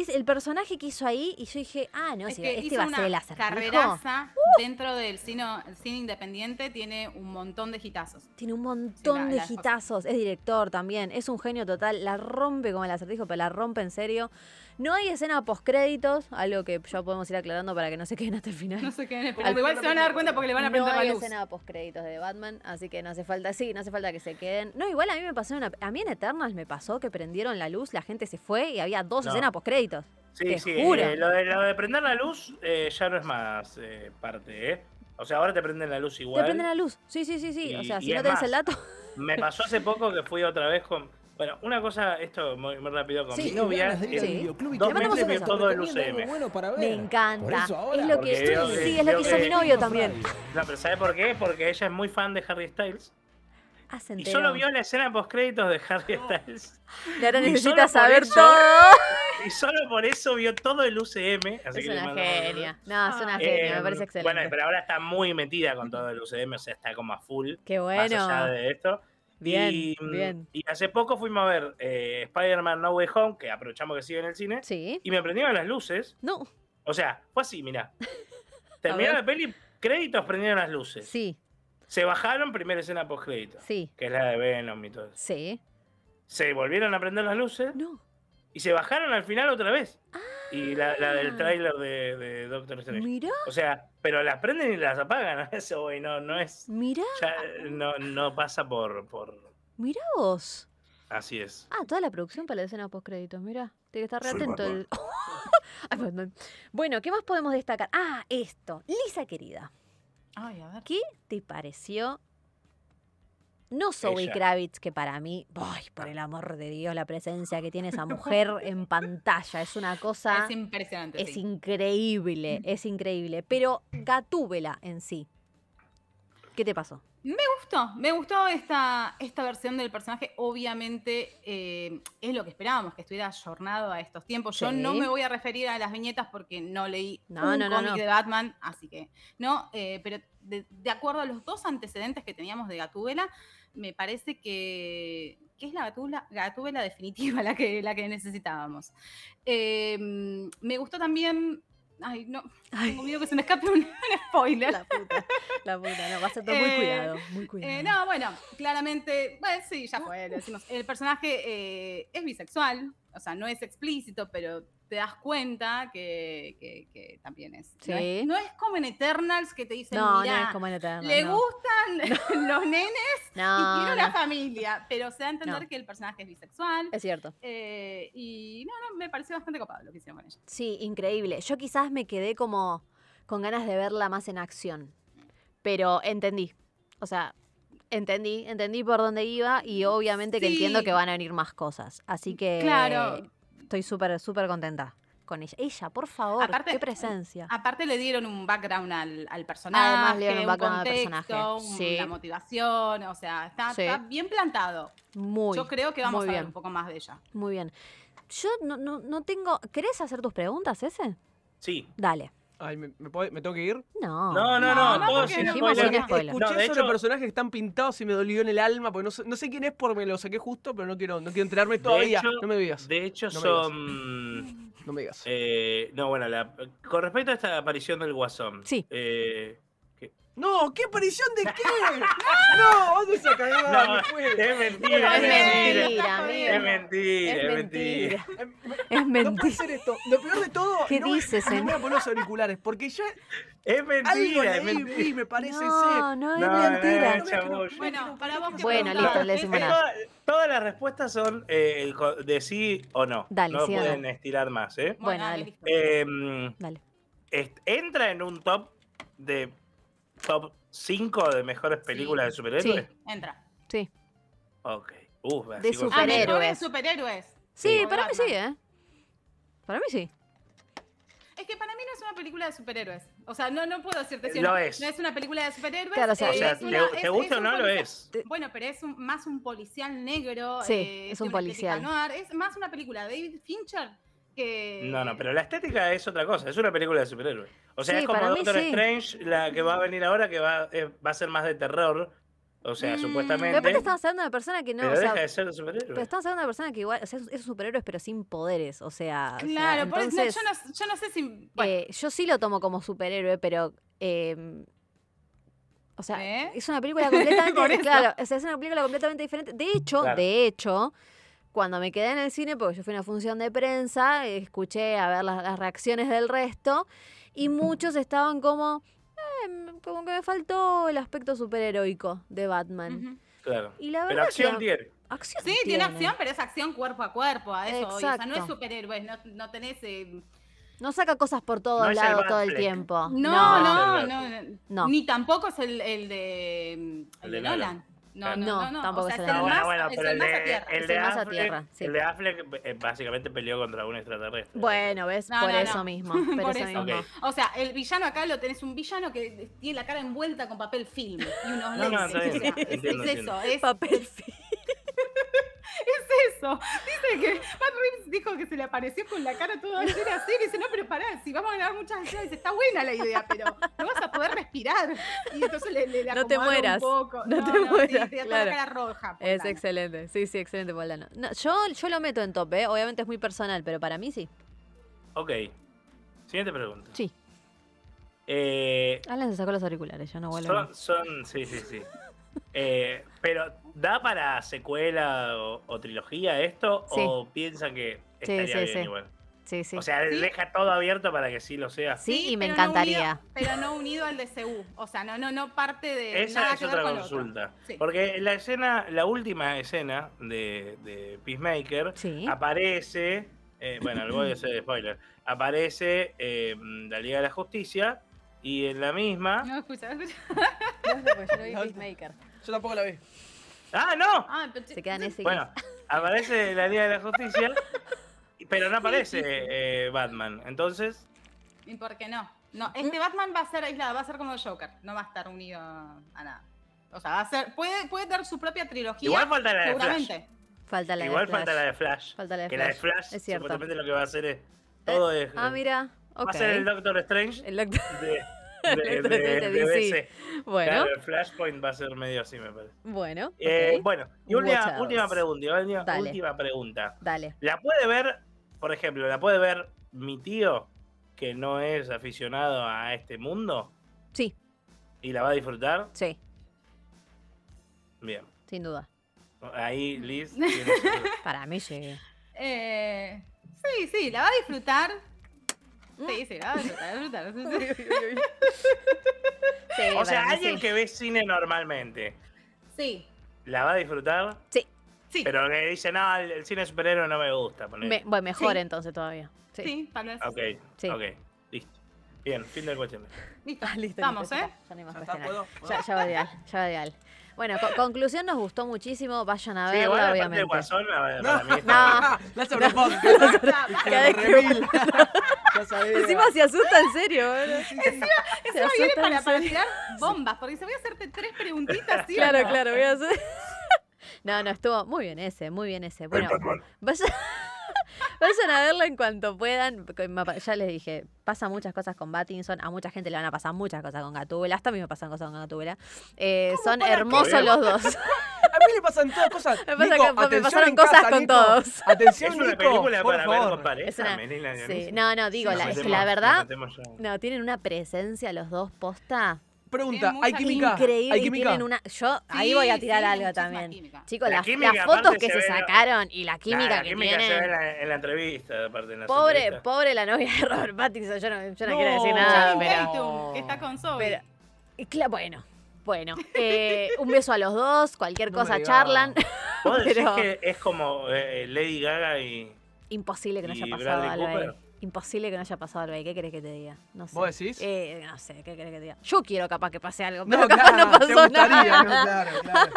Es el personaje que hizo ahí y yo dije, ah, no, es si que este va a ser el acertijo. carreraza dentro del cine, el cine independiente tiene un montón de hitazos. Tiene un montón la- de hitazos. Es director también. Es un genio total. La rompe como el acertijo, pero la rompe en serio. No hay escena postcréditos, algo que ya podemos ir aclarando para que no se queden hasta el final. No qué, pero Al- igual se van a dar cuenta porque le van a no prender hay la luz. escena postcréditos de Batman, así que no hace falta, sí, no hace falta que se queden. No, igual a mí me pasó una, a mí en Eternals me pasó que prendieron la luz, la gente se fue y había dos No. escenas postcréditos. Sí, Te sí. juro. eh, lo, de, lo de prender la luz eh, ya no es más eh, parte, ¿eh? O sea, ahora te prenden la luz Te igual. prenden la luz. Sí, sí, sí, sí. o sea, si no tenés más, el dato. Me pasó hace poco que fui otra vez con. Bueno, una cosa, esto muy, muy rápido con Sí, mi novia. Sí. Dos meses me vio todo el UCM. bueno para ver. Me Por encanta. eso ahora- es lo que sí, veo sí, es lo que hizo que- mi novio también. No, pero ¿sabe por qué? Porque ella es muy fan de Harry Styles. Ah, Y solo vio la escena post créditos de Harry Styles. [LAUGHS] Y ahora necesita saber eso- todo. Y solo por eso vio todo el UCM. Así Es que una genia. No, es una Eh, genia, me parece excelente. Bueno, pero ahora está muy metida con todo el UCM, o sea, está como a full. Qué Más bueno. allá de esto. Bien, y, bien. Y hace poco fuimos a ver eh, Spider-Man No Way Home, que aprovechamos que sigue en el cine. Sí. Y me prendieron las luces. No, O sea, fue así, mirá. [LAUGHS] Terminó la peli, créditos prendieron las luces. sí, Se bajaron, primera escena post créditos. sí, Que es la de Venom y todo eso. sí. Se volvieron a prender las luces No. y se bajaron al final otra vez. Y la, la Ah. del tráiler de, de Doctor Strange. Mirá, O sea, pero las prenden y las apagan. [LAUGHS] Eso, güey, no, no es. mirá, Ya no, no pasa por, por. mirá vos. Así es. Ah, toda la producción para la escena postcréditos, mirá. Tiene que estar re Soy atento. el- [LAUGHS] Ay, Batman. Bueno, ¿qué más podemos destacar? Ah, esto. Lisa querida, Ay, a ver. ¿qué te pareció? No Zoe Ella. Kravitz, que para mí, ay, por el amor de Dios, la presencia que tiene esa mujer en pantalla es una cosa. Es impresionante. Es sí. increíble, es increíble. Pero Gatúbela en sí. ¿Qué te pasó? Me gustó, me gustó esta, esta versión del personaje. Obviamente eh, es lo que esperábamos, que estuviera ayornado a estos tiempos. Yo Sí. no me voy a referir a las viñetas porque no leí No, un no, no, cómic no. de Batman, así que no. eh, pero de, de acuerdo a los dos antecedentes que teníamos de Gatúbela, me parece que, que es la Gatúbela, Gatúbela definitiva [LAUGHS] la que, la que necesitábamos. Eh, me gustó también. Ay, no, Ay. tengo miedo que se me escape un, [LAUGHS] un spoiler. La puta, la puta, no, va a ser todo muy Eh, cuidado, muy cuidado. Eh, no, bueno, claramente, bueno, sí, ya fue, decimos. El personaje eh, es bisexual, o sea, no es explícito, pero te das cuenta que, que- que también es. No, Sí. es. no es como en Eternals que te dicen, no, es como en Eternal. le no. gustan [LAUGHS] [LAUGHS] los nenes y una no, familia, pero se da a entender que el personaje es bisexual. es cierto. eh, y no, no, me pareció bastante copado lo que hicieron con ella. Sí, increíble. Yo quizás me quedé como con ganas de verla más en acción. Pero entendí. O sea, entendí, entendí por dónde iba y obviamente que entiendo que van a venir más cosas. Así que Claro. estoy súper, súper contenta con ella. Ella, por favor, Aparte- qué presencia. Aparte le dieron un background al, al personaje, Además le dieron un background al contexto, personaje, un- sí. la motivación, o sea, está, Sí. está bien plantado. Muy, Yo creo que vamos a ver bien. un poco más de ella. muy bien. Yo no, no, no tengo... ¿Querés hacer tus preguntas, ese? Sí. Dale. Ay, ¿me, me puedo- me tengo que ir? No. No, no, No, no, sin spoiler. spoiler. Escuché No, de sobre hecho- personajes que están pintados y me dolió en el alma, porque no sé, no sé quién es porque me lo saqué justo, pero no quiero, no quiero enterarme todavía. hecho- no me digas. De hecho, No son. No me digas. eh, no, bueno, la- con respecto a esta aparición del Guasón. Sí. eh, No, ¿qué aparición de qué? no, ¿dónde se cagó? no, fue. es mentira, Es es mentira. mentira. Es mentira, Es es mentira. mentira. Es Es No puede mentira. ser esto. Lo peor de todo. ¿Qué no dices, no me voy a poner los auriculares porque ya Es algo mentira, es mentira. vi, me parece ser. No, no es No, mentira. no. Bueno, para vos que Bueno, listo, le ¿es- decimos es- nada. Todas las respuestas son eh, de sí o no. Dale, no sí no. pueden estirar más, ¿eh? Bueno, dale. Em, Dale. ¿Entra en un top de top 5 de mejores películas de superhéroes? Entra. Sí. Ok. Uf, De Ah, Superhéroes. mejores superhéroes. Sí, para mí sí, ¿eh? Para mí sí. Es que para mí no es una película de superhéroes. O sea, no, no puedo decirte si Lo no. es. No es una película de superhéroes. Claro, o sea, O sea, es te, una- te es- gusta o no lo es. Bueno, pero es un- más un policial negro. Sí, eh, es un policial. noir, Es más una película de David Fincher que. No, no, pero la estética es otra cosa, es una película de superhéroes. O sea, Sí, es como Doctor sí. Strange, la que va a venir ahora, que va, eh, va a ser más de terror. O sea, Mm, supuestamente. Pero aparte estamos hablando de una persona que no. pero o sea, deja de ser superhéroe. pero estamos hablando de una persona que igual. O sea, es es superhéroes, pero sin poderes. O sea. o sea, Claro, por eso- no, entonces, yo, no, yo no sé si. bueno, eh, yo sí lo tomo como superhéroe, pero. eh, o sea, ¿Eh? es una película completamente. [LAUGHS] eso. claro, o sea, es una película completamente diferente. De hecho, Claro. de hecho. Cuando me quedé en el cine, porque yo fui a una función de prensa, escuché a ver las, las reacciones del resto, y muchos estaban como, "Eh, como que me faltó el aspecto superheroico de Batman. Claro. Y la Pero verdad acción que tiene. acción Sí, tiene acción, pero es acción cuerpo a cuerpo, a eso. voy, O sea, no es Exacto. superhéroes, no, no tenés. eh, No saca cosas por todos No es el lados todo el tiempo. No, no, no, no. Ni tampoco es el, el de, mm, El el de de Nolan. Nolan. No, no, No, no, no. tampoco o sea, es el de bueno, bueno, pero el de, el de más a Affleck, tierra, el de Affleck eh, básicamente peleó contra un extraterrestre. Bueno, ves, No, por no, eso no. mismo. [LAUGHS] Por, Por eso, eso. mismo. O sea, el villano acá lo tenés un villano que tiene la cara envuelta con papel film y unos No, no, lentes. [LAUGHS] es, eso, es, Papel film. Es eso. Dice que Matt Reeves dijo que se le apareció con la cara toda llena así. Y dice, no, pero pará, si vamos a grabar muchas escenas, dice, está buena la idea, pero no vas a poder respirar. Y entonces le, le, le No te mueras, Un poco. no te sí, mueras, te da toda claro. la cara roja. Es excelente. Sí, sí, excelente, Poldano. No, yo, yo lo meto en top, ¿eh? Obviamente es muy personal, pero para mí sí. Ok. Siguiente pregunta. Sí. Eh, Alan se sacó los auriculares, yo no vuelvo. son, son, sí, sí, sí. Eh, pero, ¿da para secuela o, o trilogía esto? Sí. ¿O piensan que estaría sí, bien sí. igual? Sí, sí. O sea, Sí. deja todo abierto para que sí lo sea. Sí, y me pero no encantaría. unido- pero no unido al DCU. O sea, no, no, no parte de. Esa nada es que ver otra con lo consulta. Sí. Porque la escena, la última escena de, de Peacemaker Sí. aparece, eh, bueno, el voy a hacer spoiler, aparece eh, la Liga de la Justicia y en la misma... No, escucha, escucha. [LAUGHS] yo no vi Peacemaker. Yo tampoco la vi. ¡Ah, no! Ah, pero- Se quedan ese. Bueno, [LAUGHS] aparece la Liga de la Justicia, pero no aparece eh, Batman. Entonces, ¿Y por qué no? No, este Batman va a ser aislado, va a ser como el Joker, no va a estar unido a nada. O sea, va a ser, puede, puede dar su propia trilogía. igual falta la de Flash. Falta la de Igual Flash. falta la de Flash. Falta la de que la de Flash. Flash, Es cierto. supuestamente lo que va a hacer es... Todo es... Ah, mira. Va Ok. a ser el Doctor Strange El doctor- de, [LAUGHS] [LAUGHS] de, El de- Doctor de Strange de DC. DC. Bueno, Claro, el Flashpoint va a ser medio así, me parece. bueno. Eh. Bueno, y última, pregunta, última, Dale. última pregunta. Dale. ¿La puede ver, por ejemplo, la puede ver mi tío, que no es aficionado a este mundo, Sí, y la va a disfrutar? sí, Bien. sin duda. Ahí Liz [LAUGHS] Para mí sí. Eh, sí, sí, la va a disfrutar. Mm. Sí, sí, la va a disfrutar, disfrutar. sí, sí. Sí, O sea, alguien sí. que ve cine normalmente, Sí, ¿la va a disfrutar? Sí, sí, Pero que dice, no, el, el cine superhéroe no me gusta. me- bueno, mejor Sí. entonces todavía. Sí. sí, tal vez. Ok, Sí. ok, listo. Bien, fin del cuestión. Listo, Ah, listo, vamos, listo, ¿eh? Ya no hay más Ya está, cuestiones. ¿puedo? Ya, ya va ideal, ya va ideal. Bueno, co- conclusión nos gustó muchísimo, vayan a Sí, verla, de obviamente. Guasón, la- No, No. [LAUGHS] La sobrepasa. Cada vez que- Remil. [LAUGHS] Ya sabía. Encima se asusta en serio. Se Encima viene asusta para, en para serio. tirar bombas, porque se voy a hacerte tres preguntitas, ¿sí Claro, no? claro, voy a hacer. [LAUGHS] No, no, estuvo muy bien ese, muy bien ese. Bueno, vayan, [LAUGHS] vayan a verla en cuanto puedan. Ya les dije, pasa muchas cosas con Battinson. A mucha gente le van a pasar muchas cosas con Gatúbela. Hasta a mí me pasan cosas con Gatúbela. Eh, son hermosos los dos. A mí le pasan todas cosas. [LAUGHS] Me pasa Nico, que me atención pasaron cosas casa, con Nico. todos. [LAUGHS] Atención, Es una Nico, película por para ver favor. Es una- Sí, Dionisio. no, no, digo, la, es que metemos- la verdad, no, tienen una presencia los dos posta Pregunta, ¿hay química? increíble ¿Hay y química? tienen una. Yo ahí Sí, voy a tirar sí, algo muchísima también. química. Chicos, La las, química, las fotos que se se ve- sacaron y la Nah, química la que química se ve en tienen. la, en la entrevista, aparte en la Pobre, pobre la novia de Robert Pattinson, yo no, yo no, quiero decir nada, Channing pero. Tatum, que está con Zoe. pero y cla- bueno, bueno. [LAUGHS] eh, un beso a los dos, cualquier No me cosa digas. charlan. ¿Vos [LAUGHS] decís pero- que es como eh, Lady Gaga y... Imposible que no ¿Y haya pasado Bradley algo ahí. Cooper? Imposible que no haya pasado algo ahí. ¿Qué querés que te diga? No sé. ¿Vos decís? Eh, no sé, ¿qué querés que te diga? Yo quiero capaz que pase algo, pero No, capaz claro, no te pasó gustaría, nada. no, claro, claro.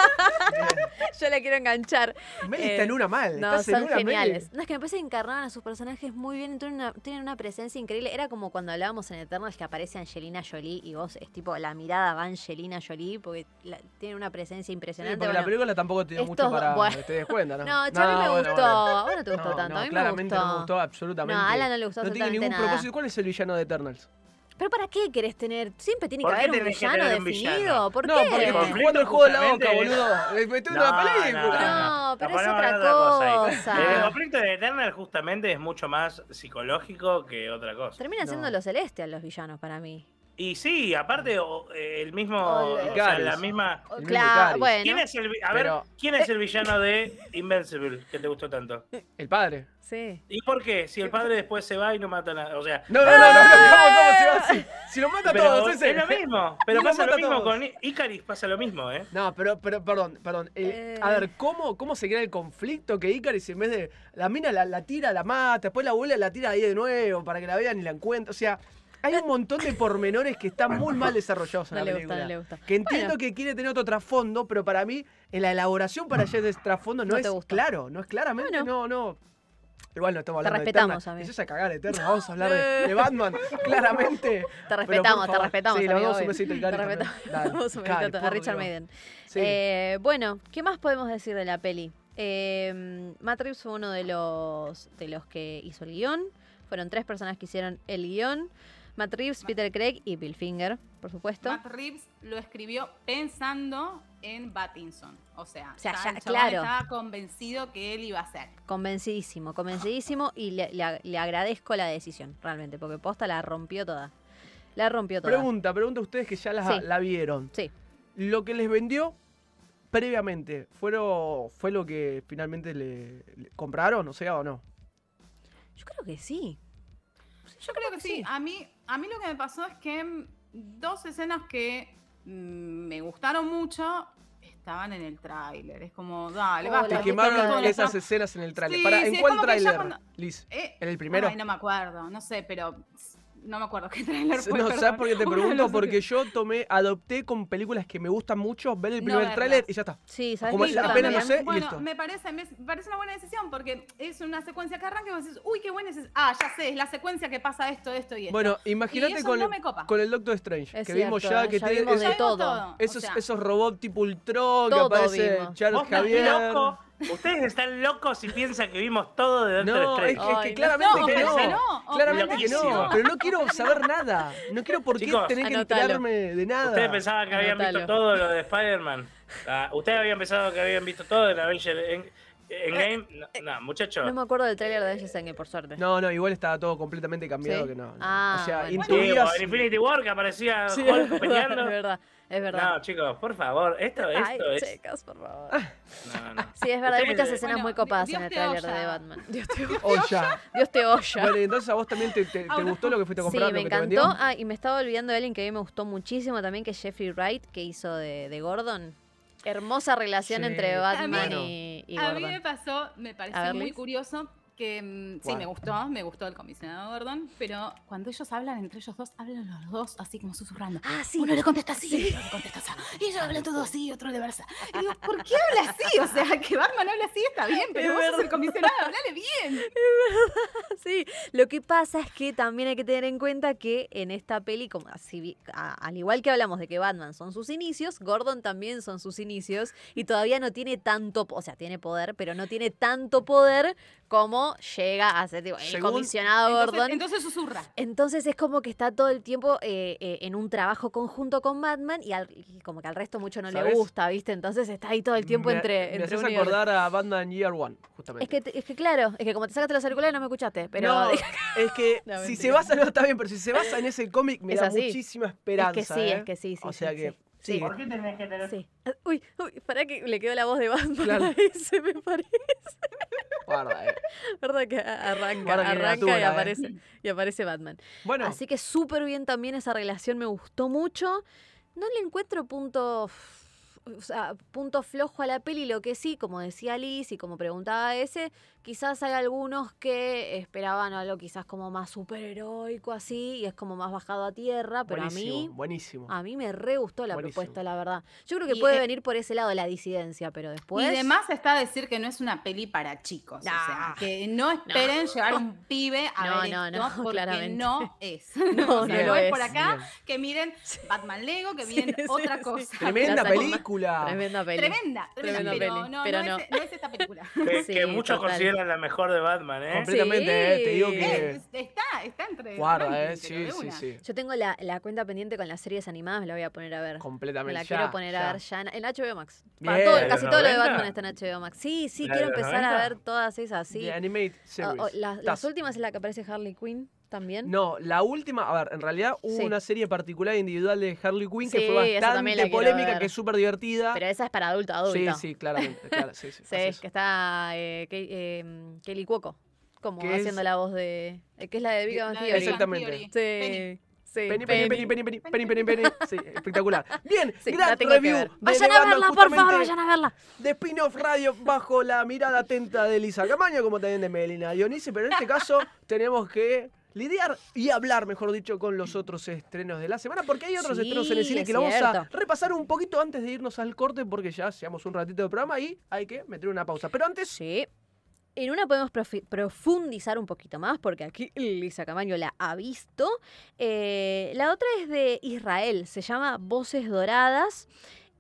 [LAUGHS] Yo la quiero enganchar. Bien. Meli Eh, está en una mal. No, estás en son una, geniales. No, es que me parece que encarnaban a sus personajes muy bien, tienen una, tienen una presencia increíble. Era como cuando hablábamos en Eternals que aparece Angelina Jolie y vos es tipo la mirada va Angelina Jolie porque la- tiene una presencia Sí, impresionante. porque la película tampoco te dio mucho para bueno. que te des cuenta, ¿no? [LAUGHS] no, Charlie me gustó. bueno. A vos no te gustó tanto. a mí claramente me gustó. no me gustó absolutamente. No, Alan no le gustó No tiene absolutamente ningún nada. propósito. ¿Cuál es el villano de Eternals? ¿Pero para qué querés tener? Siempre tiene que ¿Por qué haber un tenés que villano tener un villano? definido. ¿Por No, qué? porque estoy Conflicto jugando el juego de la boca, justamente- boludo. Me [LAUGHS] No, una película. No, pero es otra cosa. El conflicto de Eternal justamente es mucho más psicológico que otra cosa. Termina siendo No. los Celestial los villanos para mí. Y sí, aparte o, eh, el mismo, O sea, la misma. El Claro, bueno. ¿Quién es el, Pero- ¿quién es el villano de Invincible que te gustó tanto? El padre. Sí. ¿Y por qué? Si el padre después se va y no mata nada. O sea, No, no, no, no, no, ¿cómo, cómo se va así? Si lo mata a pero todos, ese. es lo mismo. [LAUGHS] Pero pasa lo mismo todos. con Icaris, pasa lo mismo, ¿eh? No, pero, pero, perdón, perdón. Eh. A ver, ¿cómo, ¿cómo se crea el conflicto que Icaris en vez de. La mina la, la tira, la mata, después la vuelve la tira ahí de nuevo para que la vean y la encuentren? O sea, hay un montón de pormenores que están muy mal desarrollados en No la le película. gusta, no le gusta. Que entiendo Bueno. que quiere tener otro trasfondo, pero para mí, en la elaboración para allá de ese trasfondo no, No te es gustó. claro, no es claramente, no, no. Igual no estamos Te hablando respetamos, de Eterna. es a cagar, Eterna. Vamos a hablar de, de Batman, [LAUGHS] claramente. Te respetamos, te favor, respetamos. Sí, le damos un besito Te respetamos. [LAUGHS] Dale, Le damos un besito a Richard Dios. Maiden. Sí. Eh, bueno, ¿qué más podemos decir de la peli? Eh, Matt Reeves fue uno de los, de los que hizo el guion. Fueron tres personas que hicieron el guion. Matt Reeves, Peter Craig y Bill Finger, por supuesto. Matt Reeves lo escribió pensando en Pattinson. O sea, O sea, ya claro. estaba convencido que él iba a ser. Convencidísimo, convencidísimo y le, le- le agradezco la decisión, realmente, porque posta la rompió toda. La rompió toda. Pregunta, pregunta a ustedes que ya la, Sí. la vieron. Sí. Lo que les vendió previamente, ¿fueron, ¿fue lo que finalmente le, le compraron? O sea, o no? Yo creo que sí. Yo creo que sí. sí. A mí, a mí lo que me pasó es que dos escenas que mm, me gustaron mucho estaban en el tráiler. Es como, dale, Oh, basta. Te quemaron esas escenas en el tráiler. Sí, Para, sí, ¿En cuál tráiler, cuando- Liz? Eh, ¿En el primero? Ay, no me acuerdo, no sé, pero no me acuerdo qué tráiler fue. No, perdón. ¿sabes por qué te pregunto? Porque yo tomé, adopté con películas que me gustan mucho, ver el No primer verlas. tráiler y ya está. Sí, ¿sabes Como pena no también. sé, y Bueno, listo. me parece, me parece una buena decisión porque es una secuencia que arranca y vos decís, uy, qué buena es. Ah, ya sé, es la secuencia que pasa esto, esto y esto. Bueno, imagínate con, no el- con Doctor Strange, Es que vimos ya que ya tiene vimos es- de Ya vimos todo. esos, o sea, esos robots tipo Ultron, que aparece vimos. Charles Javier. loco. Ustedes están locos y piensan que vimos todo de Doctor No, es Strange. que, es que claramente No, que no. no, Claramente que no. Pero no quiero saber nada. No quiero por qué Chicos, tener que Anotalo. enterarme de nada. Ustedes pensaban que habían Anotalo. visto todo lo de Spider-Man. Ah, Ustedes habían pensado que habían visto todo en Avenger en, en Game. No, no, muchachos. No me acuerdo del tráiler de Avengers Endgame, por suerte. No, no, igual estaba todo completamente cambiado. ¿Sí? Que no, no. Ah, o sea, bueno. Sí, en Infinity War que aparecía Sí, Hulk es verdad, peleando. es verdad, es verdad. No, chicos, por favor, esto, Ay, esto es. chicas, por favor. No, no. Sí, es verdad, hay muchas escenas Bueno, muy copadas Dios en el tráiler de Batman. Dios te [LAUGHS] oya. Olla. Dios te. Bueno, y entonces a vos también te, te- te Ahora- gustó lo que fuiste a Sí, me encantó. Ah, y me estaba olvidando de alguien que a mí me gustó muchísimo también, que es Jeffrey Wright, que hizo de, de Gordon. Hermosa relación Sí. entre Batman y, y A mí me pasó, me pareció ver, muy Liz. curioso que mm, sí, me gustó, me gustó el comisionado Gordon, pero cuando ellos hablan entre ellos dos, hablan los dos así como susurrando. Ah, sí. Uno le contesta así, y otro le contesta así. Y ellos hablan todo así, y otro le versa. Y digo, ¿por qué habla así? O sea, [LAUGHS] que Batman habla así está bien, pero Es vos sos verdad. el comisionado, hablale bien. [LAUGHS] Sí, lo que pasa es que también hay que tener en cuenta que en esta peli, como así, a- al igual que hablamos de que Batman son sus inicios, Gordon también son sus inicios y todavía no tiene tanto, o sea, tiene poder, pero no tiene tanto poder como llega a ser tipo, el Según- comisionado Entonces, Gordon. entonces susurra. Entonces es como que está todo el tiempo eh, eh, en un trabajo conjunto con Batman y, al- y como que al resto mucho no le ¿Sabes? gusta, ¿viste? Entonces está ahí todo el tiempo Me- entre, Me entre haces uno y otro. acordar a Batman Year One, justamente. Es que, te- es que claro, es que como te sacaste los auriculares no me escuchaste, pero No, [LAUGHS] es que No, si mentira. se basa, no está bien, pero si se basa en ese cómic, me Es da así. muchísima es esperanza. que sí, ¿eh? es que sí, sí. O sí, sea sí. que. Sí. Sí. ¿Por qué tenés que tener.? Sí. Ah, Uy, uy, para que le quedó la voz de Batman. Claro. ahí, [LAUGHS] se me parece. Guarda, eh. ¿Verdad que arranca, Guarda que arranca y eh. aparece, y aparece Batman? Bueno, Así que súper bien también esa relación, me gustó mucho. No le encuentro punto, o sea, punto flojo a la peli, lo que sí, como decía Liz y como preguntaba ese, quizás hay algunos que esperaban algo quizás como más superheroico así y es como más bajado a tierra, pero buenísimo, a mí... buenísimo. A mí me re gustó la Buenísimo. propuesta, la verdad. Yo creo que Y, puede eh, venir por ese lado la disidencia, pero después... Y además está a decir que no es una peli para chicos. O sea, que no esperen llevar un pibe a [LAUGHS] No, ver no, esto no, [LAUGHS] porque claramente. no es. [LAUGHS] No, O sea, no no lo es por acá Bien. que miren Batman Lego, que miren sí, otra sí. cosa. Tremenda película. Tremenda peli. Tremenda, tremenda, Tremenda pero, peli, no, pero no, no. Es, no es esta película. Que, Sí, que muchos total. Consideran la mejor de Batman, ¿eh? Completamente, eh, te digo que. Eh, está, está entre. Guarda, eh. Sí, sí, sí. Yo tengo la, la cuenta pendiente con las series animadas, me la voy a poner a ver. Me Completamente. la ya, quiero poner ya. a ver ya en, en HBO Max. Bien. Para todo- ¿De los casi todo lo de 90? Batman está en HBO Max. Sí, sí, ¿La quiero empezar a 90? ver todas esas, sí. The Animate Series. las, las últimas es la que aparece Harley Quinn también. No, la última, a ver, en realidad hubo Sí. una serie particular individual de Harley Quinn que Sí, fue bastante polémica, que es súper divertida. Pero esa es para adulto, sí, adulto. sí, claramente. claro, sí, sí, [LAUGHS] Sí, que está eh, eh, Kelly Cuoco, como es- haciendo la voz de... eh, que es la de Big Bang Theory. Exactamente. Sí, sí. Penny, penny, penny, penny, penny, penny, penny, penny. [LAUGHS] Sí, espectacular. Bien, Sí, gran review de Vayan a verla, por favor, vayan a verla. de Spin-off Radio bajo la mirada atenta de Lisa Camaño, como también de Melina Dionisi, pero en este caso [LAUGHS] tenemos que lidiar y hablar, mejor dicho, con los otros estrenos de la semana, porque hay otros Sí, estrenos en el cine es que lo vamos a repasar un poquito antes de irnos al corte, porque ya llevamos un ratito de programa y hay que meter una pausa. Pero antes, Sí. En una podemos profundizar un poquito más, porque aquí Lisa Camaño la ha visto. Eh, la otra es de Israel, se llama Voces Doradas.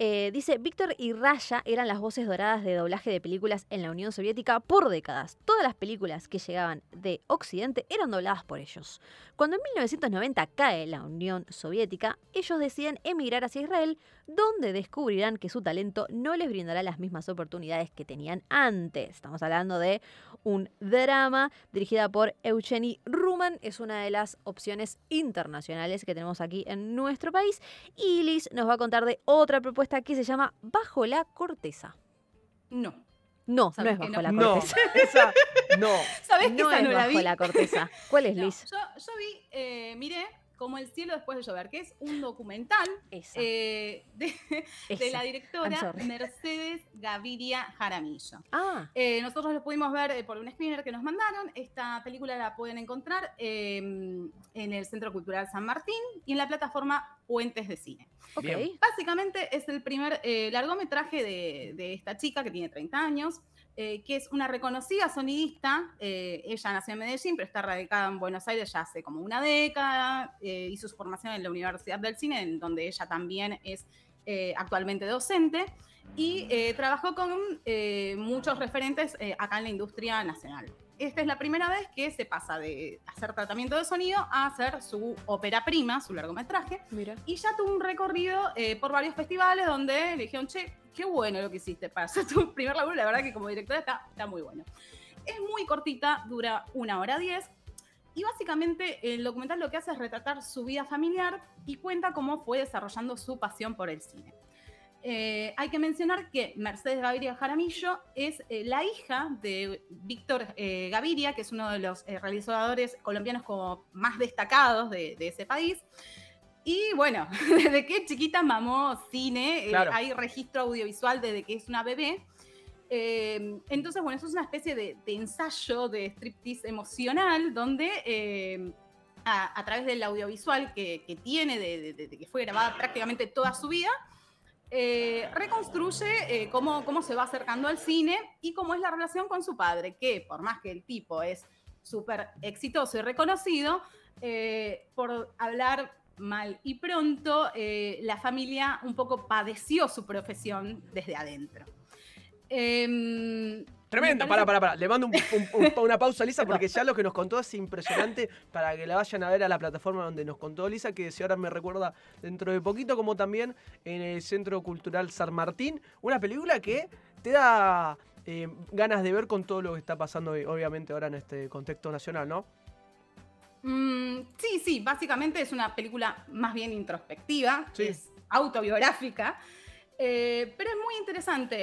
Eh, dice, Víctor y Raya eran las voces doradas de doblaje de películas en la Unión Soviética por décadas. Todas las películas que llegaban de Occidente eran dobladas por ellos. Cuando en 1990 cae la Unión Soviética, ellos deciden emigrar hacia Israel, donde descubrirán que su talento no les brindará las mismas oportunidades que tenían antes. Estamos hablando de un drama dirigida por Eugenie Ruman. Es una de las opciones internacionales que tenemos aquí en nuestro país. Y Liz nos va a contar de otra propuesta que se llama Bajo la Corteza. No. No, no es Bajo no. la no, Corteza. [LAUGHS] esa, no. [LAUGHS] ¿Sabes que No esa es no la Bajo vi? la Corteza. ¿Cuál es No, Liz? yo, yo vi, eh, miré como El cielo después de llover, que es un documental eh, de, la directora. Mercedes Gaviria Jaramillo. Ah, Eh, nosotros lo pudimos ver eh, por un screener que nos mandaron. Esta película la pueden encontrar eh, en el Centro Cultural San Martín y en la plataforma Puentes de Cine. ok. Bien. Básicamente es el primer eh, largometraje de, de esta chica que tiene 30 años, eh, que es una reconocida sonidista. eh, ella nació en Medellín, pero está radicada en Buenos Aires ya hace como una década. eh, hizo su formación en la Universidad del Cine, en donde ella también es eh, actualmente docente. Y trabajó con muchos referentes acá en la industria nacional. Esta es la primera vez que se pasa de hacer tratamiento de sonido a hacer su ópera prima, su largometraje Mira. y ya tuvo un recorrido eh, por varios festivales donde le dijeron, che, qué bueno lo que hiciste para hacer tu [LAUGHS] primer laburo, la verdad que como directora está, está muy bueno. Es muy cortita, dura una hora diez, y básicamente el documental lo que hace es retratar su vida familiar y cuenta cómo fue desarrollando su pasión por el cine. Eh, hay que mencionar que Mercedes Gaviria Jaramillo es eh, la hija de Víctor eh, Gaviria, que es uno de los realizadores colombianos como más destacados de, de ese país. Y bueno, [LAUGHS] desde que chiquita mamó cine, Claro. hay registro audiovisual desde que es una bebé. Entonces, bueno, eso es una especie de, de ensayo de striptease emocional donde a, a través del audiovisual que, que tiene, de- de que fue grabada prácticamente toda su vida, eh, reconstruye eh, cómo, cómo se va acercando al cine y cómo es la relación con su padre, que por más que el tipo es súper exitoso y reconocido, eh, por hablar mal y pronto, la familia un poco padeció su profesión desde adentro. Em, Tremendo, parece- para, para. Le mando un- un- un- una pausa a Lisa [LAUGHS] porque ya lo que nos contó es impresionante para que la vayan a ver a la plataforma donde nos contó Lisa, que si ahora me recuerda dentro de poquito, como también en el Centro Cultural San Martín, una película que te da eh, ganas de ver con todo lo que está pasando hoy, obviamente ahora en este contexto nacional, ¿no? Mm, sí, sí, básicamente es una película más bien introspectiva, Sí. es autobiográfica, eh, pero es muy interesante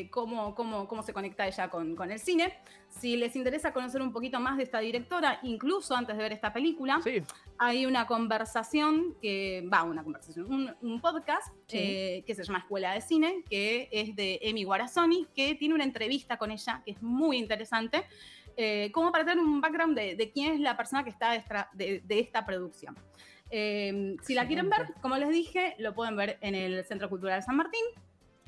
eh, cómo, cómo- cómo se conecta ella con, con el cine. Si les interesa conocer un poquito más de esta directora, incluso antes de ver esta película, Sí, hay una conversación que va, una conversación, un, un podcast Sí. eh, que se llama Escuela de Cine, que es de Emi Guarazoni, que tiene una entrevista con ella que es muy interesante, eh, como para tener un background de, de quién es la persona que está de, de esta producción. Eh, si la quieren ver, como les dije, lo pueden ver en el Centro Cultural San Martín.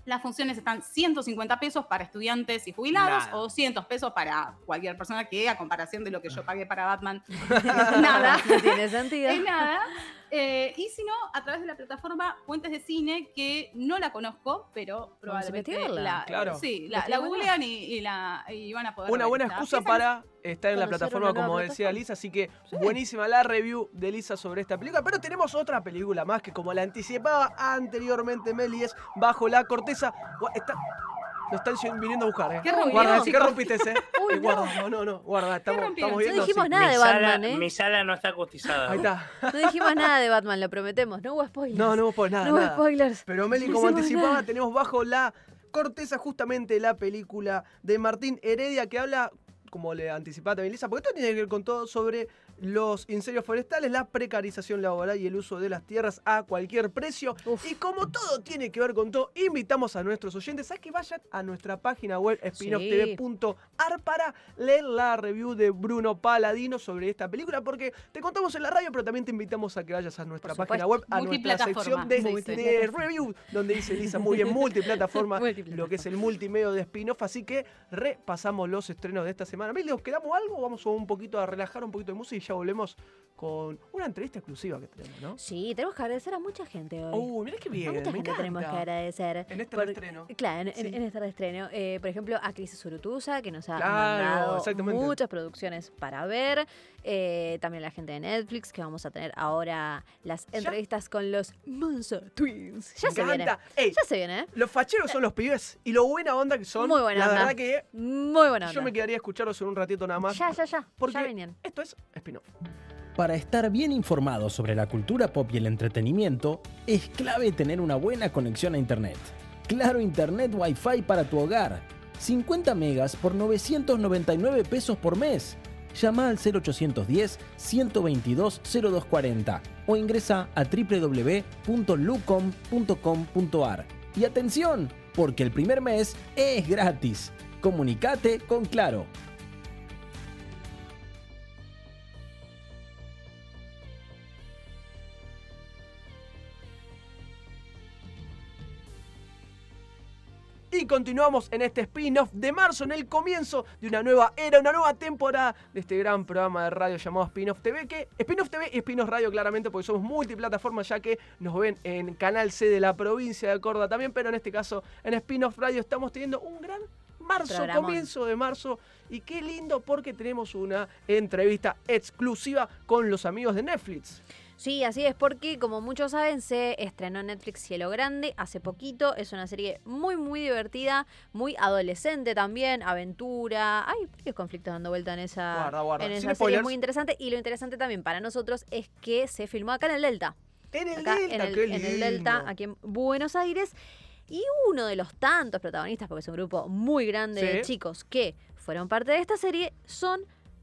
Las funciones están 150 pesos para estudiantes y jubilados Nada. o 200 pesos para cualquier persona que, a comparación de lo que yo pagué para Batman, [LAUGHS] nada. No tiene sentido. [LAUGHS] Es nada. Eh, y si no, a través de la plataforma Puentes de Cine, que no la conozco, pero probablemente la, Claro. sí, la, la googlean y, y la, y van a poder Una buena excusa para estar en la plataforma, como decía. Lisa. Así que Sí. buenísima la review de Lisa sobre esta película. Pero tenemos otra película más que, como la anticipaba anteriormente Meli, es Bajo la Corteza. Está, lo están viniendo a buscar, ¿eh? ¿Qué rompió, Guarda, ¿qué rompiste ese? [LAUGHS] Uy, Eh, no. guarda, no, no, no, guarda, estamos, estamos No viendo. dijimos sí. nada mi de sala, Batman, ¿eh? Mi sala no está cotizada. Ahí está. No dijimos nada de Batman, lo prometemos. No hubo spoilers. No, no, pues nada, No hubo spoilers. Pero Meli, No como anticipaba, nada. tenemos bajo la corteza justamente la película de Martín Heredia que habla, como le anticipaba también Lisa, porque esto tiene que ver con todo sobre los incendios forestales, la precarización laboral y el uso de las tierras a cualquier precio. Uf. Y como todo tiene que ver con todo, invitamos a nuestros oyentes a que vayan a nuestra página web spinofftv.ar para leer la review de Bruno Paladino sobre esta película, porque te contamos en la radio, pero también te invitamos a que vayas a nuestra página web, a nuestra sección de, de review, donde dice Lisa muy bien [LAUGHS] multiplataforma, lo que es el multimedio de spin-off. Así que repasamos los estrenos de esta semana. ¿nos quedamos algo? Vamos un poquito a relajar un poquito de música y ya volvemos con una entrevista exclusiva que tenemos, ¿no? Sí, tenemos que agradecer a mucha gente hoy. Uh, mira qué a bien, mucha me gente tenemos que agradecer. En este Por- reestreno. Claro, en, en- Sí. en este reestreno. Eh, por ejemplo, a Cris Surutusa, que nos ha Claro, mandado muchas producciones para ver. Eh, también la gente de Netflix, que vamos a tener ahora las Ya. entrevistas con los Monzo Twins. Ya Me se viene. encanta. Ey, Ya se viene, ¿eh? los facheros son los pibes y lo buena onda que son. Muy buena La onda. verdad que Muy buena yo onda. me quedaría a escucharlos en un ratito nada más. Ya, ya, ya. Porque Ya venían. esto es spin-off. Para estar bien informado sobre la cultura pop y el entretenimiento, es clave tener una buena conexión a Internet. Claro Internet Wi-Fi para tu hogar. 50 megas por 999 pesos por mes. Llama al 0810-122-0240 o ingresa a www.lucom.com.ar. Y atención, porque el primer mes es gratis. Comunicate con Claro. Y continuamos en este spin-off de marzo, en el comienzo de una nueva era, una nueva temporada de este gran programa de radio llamado Spin-off TV, que Spin-off TV y Spin-off Radio claramente, porque somos multiplataformas ya que nos ven en Canal C de la provincia de Córdoba también, pero en este caso en Spin-off Radio estamos teniendo un gran marzo, Programón. comienzo de marzo, y qué lindo porque tenemos una entrevista exclusiva con los amigos de Netflix. Sí, así es, porque como muchos saben, se estrenó en Netflix Cielo Grande hace poquito. Es una serie muy, muy divertida, muy adolescente también, aventura. Hay varios conflictos dando vuelta en esa, Guarda, guarda. en esa serie spoilers. muy interesante. Y lo interesante también para nosotros es que se filmó acá en el Delta. En el Acá Delta, en, el, qué en el Delta, aquí en Buenos Aires. Y uno de los tantos protagonistas, porque es un grupo muy grande de chicos que fueron parte de esta serie, son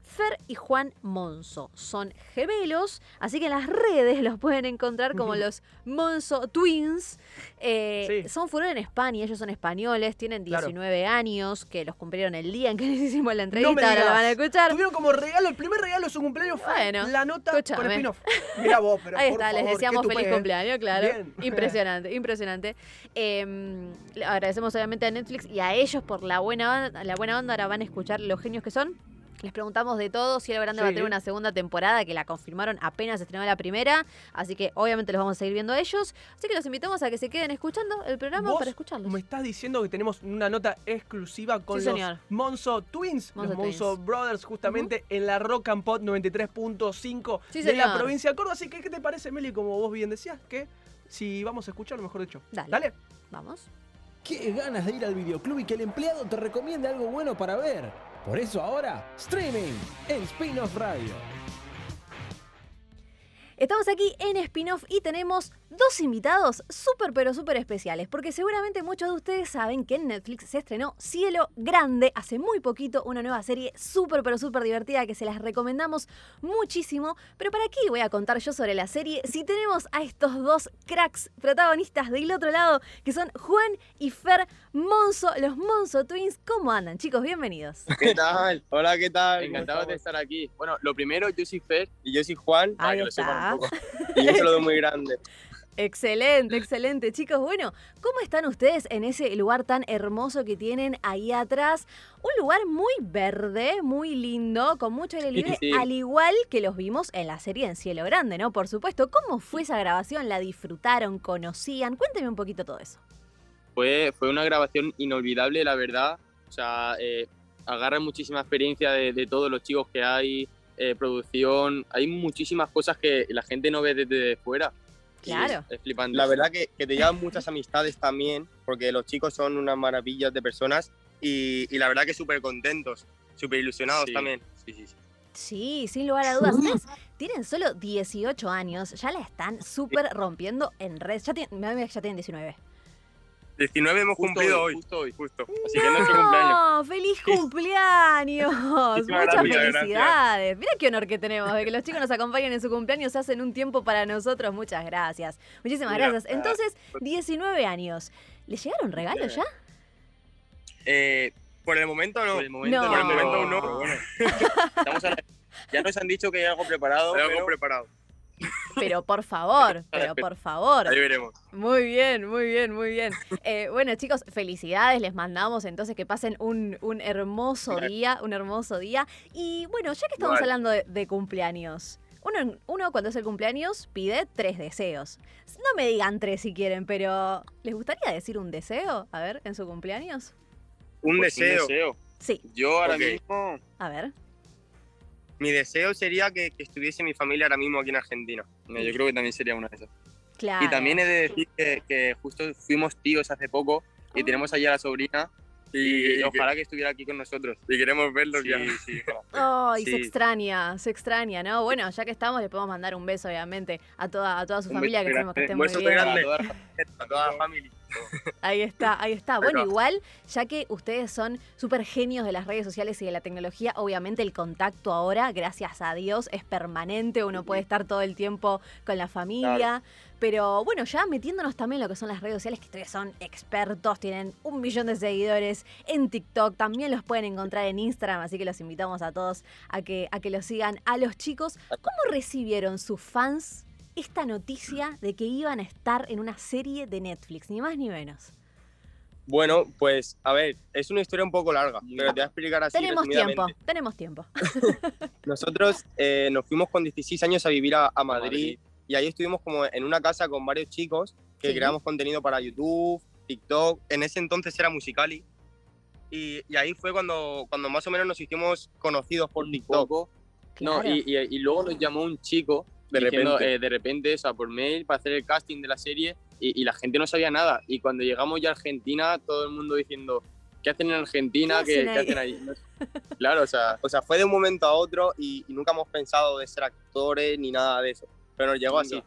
Fer y Juan Monzo. Son gemelos, así que en las redes los pueden encontrar como los Monzo Twins. Eh, Sí. Son fueron en España, ellos son españoles, tienen Claro. 19 años, que los cumplieron el día en que [LAUGHS] les hicimos la entrevista, ahora la van a escuchar. Tuvieron como regalo, el primer regalo de su cumpleaños fue Bueno, la nota con escúchame. spin-off. Mira vos, pero [LAUGHS] Ahí por está, les deseamos feliz cumpleaños, claro. Bien. [LAUGHS] Impresionante, impresionante. Eh, le agradecemos obviamente a Netflix y a ellos por la buena, la buena onda. Ahora van a escuchar los genios que son. Les preguntamos de todo. Cielo Grande va a Sí. tener una segunda temporada que la confirmaron apenas estrenó la primera. Así que obviamente los vamos a seguir viendo a ellos. Así que los invitamos a que se queden escuchando el programa Vos para escucharlos. Me estás diciendo que tenemos una nota exclusiva con Sí, los señor. Monzo Twins, Monzo los Monzo Twins. Brothers, justamente en la Rock and Pop 93.5 Sí, de la provincia de Córdoba. Así que, ¿qué te parece, Meli? Como vos bien decías, que si vamos a escucharlo, mejor dicho. Dale. Dale. Vamos. Qué ganas de ir al videoclub y que el empleado te recomiende algo bueno para ver. Por eso ahora, streaming en Spin-off Radio. Estamos aquí en Spin-off y tenemos dos invitados súper pero súper especiales, porque seguramente muchos de ustedes saben que en Netflix se estrenó Cielo Grande hace muy poquito, una nueva serie súper pero súper divertida que se las recomendamos muchísimo. Pero ¿para qué voy a contar yo sobre la serie si tenemos a estos dos cracks protagonistas del otro lado, que son Juan y Fer Monzo, los Monzo Twins? ¿Cómo andan, chicos? Bienvenidos. ¿Qué tal? Hola, ¿qué tal? ¿Cómo Encantado de estar aquí. Bueno, lo primero, yo soy Fer y yo soy Juan, para Ahí que lo está. sepan un poco. Y un saludo muy grande. [LAUGHS] Excelente, excelente, chicos. Bueno, ¿cómo están ustedes en ese lugar tan hermoso que tienen ahí atrás? Un lugar muy verde, muy lindo, con mucho aire libre, sí. al igual que los vimos en la serie en Cielo Grande, ¿no? Por supuesto. ¿Cómo fue esa grabación? ¿La disfrutaron? ¿Conocían? Cuénteme un poquito todo eso. Fue, fue una grabación inolvidable, la verdad. O sea, eh, agarra muchísima experiencia de, de todos los chicos que hay, eh, producción. Hay muchísimas cosas que la gente no ve desde fuera. Claro. Es, es flipante. La verdad que, que te llevan muchas amistades también, porque los chicos son unas maravillas de personas y, y la verdad que súper contentos, súper ilusionados Sí. también. Sí, sí, sí. Sí, sin lugar a dudas. Ustedes tienen solo 18 años, ya la están súper rompiendo en redes. Ya, tienen- ya tienen 19. 19 hemos Justo cumplido hoy, hoy, justo hoy. justo. Así que es nuestro cumpleaños. ¡No! ¡Feliz cumpleaños! [LAUGHS] Muchas gracias, felicidades. Mira qué honor que tenemos de que los chicos nos acompañen en su cumpleaños, hacen un tiempo para nosotros. Muchas gracias. Muchísimas Mira, gracias. Entonces, 19 años. ¿Le llegaron regalos ya? Eh, por el momento no. Por el momento No. no, Por el momento pero- no. pero bueno. [LAUGHS] Estamos a la- Ya nos han dicho que hay algo preparado. Hay algo pero- preparado. Pero por favor, pero por favor. Ahí veremos. Muy bien, muy bien, muy bien. Eh, bueno, chicos, felicidades. Les mandamos entonces que pasen un, un hermoso Gracias. día, un hermoso día. Y bueno, ya que estamos hablando de, de cumpleaños, uno, uno cuando es el cumpleaños pide tres deseos. No me digan tres si quieren, pero ¿les gustaría decir un deseo? A ver, en su cumpleaños. Un Pues deseo. Sí, Yo ahora mismo. a ver. Mi deseo sería que, que estuviese mi familia ahora mismo aquí en Argentina. no, yo creo que también sería una de esas. Claro. Y también he de decir que, que justo fuimos tíos hace poco y Ah. tenemos allá a la sobrina. Y, Y, ojalá que estuviera aquí con nosotros. y queremos verlos Sí, ya. sí. [LAUGHS] Ay, se Sí. extraña, se extraña, ¿no? Bueno, ya que estamos, le podemos mandar un beso, obviamente, a toda, a toda su Un familia, que esperemos que esté grande. muy Un beso bien. grande. A toda A toda la familia. Ahí está, ahí está. Bueno, igual, ya que ustedes son súper genios de las redes sociales y de la tecnología, obviamente el contacto ahora, gracias a Dios, es permanente. Uno puede estar todo el tiempo con la familia. Pero bueno, ya metiéndonos también en lo que son las redes sociales, que ustedes son expertos, tienen un millón de seguidores en TikTok, también los pueden encontrar en Instagram, así que los invitamos a todos a que, a que los sigan. A los chicos, ¿cómo recibieron sus fans esta noticia de que iban a estar en una serie de Netflix? Ni más ni menos. Bueno, pues a ver, es una historia un poco larga, pero te voy a explicar así tenemos tiempo, tenemos tiempo. [LAUGHS] Nosotros eh, nos fuimos con 16 años a vivir a, a Madrid, Madrid. y ahí estuvimos como en una casa con varios chicos que Sí. creamos contenido para YouTube, TikTok. En ese entonces era Musicali. Y, y ahí fue cuando, cuando más o menos nos hicimos conocidos por TikTok. poco. No, Claro. y, y- y luego nos llamó un chico De diciendo, repente. eh, de repente, o sea, por mail para hacer el casting de la serie y, y la gente no sabía nada. Y cuando llegamos ya a Argentina, todo el mundo diciendo, ¿qué hacen en Argentina? ¿Qué ¿Qué, hacen qué ahí?" Claro, o sea, O sea, fue de un momento a otro y, y nunca hemos pensado de ser actores ni nada de eso. Pero nos llegó así.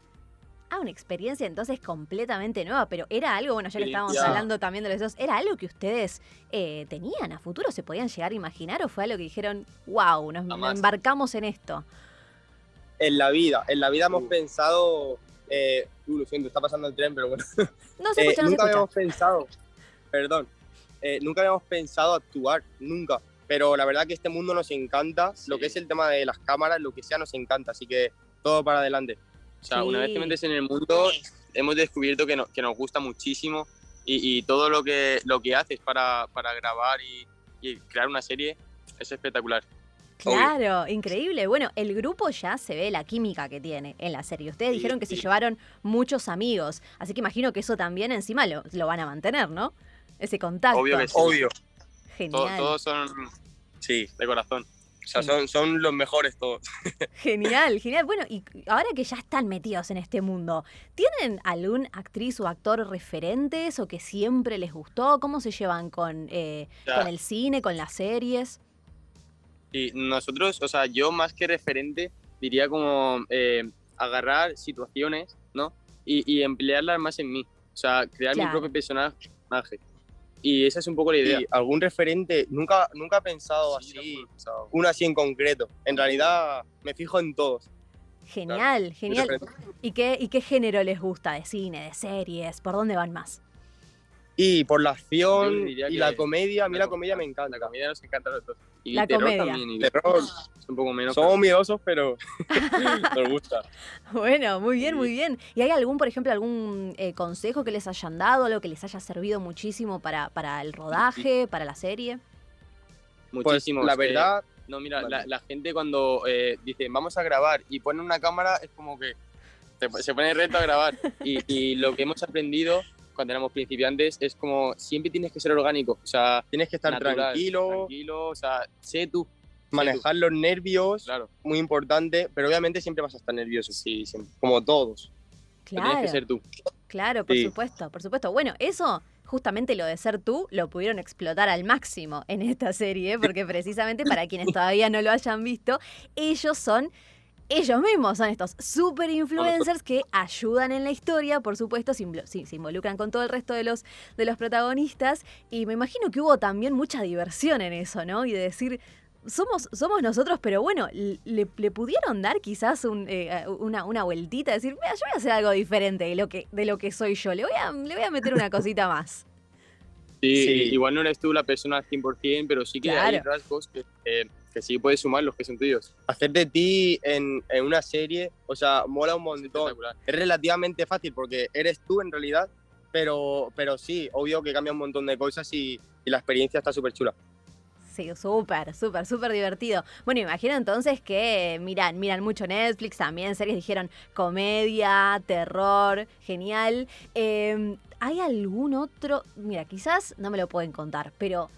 Ah, una experiencia entonces completamente nueva, pero era algo, bueno, ya que estábamos hablando también de los dos, ¿era algo que ustedes eh, tenían a futuro? ¿Se podían llegar a imaginar o fue algo que dijeron, wow, nos, nos Jamás. embarcamos en esto? En la vida, en la vida hemos Uh. pensado. Eh, uh, lo siento, está pasando el tren, pero bueno. No se Eh, escucha, no se nunca escucha. habíamos pensado, perdón, eh, nunca habíamos pensado actuar, nunca. Pero la verdad que este mundo nos encanta, lo que Sí. es el tema de las cámaras, lo que sea nos encanta, así que todo para adelante. O sea, una vez Sí. te metes en el mundo, hemos descubierto que, no- que nos gusta muchísimo y, y todo lo que, lo que haces para, para grabar y, y crear una serie es espectacular. Claro, increíble. Bueno, el grupo ya se ve la química que tiene en la serie. Ustedes Sí, dijeron que se sí. llevaron muchos amigos, así que imagino que eso también encima lo, lo van a mantener, ¿no? Ese contacto. Obvio que sí. Obvio, Genial. todos son sí. de corazón. O sea, son, son los mejores todos. [LAUGHS] Genial, genial. Bueno, y ahora que ya están metidos en este mundo, ¿tienen algún actriz o actor referentes o que siempre les gustó? ¿Cómo se llevan con, eh, con el cine, con las series? Y nosotros, o sea, yo más que referente, diría como eh, agarrar situaciones, ¿no? Y, y emplearlas más en mí. O sea, crear Claro. mi propio personaje. Y esa es un poco la idea. Y algún referente, nunca, nunca he pensado Sí, así, no, sea, uno así en concreto. En realidad me fijo en todos. Genial, genial. ¿Y qué, ¿Y qué género les gusta? ¿De cine, de series? ¿Por dónde van más? Y por la acción y la comedia, a mí la, com- comedia me encanta. La comedia nos encanta a los dos. Y La terror comedia. también. y Terror. es un poco menos. Somos miedosos, pero [LAUGHS] nos gusta. [LAUGHS] Bueno, muy bien, Sí. muy bien. ¿Y hay algún, por ejemplo, algún eh, consejo que les hayan dado, algo que les haya servido muchísimo para, para el rodaje, para la serie? Pues Muchísimos. la eh, verdad, No, mira, Vale. la, la gente cuando eh, dice vamos a grabar y pone una cámara es como que se, se pone reto a grabar. Y, y lo que hemos aprendido cuando éramos principiantes es como siempre tienes que ser orgánico. O sea, tienes que estar natural, tranquilo, tranquilo, o sea, sé tú. manejar los nervios, Claro, muy importante, pero obviamente siempre vas a estar nervioso, sí, siempre. como todos. Tienes que Claro, ser tú. claro, por Sí. supuesto, por supuesto. Bueno, eso, justamente lo de ser tú, lo pudieron explotar al máximo en esta serie, porque precisamente para quienes todavía no lo hayan visto, ellos son ellos mismos son estos super influencers que ayudan en la historia, por supuesto, se, invo- sí, se involucran con todo el resto de los, de los protagonistas. Y me imagino que hubo también mucha diversión en eso, ¿no? Y de decir, somos, somos nosotros, pero bueno, le, le pudieron dar quizás un, eh, una, una vueltita, decir, mira, yo voy a hacer algo diferente de lo que, de lo que soy yo, le voy, a, le voy a meter una cosita más. [LAUGHS] Sí, Sí. igual no eres tú la persona al 100%, pero sí que hay rasgos que, eh, que sí puedes sumar los que son tuyos. Hacer de ti en, en una serie, o sea, mola un montón. Espectacular. Es relativamente fácil porque eres tú en realidad, pero, pero sí, obvio que cambia un montón de cosas y, y la experiencia está súper chula. Sí, súper, súper, súper divertido. Bueno, imagino entonces que miran, miran mucho Netflix, también series dijeron comedia, terror, genial. Eh, ¿Hay algún otro? Mira, quizás no me lo pueden contar, pero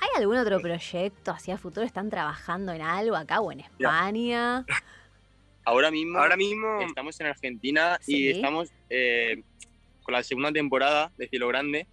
¿hay algún otro proyecto hacia futuro? ¿Están trabajando en algo acá o en España? [LAUGHS] Ahora mismo, Ahora mismo, estamos en Argentina Sí. y estamos eh, con la segunda temporada de Cielo Grande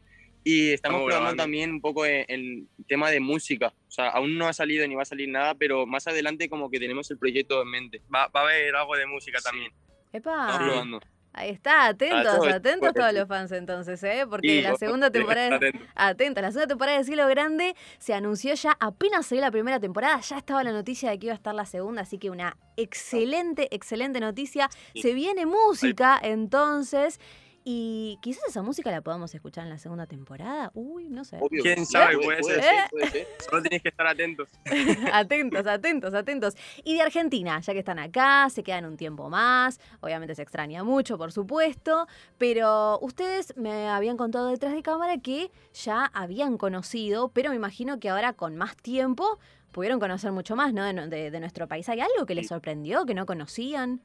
y estamos Estamos probando grabando. también un poco en, en tema de música. O sea, aún no ha salido ni va a salir nada, pero más adelante como que tenemos el proyecto en mente. va, va a haber algo de música Sí. también. Estamos ¡Epa! probando. Ahí está, atentos, atentos todos los fans entonces, ¿eh? Porque Sí, la segunda temporada... Atento. Atentos, la segunda temporada de Cielo Grande se anunció ya, apenas salió la primera temporada, ya estaba la noticia de que iba a estar la segunda, así que una excelente, excelente noticia. Sí. Se viene música entonces, y quizás esa música la podamos escuchar en la segunda temporada. Uy, no sé. Obvio. ¿Quién sabe? Puede ser. puede ser. Solo tienes que estar atentos. [LAUGHS] atentos, atentos, atentos. Y de Argentina, ya que están acá, se quedan un tiempo más, obviamente se extraña mucho, por supuesto, pero ustedes me habían contado detrás de cámara que ya habían conocido, pero me imagino que ahora con más tiempo pudieron conocer mucho más, ¿no? De, no- de- de nuestro país. ¿Hay algo que les sorprendió, que no conocían?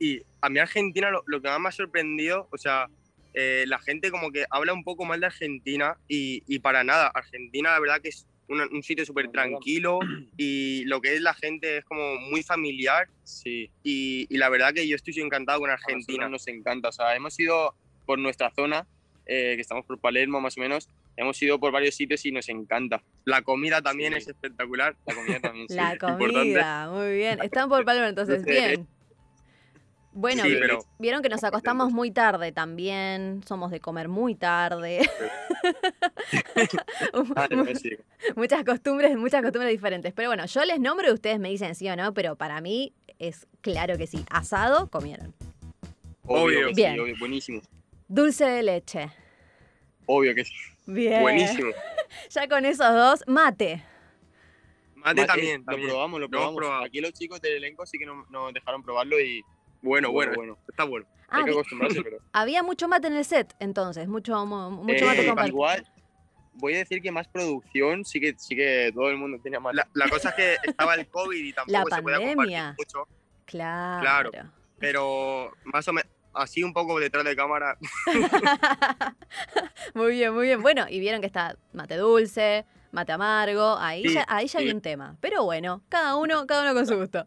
Y a mí Argentina lo, lo que más me ha sorprendido, o sea, eh, la gente como que habla un poco mal de Argentina y, y para nada, Argentina la verdad que es un, un sitio súper tranquilo y lo que es la gente es como muy familiar Sí. y, y la verdad que yo estoy encantado con Argentina. nos encanta. O sea, hemos ido por nuestra zona, eh, que estamos por Palermo más o menos, hemos ido por varios sitios y nos encanta. La comida también Sí. es espectacular. La comida también, [LAUGHS] sí. La importante. comida, muy bien. Están por [LAUGHS] Palermo entonces, Sí. bien. Bueno, Sí, vi- pero- vieron que nos acostamos muy tarde también, somos de comer muy tarde. [LAUGHS] [LAUGHS] No, sí. muchas costumbres, muchas costumbres diferentes. Pero bueno, yo les nombro y ustedes me dicen sí o no, pero para mí es claro que sí. Asado, comieron. Obvio. que Bien. Sí, obvio, buenísimo. Dulce de leche. Obvio que sí. Bien. Buenísimo. [LAUGHS] Ya con esos dos, mate. Mate Mate, también, Lo probamos, lo probamos. Aquí los chicos del elenco sí que no- nos dejaron probarlo y Bueno, bueno, bueno. está bueno. Ah, Hay que acostumbrarse, [LAUGHS] pero... había mucho mate en el set, entonces, mucho, mu- mucho Eh, mate compartido. igual, voy a decir que más producción, sí que, sí que todo el mundo tenía más. La, la cosa es que estaba el COVID y [LAUGHS] tampoco La se podía compartir pandemia. mucho, Claro. Claro. pero más o menos así un poco detrás de cámara. [LAUGHS] muy bien, muy bien. Bueno, y vieron que está mate dulce, mate amargo, ahí Sí, ya, ahí ya hay sí. un tema. Pero bueno, cada uno, cada uno con su gusto.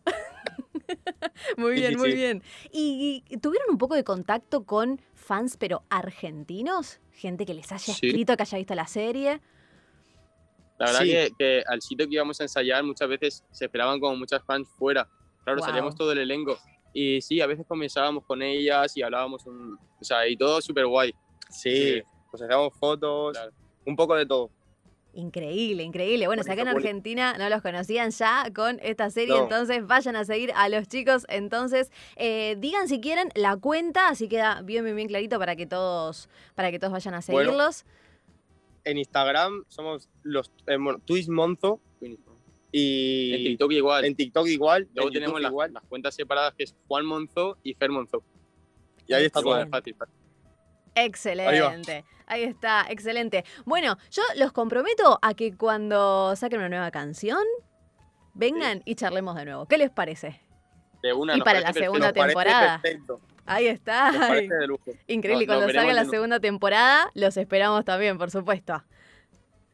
[LAUGHS] muy Sí, bien, sí, muy sí. bien. ¿Y, tuvieron un poco de contacto con fans, pero argentinos? Gente que les haya Sí. escrito, que haya visto la serie. La verdad Sí. que, que al sitio que íbamos a ensayar muchas veces se esperaban como muchas fans fuera. Claro, Guau. salíamos todo el elenco. Y sí, a veces conversábamos con ellas y hablábamos, un- o sea, y todo súper guay. Sí, pues hacíamos fotos, Claro. un poco de todo. Increíble, increíble. Bueno, si acá en. Argentina no los conocían ya con esta serie, No. entonces vayan a seguir a los chicos. Entonces, eh, digan si quieren la cuenta, así queda bien, bien, bien clarito para que todos, para que todos vayan a Bueno. seguirlos. En Instagram somos los eh, bueno, Twist Monzo Y En TikTok igual. En TikTok igual. Luego en tenemos las, igual. las cuentas separadas que es Juan Monzo y Fer Monzo. Y ahí está todo fácil. Excelente. Ahí está, excelente. Bueno, yo los comprometo a que cuando saquen una nueva canción, vengan y charlemos de nuevo. ¿Qué les parece? De una, Y para la segunda temporada. Ahí está. Nos parece de lujo. Increíble. Nos cuando salga la segunda temporada, los esperamos también, por supuesto.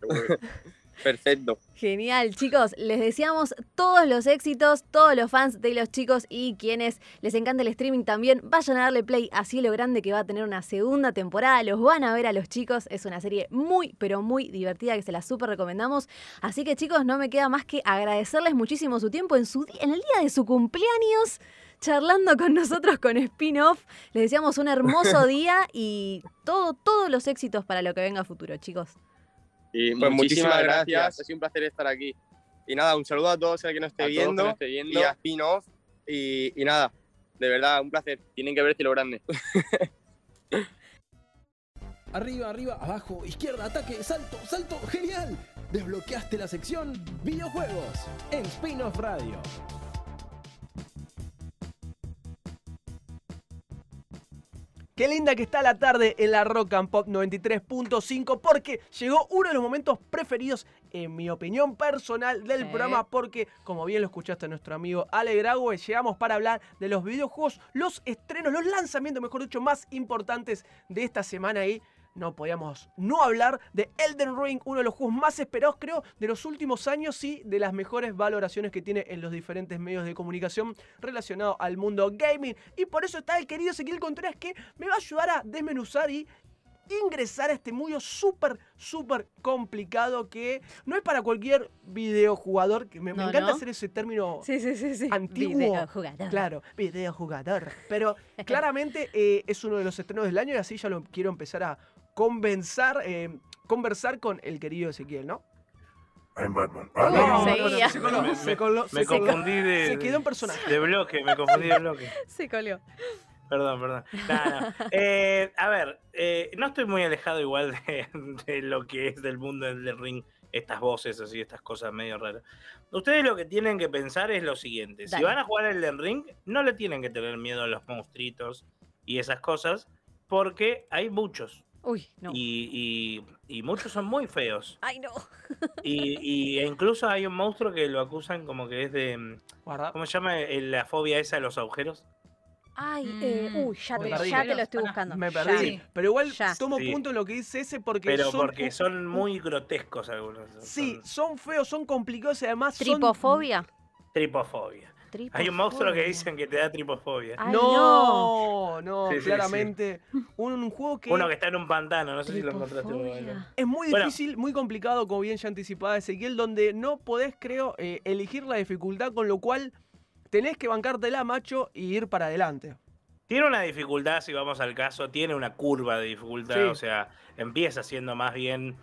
[LAUGHS] Perfecto. Genial, chicos. Les deseamos todos los éxitos, todos los fans de los chicos y quienes les encanta el streaming también. Vayan a darle play a Cielo Grande que va a tener una segunda temporada. Los van a ver a los chicos. Es una serie muy, pero muy divertida que se la súper recomendamos. Así que, chicos, no me queda más que agradecerles muchísimo su tiempo en, su, en el día de su cumpleaños. Charlando con nosotros con Spin-Off. Les deseamos un hermoso [LAUGHS] día y todo, todos los éxitos para lo que venga a futuro, chicos. Y Pues muchísimas muchísimas gracias. gracias. Ha sido un placer estar aquí. Y nada, un saludo a todos el que nos esté A que viendo. nos esté viendo. Y a Spin-Off. Y, y nada, de verdad, un placer. Tienen que ver Cielo Grande. [LAUGHS] Arriba, arriba, abajo, izquierda, ataque, salto, salto, genial. Desbloqueaste la sección videojuegos en Spin-off Radio. Qué linda que está la tarde en la Rock and Pop 93.5 porque llegó uno de los momentos preferidos, en mi opinión personal, del Sí. programa porque, como bien lo escuchaste nuestro amigo Ale Graue, llegamos para hablar de los videojuegos, los estrenos, los lanzamientos, mejor dicho, más importantes de esta semana y no podíamos no hablar de Elden Ring, uno de los juegos más esperados, creo, de los últimos años y de las mejores valoraciones que tiene en los diferentes medios de comunicación relacionado al mundo gaming. Y por eso está el querido Ezequiel Contreras que me va a ayudar a desmenuzar y ingresar a este mundo súper, súper complicado que no es para cualquier videojugador, que me, encanta ¿no? hacer ese término Sí, sí, sí, sí. Antiguo. Videojugador. Claro, videojugador. Pero claramente eh, es uno de los estrenos del año y así ya lo quiero empezar a convencer, eh, conversar con el querido Ezequiel, ¿no? I'm Batman. Uy, No, seguía. se coló, Me- confundí de, Se quedó en personaje. de bloque, me confundí de bloque. [LAUGHS] Se colió. Perdón, perdón. Nah. [LAUGHS] Eh, a ver, eh, no estoy muy alejado igual de, de lo que es del mundo del ring, estas voces así, estas cosas medio raras. Ustedes lo que tienen que pensar es lo siguiente: si van a jugar el del ring, no le tienen que tener miedo a los monstruitos y esas cosas, porque hay muchos. Uy, no. Y, y- y muchos son muy feos. Ay, no. Y, y- e incluso hay un monstruo que lo acusan como que es de. mm, Guarda. ¿Cómo se llama eh, la fobia esa de los agujeros? Ay, eh, Mm. uy, ya te, perdí. ya te lo estoy buscando. Me perdí. Sí. Pero igual Ya. tomo Sí. punto en lo que dice ese porque Pero son porque ju- son muy grotescos algunos. Sí, son son feos, son complicados y además son... ¿Tripofobia? Tripofobia. Hay un monstruo que dicen que te da tripofobia. Ay, no. No, no, Sí, sí, sí. claramente. Un, un juego que Uno que está en un pantano, no sé si lo encontraste. Bueno. es muy Bueno. difícil, muy complicado, como bien ya anticipaba Ezequiel, donde no podés, creo, eh, elegir la dificultad, con lo cual tenés que bancártela, macho, y ir para adelante. Tiene una dificultad, si vamos al caso, tiene una curva de dificultad, Sí. o sea, empieza siendo más bien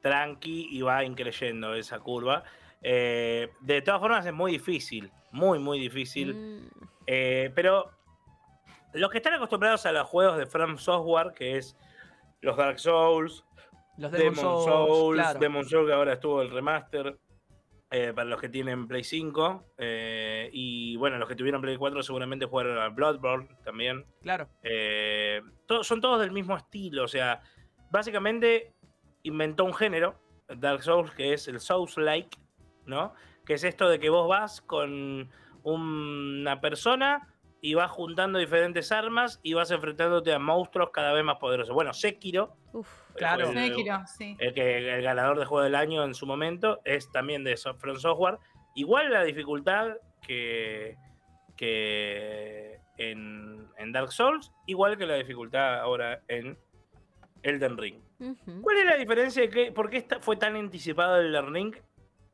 tranqui y va increyendo esa curva. Eh, de todas formas es muy difícil, muy, muy difícil. Mm, Eh, pero los que están acostumbrados a los juegos de From Software, que es los Dark Souls, Los Demon Demon Souls, Souls, claro. Demon Souls que ahora estuvo el remaster, eh, para los que tienen Play 5, eh, y bueno, los que tuvieron Play 4 seguramente jugaron a Bloodborne también. Claro. Eh, to- son todos del mismo estilo, o sea, básicamente inventó un género, Dark Souls, que es el Souls-like, ¿no? Que es esto de que vos vas con una persona y vas juntando diferentes armas y vas enfrentándote a monstruos cada vez más poderosos. Bueno, Sekiro, uf. Claro. el, Sekiro, sí. el que el ganador de juego del año en su momento es también de From Software. Igual la dificultad que, que en, en Dark Souls, igual que la dificultad ahora en Elden Ring. ¿Cuál es la diferencia de que, por qué esta- fue tan anticipado el Elden Ring?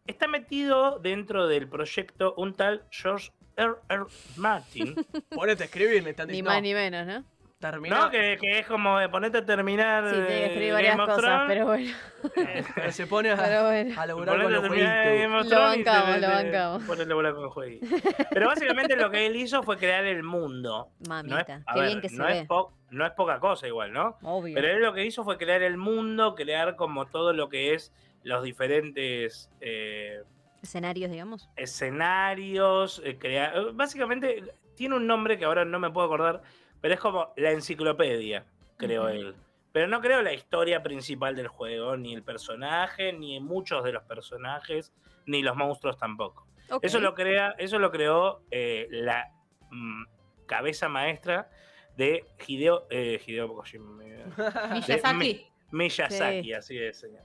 Está metido dentro del proyecto un tal George R. R. Martin, Ponete a escribir, me están Ni diciendo. más ni menos, ¿no? Termina. ¿no? Que, que es como de ponerte a terminar. Sí, tiene que eh, escribir Game varias cosas, pero bueno. eh, Pero se pone a, Pero bueno. a laburar con los jueguitos. Lo bancamos, lo bancamos. ponele a volar con jueguitos. Pero básicamente lo que él hizo fue crear el mundo. No es, Mamita, qué ver, bien que se no, es ve. po- no es poca cosa igual, ¿no? Obvio. Pero él lo que hizo fue crear el mundo, crear como todo lo que es los diferentes eh, Escenarios, digamos. escenarios, eh, crea- eh, básicamente tiene un nombre que ahora no me puedo acordar, pero es como la enciclopedia, creo él. Pero no creo la historia principal del juego, ni el personaje, ni muchos de los personajes, ni los monstruos tampoco. Eso lo crea, eso lo creó eh, la mm, cabeza maestra de Hideo, eh, Hideo Kojima, [LAUGHS] Miyazaki. Miyazaki, Sí. así es, señor.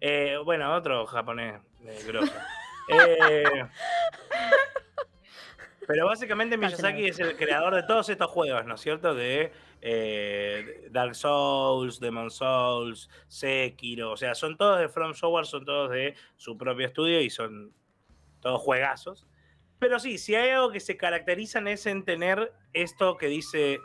Eh, bueno, otro japonés eh, grosso. [LAUGHS] [LAUGHS] Pero básicamente Miyazaki es el creador de todos estos juegos, ¿no es cierto? De eh, Dark Souls, Demon Souls, Sekiro, o sea, son todos de From Software, son todos de su propio estudio y son todos juegazos. Pero sí, si hay algo que se caracterizan es en tener esto que dice...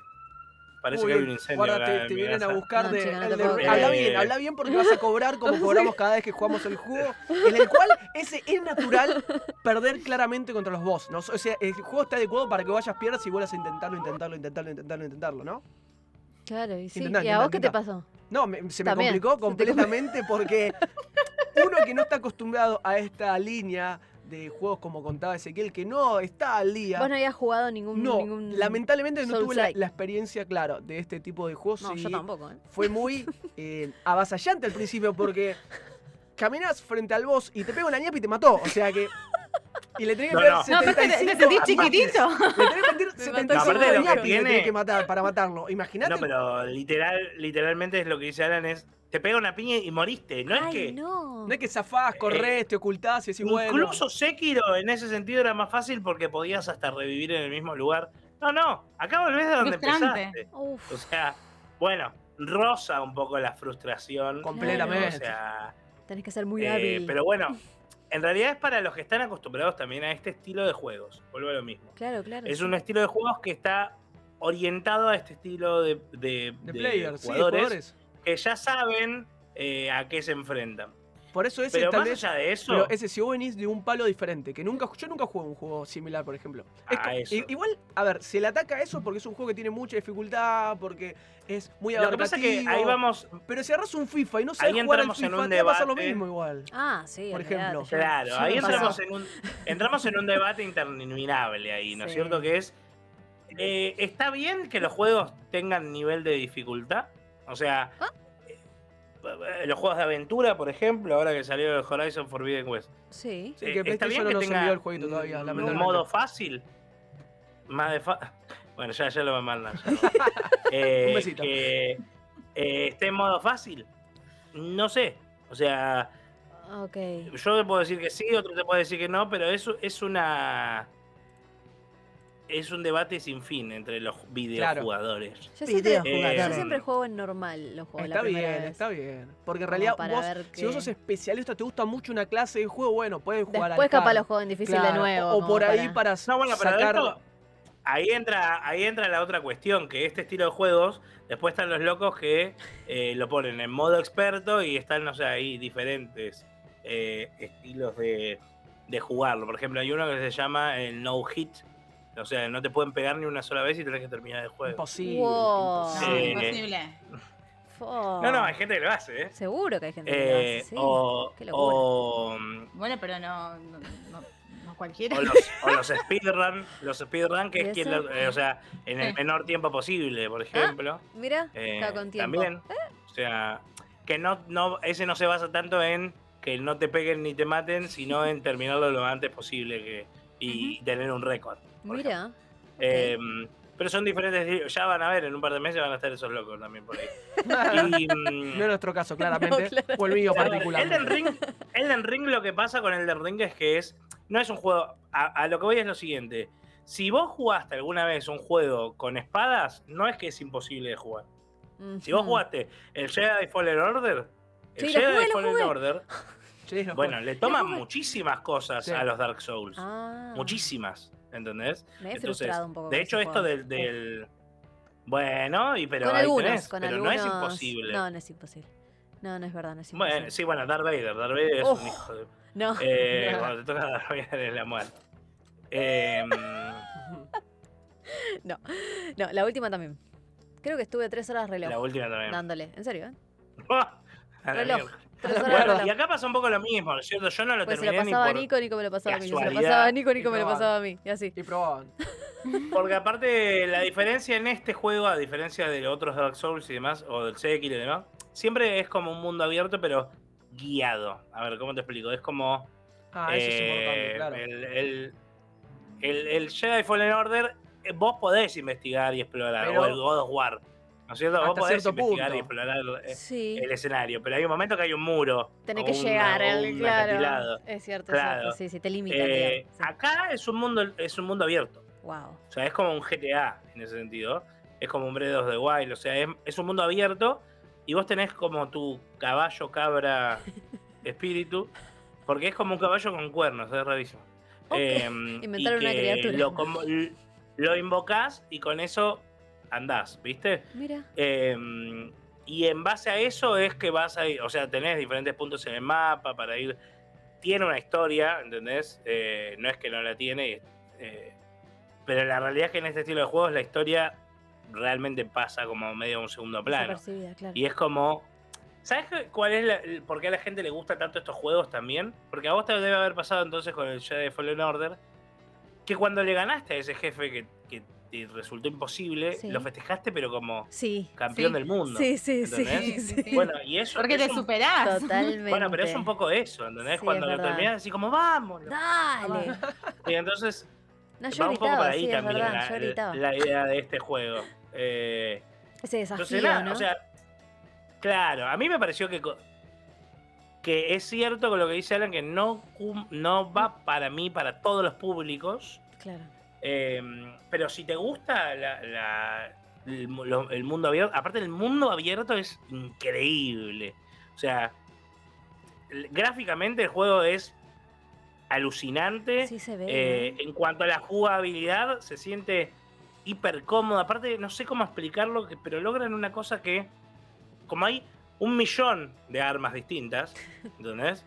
Parece Uy, que hay un incendio. guarda, acá te, vienen a buscar No, de chica, no. Habla bien, habla bien porque vas a cobrar como [LAUGHS] cobramos cada vez que jugamos el juego, en el cual ese es natural perder claramente contra los boss. ¿no? O sea, el juego está adecuado para que vayas pierdas y vuelvas a intentarlo, intentarlo, intentarlo, intentarlo, intentarlo, ¿no? Claro, y sí. Intentá, ¿Y a vos intentá, qué te pasó? No, me- se me complicó completamente porque uno que no está acostumbrado a esta línea de juegos como contaba Ezequiel, que no está al día. Vos no habías jugado ningún. no, ningún lamentablemente no tuve la, experiencia, claro, de este tipo de juegos. No, y yo tampoco, ¿eh? Fue muy [LAUGHS] eh, avasallante al principio porque caminás frente al boss y te pega una ñapa y te mató. O sea que. Y le tenés que No, pegar no. No, aparte te, 75 te chiquitito. Le tenés que [LAUGHS] meter 75 aparte lo que tiene- tenés que matar para matarlo. Imagínate. No, pero literal, literalmente es lo que dice Alan es, te pega una piña y moriste. No es Ay, que... no. No es que zafás, corres, te ocultás y decís, bueno. Incluso Sekiro en ese sentido era más fácil porque podías hasta revivir en el mismo lugar. No, no, acá volvés de donde Frustrante. empezaste. Uf. O sea, bueno, rosa un poco la frustración. Completamente. O sea, Tenés que ser muy eh, hábil. pero bueno, en realidad es para los que están acostumbrados también a este estilo de juegos. Vuelvo a lo mismo. Claro, claro. Es sí. un estilo de juegos que está orientado a este estilo de, de- De de players, sí, de jugadores jugadores. Que ya saben eh, a qué se enfrentan. Por eso ese Pero tal más vez. allá de eso, Pero ese si vos venís de un palo diferente, que nunca, yo nunca jugué un juego similar, por ejemplo. Es A co- eso. Igual, a ver, se le ataca a eso porque es un juego que tiene mucha dificultad, porque es muy lo que pasa es que ahí abarcativo. vamos, Pero si agarras un FIFA y no sabes Ahí jugar al entramos en FIFA, un te va a pasar lo debate. mismo igual. Ah, sí. por ejemplo. claro, ahí entramos en un entramos en un debate interminable ahí, ¿no es Sí. cierto? Que es eh, ¿está bien que los juegos tengan nivel de dificultad? O sea, Ah. eh, los juegos de aventura, por ejemplo, ahora que salió el Horizon Forbidden West. Sí. Sí, Eh, que ¿Está bien no que nos tenga envió el jueguito todavía, un modo fácil? Más de fa- [LAUGHS] Bueno, ya, ya lo va a mandar. ya [LAUGHS] Eh, Un besito. Que eh, esté en modo fácil. No sé. O sea, Ok. yo te puedo decir que sí, otro te puede decir que no, pero eso es una. Es un debate sin fin entre los videojugadores. Yo siempre, yo siempre juego en normal los juegos. Está la bien, vez. está bien. Porque en realidad para vos, si vos sos especialista, te gusta mucho una clase de juego, bueno, puedes jugar Después al capaz los juego en difícil de Claro, nuevo. O por ahí para, No, bueno, sacar... esto- ahí entra, ahí entra la otra cuestión, que este estilo de juegos, después están los locos que eh, lo ponen en modo experto y están, no sé, ahí diferentes eh, estilos de, de jugarlo. Por ejemplo, hay uno que se llama el no hit. O sea, no te pueden pegar ni una sola vez y tenés que terminar el juego. Imposible. Wow. imposible. Sí. Imposible. Fo. No, no, hay gente que lo hace, ¿eh? Seguro que hay gente que lo Eh, hace, sí. o, Qué locura. o, Bueno, pero no, no, no- no cualquiera. o los, o los speedrun, los speedrun que ¿Y es quien, lo- eh, o sea, en el menor tiempo posible, por ejemplo. Mira, Eh, está con tiempo. También. O sea, que no, no, ese no se basa tanto en que no te peguen ni te maten, sino en terminarlo lo antes posible que, y tener un récord. Por Mira. Eh, pero son diferentes. Ya van a ver, en un par de meses van a estar esos locos también por ahí. Y, mm, No es nuestro caso, [LAUGHS] claramente. claramente. O el mío Elden particularmente. Ring, Elden Ring lo que pasa con Elden Ring es que es no es un juego. A, a lo que voy es lo siguiente. Si vos jugaste alguna vez un juego con espadas, no es que es imposible de jugar. Si vos jugaste el Jedi Fallen Order, el Sí, Jedi jugué, Fallen. Order, Sí, no bueno, le toman muchísimas cosas Sí. a los Dark Souls. Ah, Muchísimas, ¿entendés? Me he Entonces, frustrado un poco. de hecho, esto del, del- Bueno, y pero con algunos, tenés, con pero algunos. no es imposible. No, no es imposible. No, no es verdad, no es imposible. bueno, sí, bueno, Darth Vader, Darth Vader es un hijo de No. Eh, [LAUGHS] cuando te toca Darth Vader es la muerte. [LAUGHS] Eh, No, la última también. Creo que estuve tres horas reloj la última también. dándole. En serio, ¿eh? [LAUGHS] Reloj. Mierda. Tres horas Bueno, reloj. y acá pasa un poco lo mismo, ¿no es cierto? Yo no lo Pues se lo terminé ni pasaba a por... Nico, Nico me lo pasaba a mí. Se lo pasaba a Nico, Nico Y me lo pasaba a mí. Y así. Y probaban. [LAUGHS] [LAUGHS] Porque aparte la diferencia en este juego, a diferencia de otros Dark Souls y demás, o del Sekiro y demás, siempre es como un mundo abierto, pero guiado. A ver, ¿cómo te explico? Es como... Ah, eso es eh, importante, claro. el, el, el- el Jedi Fallen Order, eh, vos podés investigar y explorar, Pero- o el God of War, ¿no es cierto? Vos Hasta podés cierto investigar punto. y explorar eh, Sí. el escenario, pero hay un momento que hay un muro. Tenés que una- llegar, un claro. Es cierto, Claro. es cierto. Sí, sí, te limita. Eh, sí. Acá es un mundo, es un mundo abierto. Wow. O sea, es como un GTA en ese sentido. Es como un Breath of the Wild. O sea, es, es un mundo abierto y vos tenés como tu caballo, cabra, [LAUGHS] espíritu. Porque es como un caballo con cuernos, es rarísimo. Ok. Em, [LAUGHS] Inventaron una criatura. Lo, como- lo invocás y con eso andás, ¿viste? Mira. Em, y en base a eso es que vas a ir, o sea, tenés diferentes puntos en el mapa para ir. Tiene una historia, ¿entendés? Eh, no es que no la tiene, eh, pero la realidad es que en este estilo de juegos la historia realmente pasa como medio a un segundo plano. Claro. Y es como. ¿Sabes cuál es la- por qué a la gente le gusta tanto estos juegos también? Porque a vos te debe haber pasado entonces con el Jedi Fallen Order. Que cuando le ganaste a ese jefe que, que te resultó imposible, Sí. lo festejaste, pero como Sí. campeón Sí. del mundo. Sí, sí, sí. Bueno, y eso. Porque te superás. Totalmente. Bueno, pero es un poco eso, ¿entendés? Sí, Cuando es lo verdad. terminás así como, vamos. Dale. Y entonces No, yo va un poco por ahí también verdad. La, idea de este juego. Eh, Ese desafío, entonces, nada, ¿no? o sea, claro, a mí me pareció que, que es cierto con lo que dice Alan, que no, no va para mí, para todos los públicos, Claro. Eh, pero si te gusta la- la- el, mu- lo- el mundo abierto, aparte el mundo abierto es increíble. O sea, gráficamente el juego es alucinante. Sí se ve. Eh, en cuanto a la jugabilidad, se siente hiper cómodo. Aparte, no sé cómo explicarlo, pero logran una cosa que, como hay un millón de armas distintas, [LAUGHS] ¿entendés?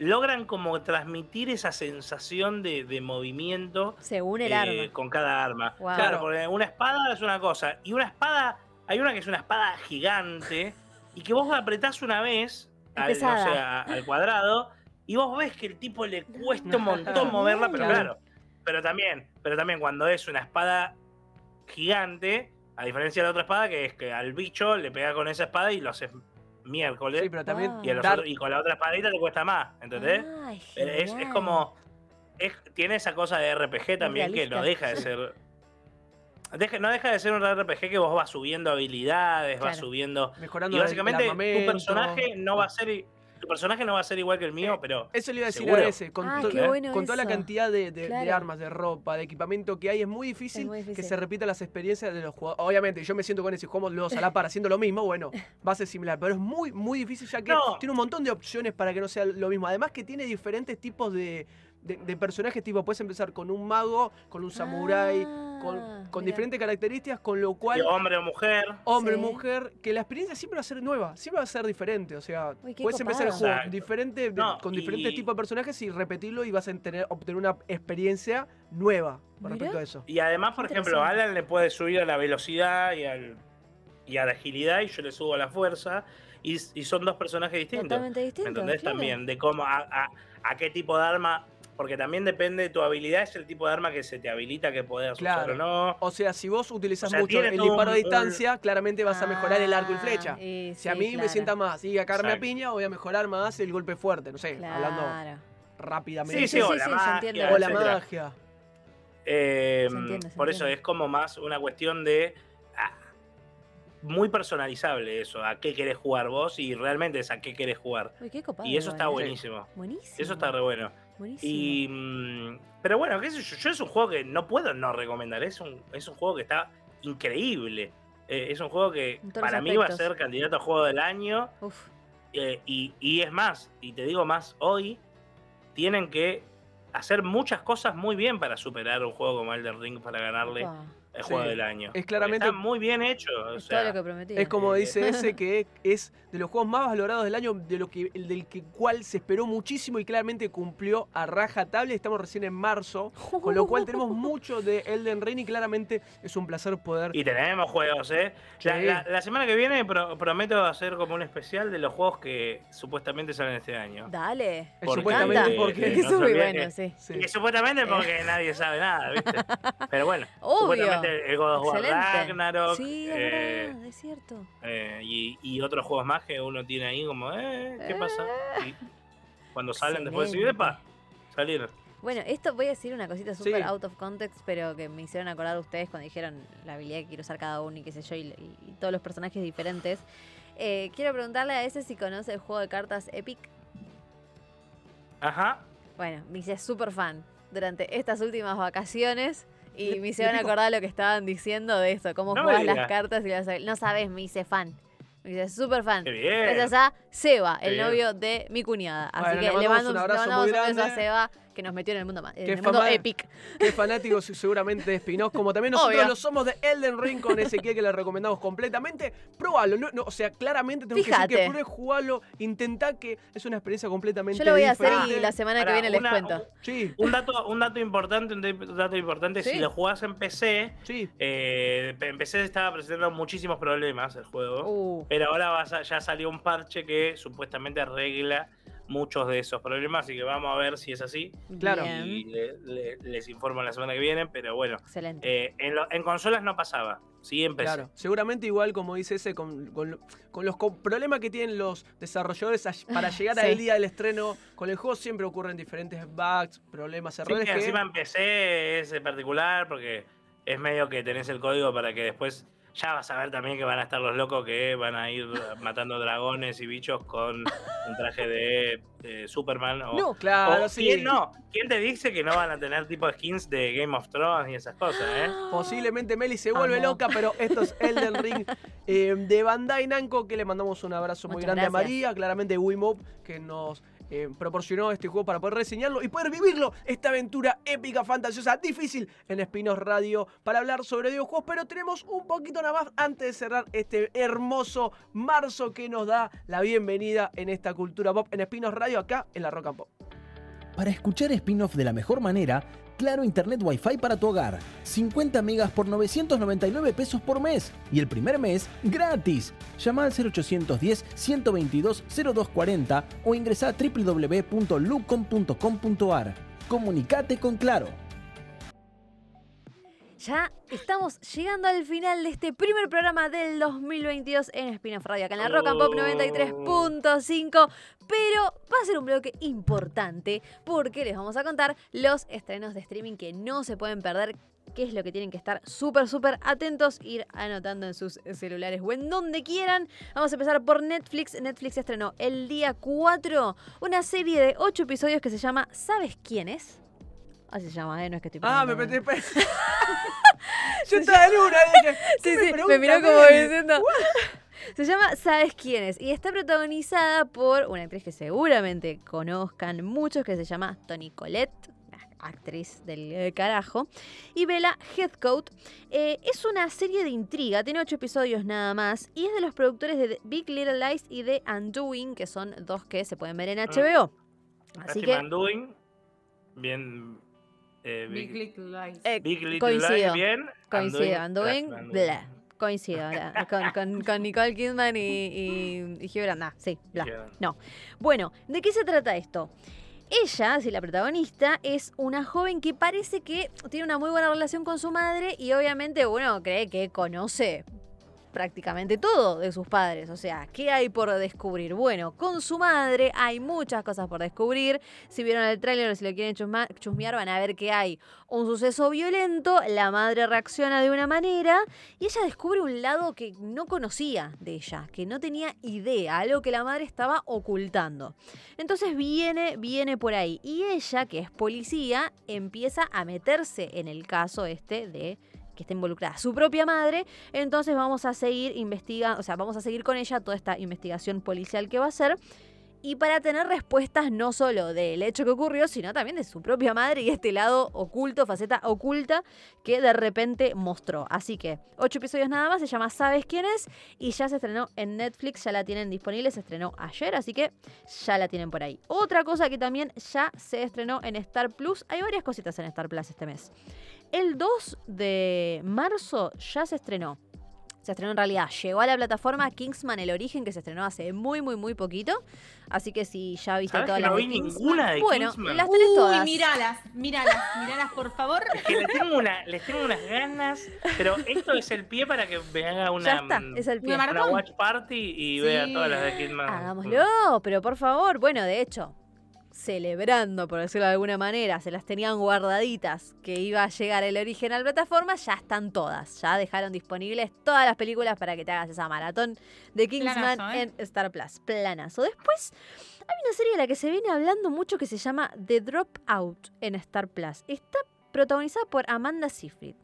Logran como transmitir esa sensación de, de movimiento Según el eh, arma. con cada arma. Wow. Claro, porque una espada es una cosa, y una espada, hay una que es una espada gigante, y que vos apretás una vez al, no pesada. sé, a- al cuadrado, y vos ves que el tipo le cuesta un montón moverla, pero Claro. claro. Pero también, pero también cuando es una espada gigante, a diferencia de la otra espada, que es que al bicho le pega con esa espada y lo haces miércoles, Sí, pero también y, a los Dar- otros- y con la otra espadita te cuesta más, ¿entendés? Es, como. es- tiene esa cosa de RPG también que no deja de ser. deja- no deja de ser un RPG que vos vas subiendo habilidades, vas subiendo. mejorando Y el- básicamente el tu personaje no va a ser. Tu personaje no va a ser igual que el mío, Eh, pero. Eso le iba a decir ¿Seguro? a ese. Con, Ah, to- qué bueno con toda la cantidad de, de- de armas, de ropa, de equipamiento que hay, es muy difícil, muy que se repitan las experiencias de los jugadores. Obviamente, yo me siento con eso y jugamos los a la par haciendo lo mismo, bueno, [LAUGHS] va a ser similar. Pero es muy, muy difícil ya que No. tiene un montón de opciones para que no sea lo mismo. Además que tiene diferentes tipos de, de- de personajes, tipo, puedes empezar con un mago, con un samurái, con, Ah, con diferentes características, con lo cual... hombre o mujer. Hombre, Sí. mujer, que la experiencia siempre va a ser nueva, siempre va a ser diferente. O sea, puedes empezar juego Exacto. diferente, de- No, con y- diferentes tipos de personajes y repetirlo y vas a tener, obtener una experiencia nueva con respecto a eso. Y además, por ejemplo. Alan le puede subir a la velocidad y, al, y a la agilidad, y yo le subo a la fuerza. Y, y son dos personajes distintos. Totalmente ¿Me distinto. entendés? claro. También, de cómo, a, a- a qué tipo de arma, porque también depende de tu habilidad, es el tipo de arma que se te habilita que puedas usar Claro. o no. O sea, si vos utilizas O sea, mucho el disparo a un- distancia, claramente vas a mejorar el arco y Ah, flecha. y Si a mí me sienta más y a carne a piña, voy a mejorar más el golpe fuerte, no sé, hablando rápidamente. Sí, sí, sí, o sí, la sí, se magia, o la magia. Eh, Se entiende, se por eso es como más una cuestión de. ah, muy personalizable eso, a qué querés jugar vos y realmente es a qué querés jugar. Uy, qué copado. Y eso está ¿eh? buenísimo. Buenísimo. Eso está re bueno. Buenísimo. Y. mm, pero bueno, qué sé yo, yo es un juego que no puedo no recomendar. Es un, es un juego que está increíble. Eh, es un juego que para mí va a aspectos. ser candidato a juego del año. Uf, Eh, y, y es más, y te digo más, hoy tienen que hacer muchas cosas muy bien para superar un juego como Elden Ring para ganarle opa. El Sí. juego del año. Es claramente- Está muy bien hecho. o Es sea, todo lo que prometí. Es como dice ese [LAUGHS] que es de los juegos más valorados del año, de lo que, el del que, cual se esperó muchísimo y claramente cumplió a raja tabla. Estamos recién en marzo, con lo cual tenemos [LAUGHS] mucho de Elden Ring y claramente es un placer poder. Y tenemos juegos, ¿eh? La, Sí. la- la semana que viene pro- prometo hacer como un especial de los juegos que supuestamente salen este año. Dale. Porque- supuestamente porque. eh, [LAUGHS] no es muy bueno, que- sí. Sí. Y supuestamente porque nadie sabe nada, ¿viste? Pero bueno, Obvio. Supuestamente el God of War. Ragnarok Sí, es eh, verdad, es cierto. eh, y, y otros juegos más que uno tiene ahí como, eh, ¿qué pasa? Y cuando salen después, Excelente. ¡epa! Salieron. Bueno, esto voy a decir una cosita súper Sí. out of context, pero que me hicieron acordar ustedes cuando dijeron la habilidad que quiere usar cada uno y qué sé yo, y, y- y todos los personajes diferentes. Eh, quiero preguntarle a ese si conoce el juego de cartas Epic. Ajá. Bueno, me hice súper fan durante estas últimas vacaciones y [LAUGHS] me hicieron acordar lo que estaban diciendo de esto, cómo No me juegas las cartas y las... No sabes, me hice fan. Me hice súper fan. Qué bien. Gracias a Seba, Qué el bien. novio de mi cuñada. Así Bueno, que le mandamos mando un abrazo muy un beso a. Seba que nos metió en el mundo, Qué el mundo epic. que fanáticos seguramente de spin-off, como también [LAUGHS] nosotros Obvio. lo somos de Elden Ring con Ezequiel que le recomendamos completamente. Probalo, no, no, o sea, claramente tenemos que decir que Fíjate. jugarlo, intentá que es una experiencia completamente Yo lo voy a hacer y la semana que viene les cuento. Sí, Un dato, un dato importante, un dato importante, Sí. si lo jugás en PC, sí. eh, en PC estaba presentando muchísimos problemas el juego. Uh, Pero ahora vas a- ya salió un parche que supuestamente arregla muchos de esos problemas, así que vamos a ver si es así. Claro. Y le- le- les informo la semana que viene, pero bueno, Excelente. eh, en, lo- en consolas no pasaba, sí en PC. Claro, seguramente igual como dice ese, con, con lo- con los co- problemas que tienen los desarrolladores a- para [LAUGHS] llegar Sí. al día del estreno, con el juego siempre ocurren diferentes bugs, problemas, Sí, errores que que... encima en PC es en particular porque es medio que tenés el código para que después ya vas a ver también que van a estar los locos que van a ir matando dragones y bichos con un traje de, de Superman o, No, claro, o sí. ¿quién no? ¿Quién te dice que no van a tener tipo skins de Game of Thrones y esas cosas, eh? Posiblemente Meli se vuelve Amo. loca, pero esto es Elden Ring eh, de Bandai Namco, que le mandamos un abrazo muy Muchas grande a. María, claramente Wiimote, que nos eh, proporcionó este juego para poder reseñarlo y poder vivirlo, esta aventura épica, fantasiosa, difícil en Espinos Radio para hablar sobre videojuegos, pero tenemos un poquito nada más antes de cerrar este hermoso marzo que nos da la bienvenida en esta cultura pop en Espinos Radio acá en la Rock Pop. Para escuchar spin-off de la mejor manera, Claro Internet Wi-Fi para tu hogar. 50 megas por 999 pesos por mes. Y el primer mes, gratis. Llama al 0810-122-0240 o ingresa a www.lucom.com.ar. Comunicate con Claro. Ya estamos llegando al final de este primer programa del 2022 en Spin-off Radio, acá en la Rock and Pop 93.5. Pero va a ser un bloque importante porque les vamos a contar los estrenos de streaming que no se pueden perder. qué es lo que tienen que estar súper, súper atentos, ir anotando en sus celulares o en donde quieran. Vamos a empezar por Netflix. Netflix estrenó el día 4 una serie de 8 episodios que se llama ¿Sabes quién es? Así se llama, ¿eh? No es que estoy Ah, me metí. [LAUGHS] Yo estaba en una, dije. [LAUGHS] Sí, ¿qué sí, me pregunta, miró como diciendo. [LAUGHS] Se llama ¿Sabes quién es? Y está protagonizada por una actriz que seguramente conozcan muchos, que se llama Toni Collette, actriz del eh, carajo, y Bella Heathcote. Eh, es una serie de intriga, tiene ocho episodios nada más, y es de los productores de The Big Little Lies y de Undoing, que son dos que se pueden ver en HBO. Así Lástima que Undoing, bien. Eh, Big Big, Little Lies. eh, Big Little coincido. Lies, bien. Coincido, bla. Coincido, bla. Con, con- con Nicole Kidman y, y, y Hugh Grant, ah, sí, bla. No. Bueno, ¿de qué se trata esto? Ella, si la protagonista, es una joven que parece que tiene una muy buena relación con su madre y obviamente uno cree que conoce prácticamente todo de sus padres. O sea, ¿qué hay por descubrir? Bueno, con su madre hay muchas cosas por descubrir. Si vieron el tráiler o si lo quieren chusmear, van a ver que hay un suceso violento, la madre reacciona de una manera y ella descubre un lado que no conocía de ella, que no tenía idea, algo que la madre estaba ocultando. Entonces viene, viene por ahí. Y ella, que es policía, empieza a meterse en el caso este de que está involucrada su propia madre. Entonces vamos a seguir investigando, o sea, vamos a seguir con ella toda esta investigación policial que va a hacer. y para tener respuestas no solo del hecho que ocurrió, sino también de su propia madre y este lado oculto, faceta oculta que de repente mostró. Así que, ocho episodios nada más, se llama ¿Sabes quién es? Y ya se estrenó en Netflix, ya la tienen disponible, se estrenó ayer, así que ya la tienen por ahí. Otra cosa que también ya se estrenó en Star Plus, hay varias cositas en Star Plus este mes. El 2 de marzo ya se estrenó se estrenó en realidad, llegó a la plataforma Kingsman El Origen, que se estrenó hace muy, muy, muy poquito. Así que si ya viste ¿Sabes todas que las no de vi Kingsman, ninguna de bueno, Kingsman? las tenés Uy, todas. míralas, míralas, míralas, por favor. Es que les tengo, una, les tengo unas ganas, pero esto es el pie para que me haga una, ya está, mm, es el pie. Una watch party y Sí. vea todas las de Kidman. Hagámoslo, pero por favor, bueno, de hecho, celebrando, por decirlo de alguna manera, se las tenían guardaditas que iba a llegar el la plataforma, ya están todas. Ya dejaron disponibles todas las películas para que te hagas esa maratón de Kingsman Planazo, ¿eh? en Star Plus. Planazo. Después, hay una serie de la que se viene hablando mucho que se llama The Dropout en Star Plus. Está protagonizada por Amanda Seyfried.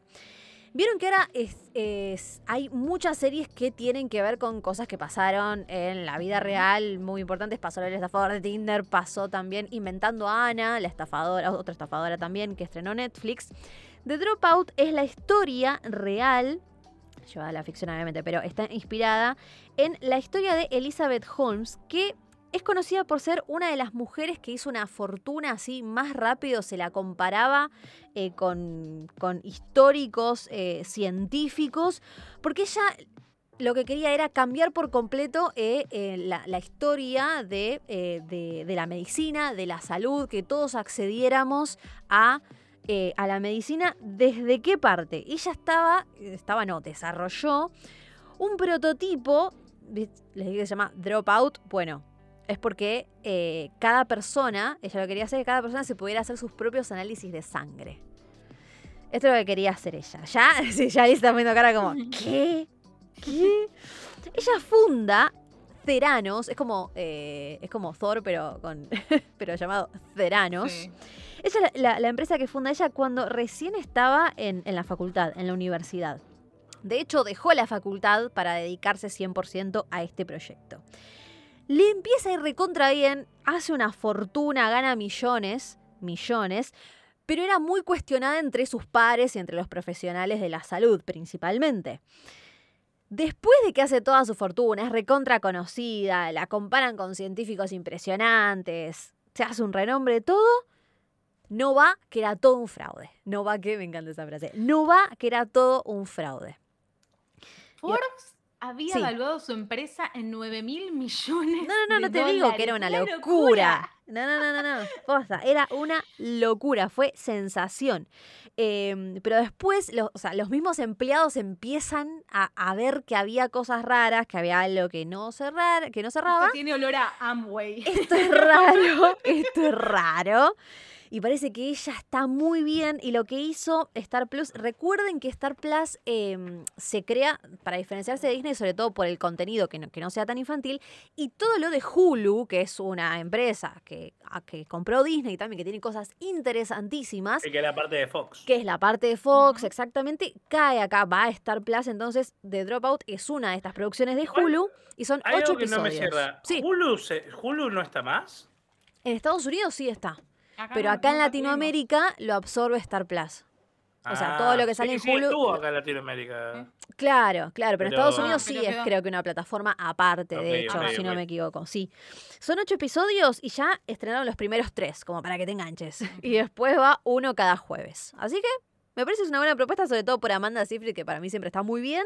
Vieron que ahora es, es- hay muchas series que tienen que ver con cosas que pasaron en la vida real, muy importantes. Pasó el estafador de Tinder, pasó también Inventando a Ana, la estafadora, otra estafadora también que estrenó Netflix. The Dropout es la historia real, llevada a la ficción obviamente, pero está inspirada en la historia de Elizabeth Holmes, que es conocida por ser una de las mujeres que hizo una fortuna así más rápido, se la comparaba eh, con, con históricos eh, científicos, porque ella lo que quería era cambiar por completo eh, la, historia de, de- de la medicina, de la salud, que todos accediéramos a, a la medicina. ¿Desde qué parte? Ella estaba, estaba no, desarrolló un prototipo, ¿vis- les dije que se llama Dropout, bueno, es porque eh, cada persona, ella lo que quería hacer es que cada persona se pudiera hacer sus propios análisis de sangre. Esto es lo que quería hacer ella. Ya, [LAUGHS] sí, ya ahí está poniendo cara como, [LAUGHS] ¿qué? ¿Qué? Ella funda Theranos, es como, eh, es como Thor, pero, con, [LAUGHS] pero llamado Theranos. Sí. Ella es la, la- la empresa que funda ella cuando recién estaba en, en la facultad, en la universidad. De hecho, dejó la facultad para dedicarse 100% a este proyecto. Le empieza a ir recontra bien, hace una fortuna, gana millones, millones, pero era muy cuestionada entre sus pares y entre los profesionales de la salud principalmente. Después de que hace toda su fortuna, es recontra conocida, la comparan con científicos impresionantes, se hace un renombre, todo, no va que era todo un fraude. No va que, me encanta esa frase, no va que era todo un fraude. Forbes había Sí. evaluado su empresa en 9 mil [LAUGHS] millones. No, no, no, no te digo que era una locura. No, no, no, no, no. Posta, era una locura, fue sensación. Em, pero después, los, o sea, los mismos empleados empiezan a, a ver que había cosas raras, que había algo que no, cerrar, que no cerraba. Esto tiene olor a Amway. Esto es [LAUGHS] raro, esto es raro. Y parece que ella está muy bien. Y lo que hizo Star Plus, recuerden que Star Plus eh, se crea para diferenciarse de Disney, sobre todo por el contenido que no, que no sea tan infantil. Y todo lo de Hulu, que es una empresa que, a- que compró Disney también, que tiene cosas interesantísimas, Sí, que era parte de Fox. que es la parte de Fox, exactamente, cae acá, va a Star Plus. Entonces, The Dropout es una de estas producciones de Hulu y son ocho que no me episodios. sí, Hulu, se- Hulu no está más. en Estados Unidos sí está. Acá Pero no- acá en Latinoamérica lo absorbe Star Plus. O sea, todo lo que Ah, sale sí, en sí, Hulu- estuvo acá en Latinoamérica. Claro, claro, pero, en Pero- Estados Ah, Unidos sí es creo que una plataforma aparte, de hecho, si no me equivoco, sí. Son ocho episodios y ya estrenaron los primeros tres, como para que te enganches. [LAUGHS] Y después va uno cada jueves. Así que me parece que es una buena propuesta, sobre todo por Amanda Seyfried, que para mí siempre está muy bien.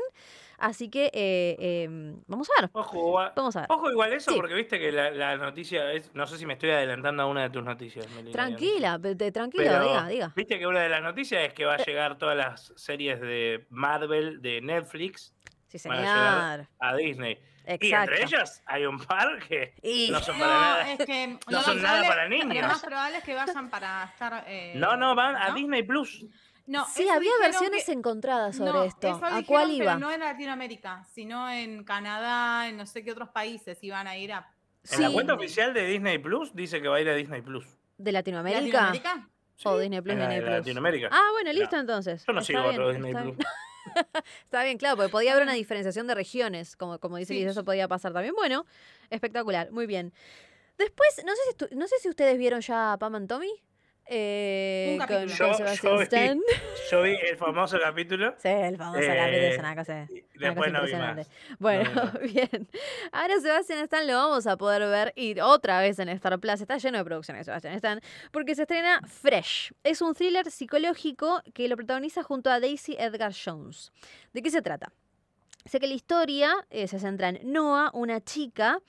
Así que eh, eh, vamos a ver, Ojo, vamos a ver. ojo igual eso, Sí. porque viste que la, la noticia es. No sé si me estoy adelantando a una de tus noticias, Melina. Tranquila, te- tranquilo, Pero, diga, diga. Viste que una de las noticias es que va a llegar todas las series de Marvel de Netflix Sí, van a llegar señor. a Disney. Y Exacto. entre ellas hay un par que Y- no son para No, nada. es que [LAUGHS] lo No son nada para niños. Lo más probable es que vayan para estar. eh, No, no, van a. Disney Plus. No, sí, había versiones que- encontradas sobre no, esto. eso ¿A dijeron, cuál iba? Pero no en Latinoamérica, sino en Canadá, en no sé qué otros países iban a ir a. En la cuenta oficial de Disney Plus dice que va a ir a Disney Plus. ¿De Latinoamérica? ¿Latinoamérica? O Sí, Disney Plus, en la- Disney en Plus. Latinoamérica. Ah, bueno, No. listo entonces. Yo no Está sigo bien, otro Disney Plus. bien. [LAUGHS] Está bien, claro, porque podía haber una diferenciación de regiones, como, como dice Sí. Liz, eso podía pasar también. Bueno, espectacular, muy bien. Después, no sé si, estu- no sé si ustedes vieron ya a Pam and Tommy. Eh, Un con, Yo- yo vi- Stan. Yo vi el famoso capítulo. Sí, el famoso Eh, capítulo es una cosa. y una Después cosa no vi impresionante. más. Bueno, No, no. [LAUGHS] bien. Ahora Sebastian Stan lo vamos a poder ver y otra vez en Star Plus. Está lleno de producciones de Sebastian Stan porque se estrena Fresh. Es un thriller psicológico que lo protagoniza junto a Daisy Edgar Jones. ¿De qué se trata? Sé que la historia eh, se centra en Noah, una chica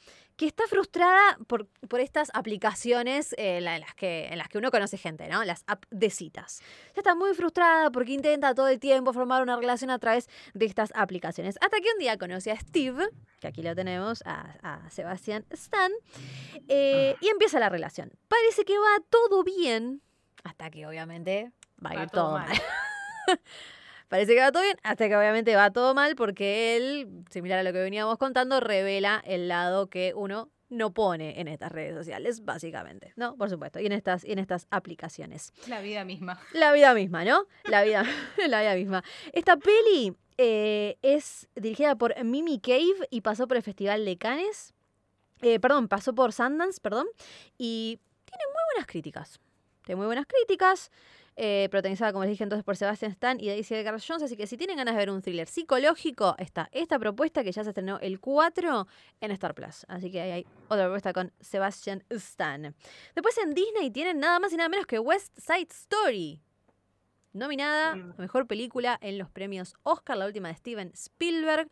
que está frustrada por, por estas aplicaciones eh, en, las que, en las que uno conoce gente, ¿no? Las app de citas. Ella está muy frustrada porque intenta todo el tiempo formar una relación a través de estas aplicaciones. Hasta que un día conoce a Steve, que aquí lo tenemos, a, a Sebastián Stan, eh, y empieza la relación. Parece que va todo bien, hasta que obviamente va a ir todo todo mal. mal. [LAUGHS] Parece que va todo bien, hasta que obviamente va todo mal porque él, similar a lo que veníamos contando, revela el lado que uno no pone en estas redes sociales, básicamente, ¿no? Por supuesto, y en estas, y en estas aplicaciones. La vida misma. La vida misma, ¿no? La vida, [LAUGHS] la vida misma. Esta peli eh, es dirigida por Mimi Cave y pasó por el Festival de Cannes. Eh, perdón, pasó por Sundance, perdón. Y tiene muy buenas críticas. Tiene muy buenas críticas. Eh, protagonizada, como les dije entonces, por Sebastian Stan y Daisy Edgar Jones. Así que si tienen ganas de ver un thriller psicológico, está esta propuesta que ya se estrenó el 4 en Star Plus. Así que ahí hay otra propuesta con Sebastian Stan. Después en Disney tienen nada más y nada menos que West Side Story. Nominada Mm. a Mejor Película en los premios Oscar, la última de Steven Spielberg.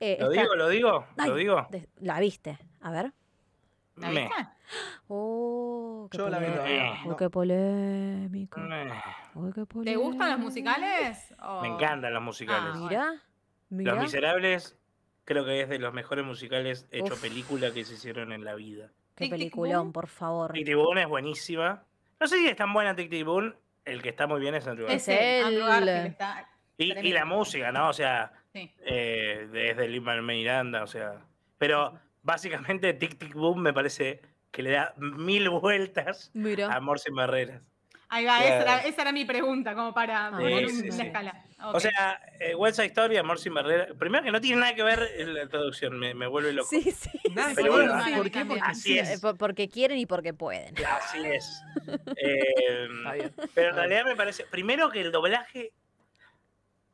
Eh, Lo está- digo, lo digo, Ay, lo digo. la viste. A ver. ¿La Me. viste? Oh, qué Yo la vi todavía. Oh, no. qué polémico. Oh, qué ¿Te gustan los polémico. musicales? Me encantan los musicales. Ah, Mira, mira. Los Miserables creo que es de los mejores musicales hecho Uf. película que se hicieron en la vida. Qué Tic, peliculón, por favor. Tic Tic Boom es buenísima. No sé si es tan buena Tic Tic Boom. El que está muy bien es Andrew Es Garfield. Andrew él. Garfield Y, la música, ¿no? O sea, sí. eh, desde Lin Miranda, o sea. Pero básicamente Tic Tic Boom me parece que le da mil vueltas Mira. a Amor sin barreras. Ahí va, Claro. esa era, esa era mi pregunta, como para Ah, poner sí, un- sí, una sí. escala. O sea, eh, West Side Story, Amor sin barreras. Primero que no tiene nada que ver en la traducción, me, me vuelve loco. Sí, sí. Nada Pero bueno, ¿Por qué? Porque así sí. es. Por- Porque quieren y porque pueden. Así es. [LAUGHS] Eh, Está bien. pero en realidad me parece. Primero que el doblaje.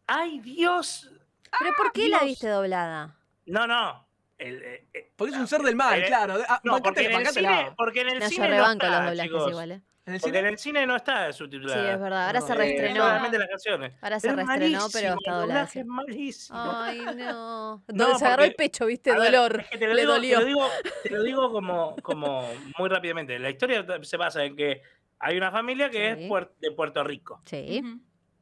¡Ay, Dios! ¿Pero por qué la viste doblada? No, no. El, eh, eh, Porque es un ser del mal, Eh, claro. Ah, no, porque en, el cine, porque en el No, yo cine no rebanco los está, doblajes igual, ¿eh? ¿En el Porque cine? en el cine no está Sí, subtitulada. es verdad. Ahora No, se eh, reestrenó. solamente las canciones. Ahora se reestrenó, pero está el sí. es malísimo. Ay, no. [LAUGHS] No, se agarró el pecho, ¿viste? A ver, Dolor. es que te lo Le digo, dolió. Te lo digo, te lo digo como, como muy rápidamente. La historia se basa en que hay una familia que Sí. es de Puerto Rico. Sí.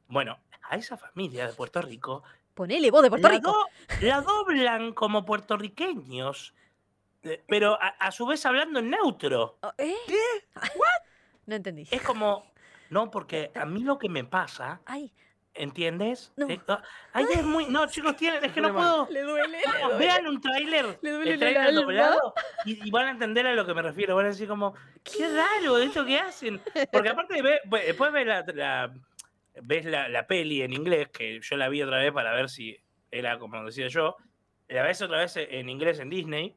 Bueno, a esa familia de Puerto Rico Ponele vos de Puerto la, Rico. do- la doblan como puertorriqueños, eh, pero a, a su vez hablando en neutro. Oh, ¿Eh? [LAUGHS] No entendí. Es como, no, porque a mí lo que me pasa, Ay, ¿entiendes? No. Eh, ay, es muy, no, [LAUGHS] chicos, tienen, es que no puedo. le duele. le duele. vean un tráiler, Le duele el tráiler doblado y, y van a entender a lo que me refiero. Van a decir como, qué raro esto que hacen. Porque aparte ve- ve- después la, la- ves la, la peli en inglés, que yo la vi otra vez para ver si era como decía yo. La ves otra vez en inglés en Disney.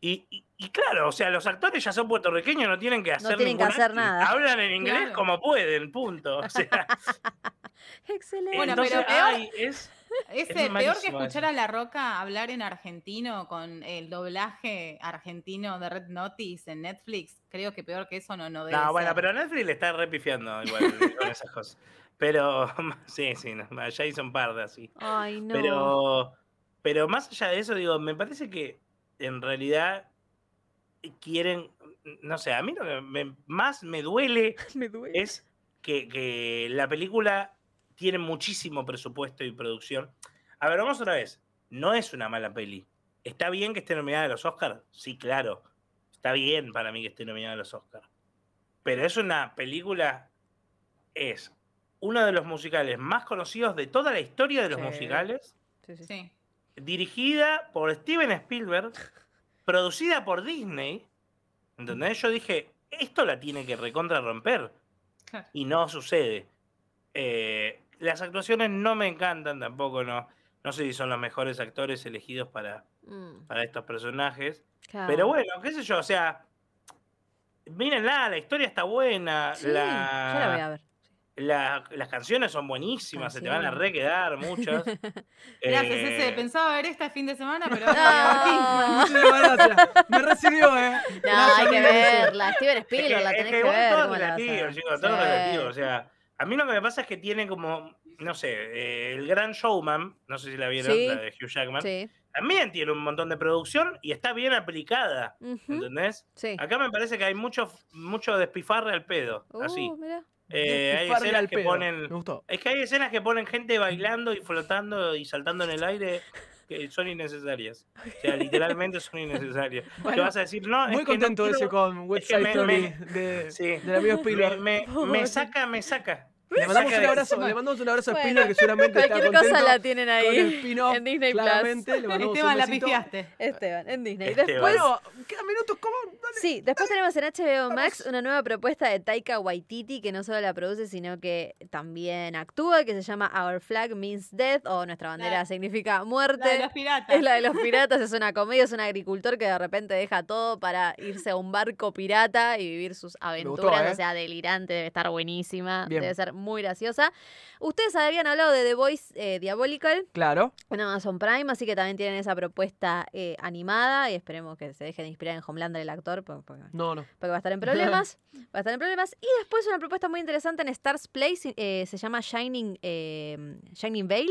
Y, y- y claro, o sea, los actores ya son puertorriqueños, no tienen que hacer tienen que hacer nada. Hablan en inglés Claro. como pueden, punto. O sea, [LAUGHS] Excelente. Bueno, entonces, pero peor- ay, es, Es peor que escuchar a La Roca hablar en argentino con el doblaje argentino de Red Notice en Netflix, creo que peor que eso no, no debe No, bueno, pero Netflix le está repifiando igual [LAUGHS] con esas cosas. Pero [LAUGHS] sí, sí, no, ya hizo un par de así. Ay, no. Pero, pero más allá de eso, digo, me parece que en realidad quieren, no sé, a mí lo que me- más me duele [LAUGHS] me duele. es que, que la película tiene muchísimo presupuesto y producción. A ver, vamos otra vez. No es una mala peli. ¿Está bien que esté nominada a los Oscars? Sí, claro. Está bien para mí que esté nominada a los Oscars. Pero es una película. Es uno de los musicales más conocidos de toda la historia de los Sí. musicales. Sí, sí. Sí. Dirigida por Steven Spielberg. [LAUGHS] producida por Disney. ¿Entendés? Yo dije, esto la tiene que recontra romper Claro. y no sucede. Eh, las actuaciones no me encantan tampoco, no. No sé si son los mejores actores elegidos para, Mm, para estos personajes. claro. Pero bueno, qué sé yo, o sea, mírenla, la historia está buena, Sí, la, yo la voy a ver. la- las canciones son buenísimas, se te van a Canciones. re quedar muchas. [LAUGHS] Gracias, Eh, ese. Pensaba ver este fin de semana, pero. [LAUGHS] No. Me recibió, ¿eh? no, hay que verla. Steven Es Spielberg la es tenés que, igual ver. todo ¿cómo la vas a relativo, chicos, todo relativo. O sea, a mí lo que me pasa es que tiene como, no sé, eh, el gran showman, no sé si la vieron, Sí. la de Hugh Jackman, Sí. también tiene un montón de producción y está bien aplicada. Ujú, ¿Entendés? Sí. Acá me parece que hay mucho, mucho despifarre al pedo. así. Uh, mirá. Eh, hay escenas al que pedo. ponen. Me gustó. Es que hay escenas que ponen gente bailando y flotando y saltando en el aire que son innecesarias. O sea, literalmente son innecesarias. [LAUGHS] Bueno, Te vas a decir, no, Muy es que no contento ese quiero- con West es que me- Story me- de, [LAUGHS] Sí. del amigo Spielberg. Me- me [LAUGHS] saca, me saca. Le mandamos un abrazo, le mandamos un abrazo a Bueno, Spielberg que seguramente está Cualquier contento cosa la tienen con el ahí en Disney Plus. Claramente, le mandamos Esteban, un la besito. pifiaste. Esteban, en Disney. Esteban. Después, Bueno, quedan minutos, ¿cómo? Dale. sí, después tenemos en HBO Max una nueva propuesta de Taika Waititi que no solo la produce, sino que también actúa, que se llama Our Flag Means Death, o Nuestra bandera La- significa La muerte. de los piratas. Es la de los [LAUGHS] piratas, es una comedia, es un agricultor que de repente deja todo para irse a un barco pirata y vivir sus aventuras. ¿eh? O sea, delirante, debe estar buenísima, Bien. debe ser muy graciosa. Ustedes habían hablado de The Voice eh, Diabolical Claro. en Amazon Prime, así que también tienen esa propuesta eh, animada y esperemos que se deje de inspirar en Homelander el actor, por- porque, No, no. porque va a estar en [LAUGHS] problemas. va a estar en problemas. Y después una propuesta muy interesante en Stars Place, eh, se llama Shining, eh, Shining Veil.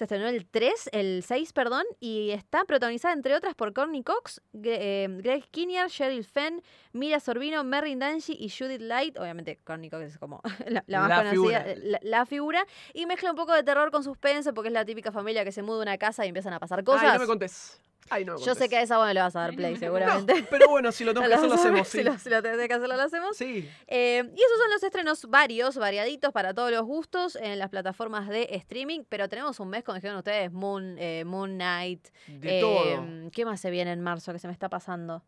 Se estrenó el 3, el 6, perdón, y está protagonizada, entre otras, por Courtney Cox, Gre- eh, Greg Kinnear, Sheryl Fenn, Mira Sorbino, Merrin Danji y Judith Light. Obviamente, Courtney Cox es como [LAUGHS] la, la más La conocida, figura. La, la figura. Y mezcla un poco de terror con suspense, porque es la típica familia que se muda a una casa y empiezan a pasar cosas. Ay, no me contés. Ay, no me Yo sé que a esa bueno le vas a dar play, [LAUGHS] seguramente. No, pero bueno, si lo tengo que hacer, lo hacemos, sí. Si lo, si lo tenés que hacerlo, lo hacemos. Sí. Eh, y esos son los estrenos varios, variaditos para todos los gustos en las plataformas de streaming. Pero tenemos un mes, como dijeron ustedes, Moon, eh, Moon Knight. De eh, todo. ¿Qué más se viene en marzo que se me está pasando?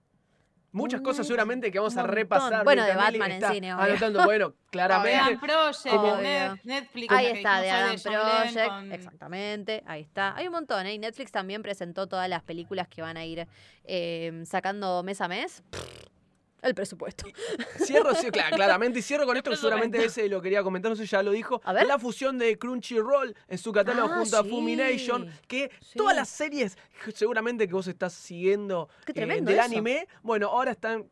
Muchas cosas Knight, seguramente que vamos a repasar. Bueno, de Batman en cine, obvio. Anotando, bueno, [LAUGHS] claramente. Project. Net- Netflix. Ahí está, de Adam Project. con- Exactamente, ahí está. Hay un montón, ¿eh? Y Netflix también presentó todas las películas que van a ir eh, sacando mes a mes. El presupuesto. Cierro, sí, cla- [LAUGHS] claramente, y cierro con esto que seguramente ese lo quería comentar, no sé ya lo dijo. A ver. La fusión de Crunchyroll en su catálogo Ah, junto a. Fumination, que Sí. todas las series seguramente que vos estás siguiendo eh, del eso. anime, bueno, ahora están...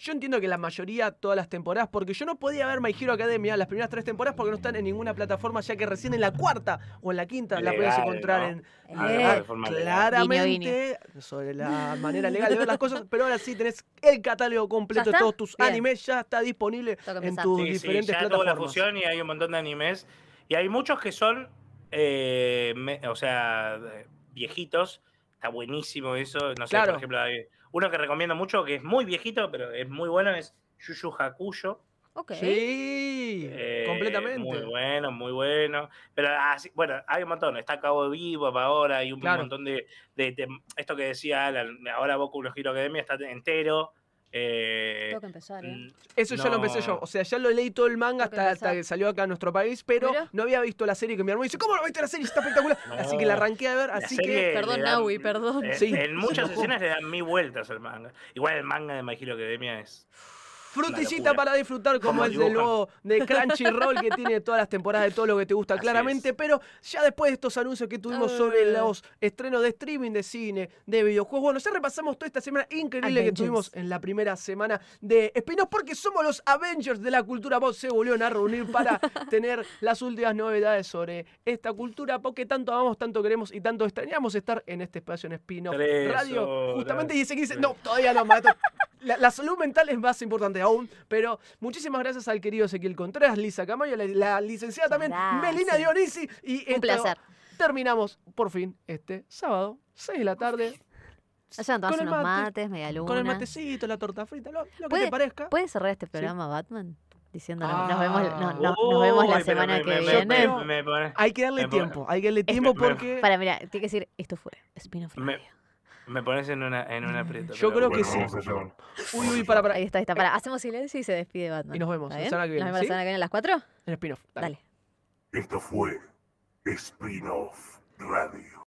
Yo entiendo que la mayoría, todas las temporadas, porque yo no podía ver My Hero Academia las primeras tres temporadas porque no están en ninguna plataforma, ya que recién en la cuarta o en la quinta la puedes encontrar ¿no? en, Ah, Eh, de forma legal. claramente sobre la manera legal de ver las cosas, pero ahora sí tenés el catálogo completo de todos tus Bien. animes, ya está disponible en tus Sí, sí, diferentes ya tuvo plataformas. la fusión y hay un montón de animes. Y hay muchos que son, eh, me- o sea, viejitos. Está buenísimo eso. No sé, Claro. por ejemplo, hay uno que recomiendo mucho, que es muy viejito, pero es muy bueno, es Yu Yu Hakusho. Ok. Sí, Eh, completamente. Muy bueno, muy bueno. Pero así, bueno, hay un montón. Está Cabo Vivo para ahora, hay un Claro. montón de, de- de- Esto que decía Alan, ahora Boku no Hero Academia está entero. Eh, Tengo que empezar, ¿eh? mm, Eso ya lo empecé yo. O sea, ya lo leí todo el manga hasta, que salió acá a nuestro país, pero Mira. no había visto la serie que mi hermano dice, ¿cómo no viste la serie? Está espectacular. Así que la arranqué a ver, La así que... Perdón, dan- Naui, perdón. eh, Sí, en muchas escenas le dan mil vueltas al manga. Igual el manga de My Hero Academia es. Frutillita para disfrutar como es de dibujan. nuevo de Crunchyroll que tiene todas las temporadas de todo lo que te gusta Así claramente, es. pero ya después de estos anuncios que tuvimos sobre Eh. los estrenos de streaming, de cine, de videojuegos, bueno, ya repasamos toda esta semana increíble que tuvimos en la primera semana de Espinos porque somos los Avengers de la cultura pop, se volvieron a reunir para [LAUGHS] tener las últimas novedades sobre esta cultura pop que tanto amamos, tanto queremos y tanto extrañamos estar en este espacio en Espino Radio, justamente y dice que dice, no, todavía no, maestro. La, la salud mental es más importante aún, pero muchísimas gracias al querido Ezequiel Contreras, Lisa Camayo, la, la licenciada también, Gracias. Melina Dionisi. Y Un esto- placer. terminamos por fin este sábado, 6 de la tarde, Vayan a con el unos mate, mates, media luna. con el matecito, la torta frita, lo, lo que ¿Puede- te parezca. ¿Puede cerrar este programa Batman? Diciendo nos Ah. vemos, no, no, nos vemos la semana me- que me- me- viene. me- me pone- Hay que darle tiempo, hay que darle tiempo me- porque Para, mira, tiene que decir, esto fue Spin-off Radio. Me pones en, una, en un aprieto. Yo creo que sí. Uy, uy, para, para. Ahí está, ahí está. Para, hacemos silencio y se despide Batman. Y nos vemos ¿Está la semana que viene, Nos vemos la semana que viene a las 4. En spin-off. Dale. Esto fue Spin-off Radio.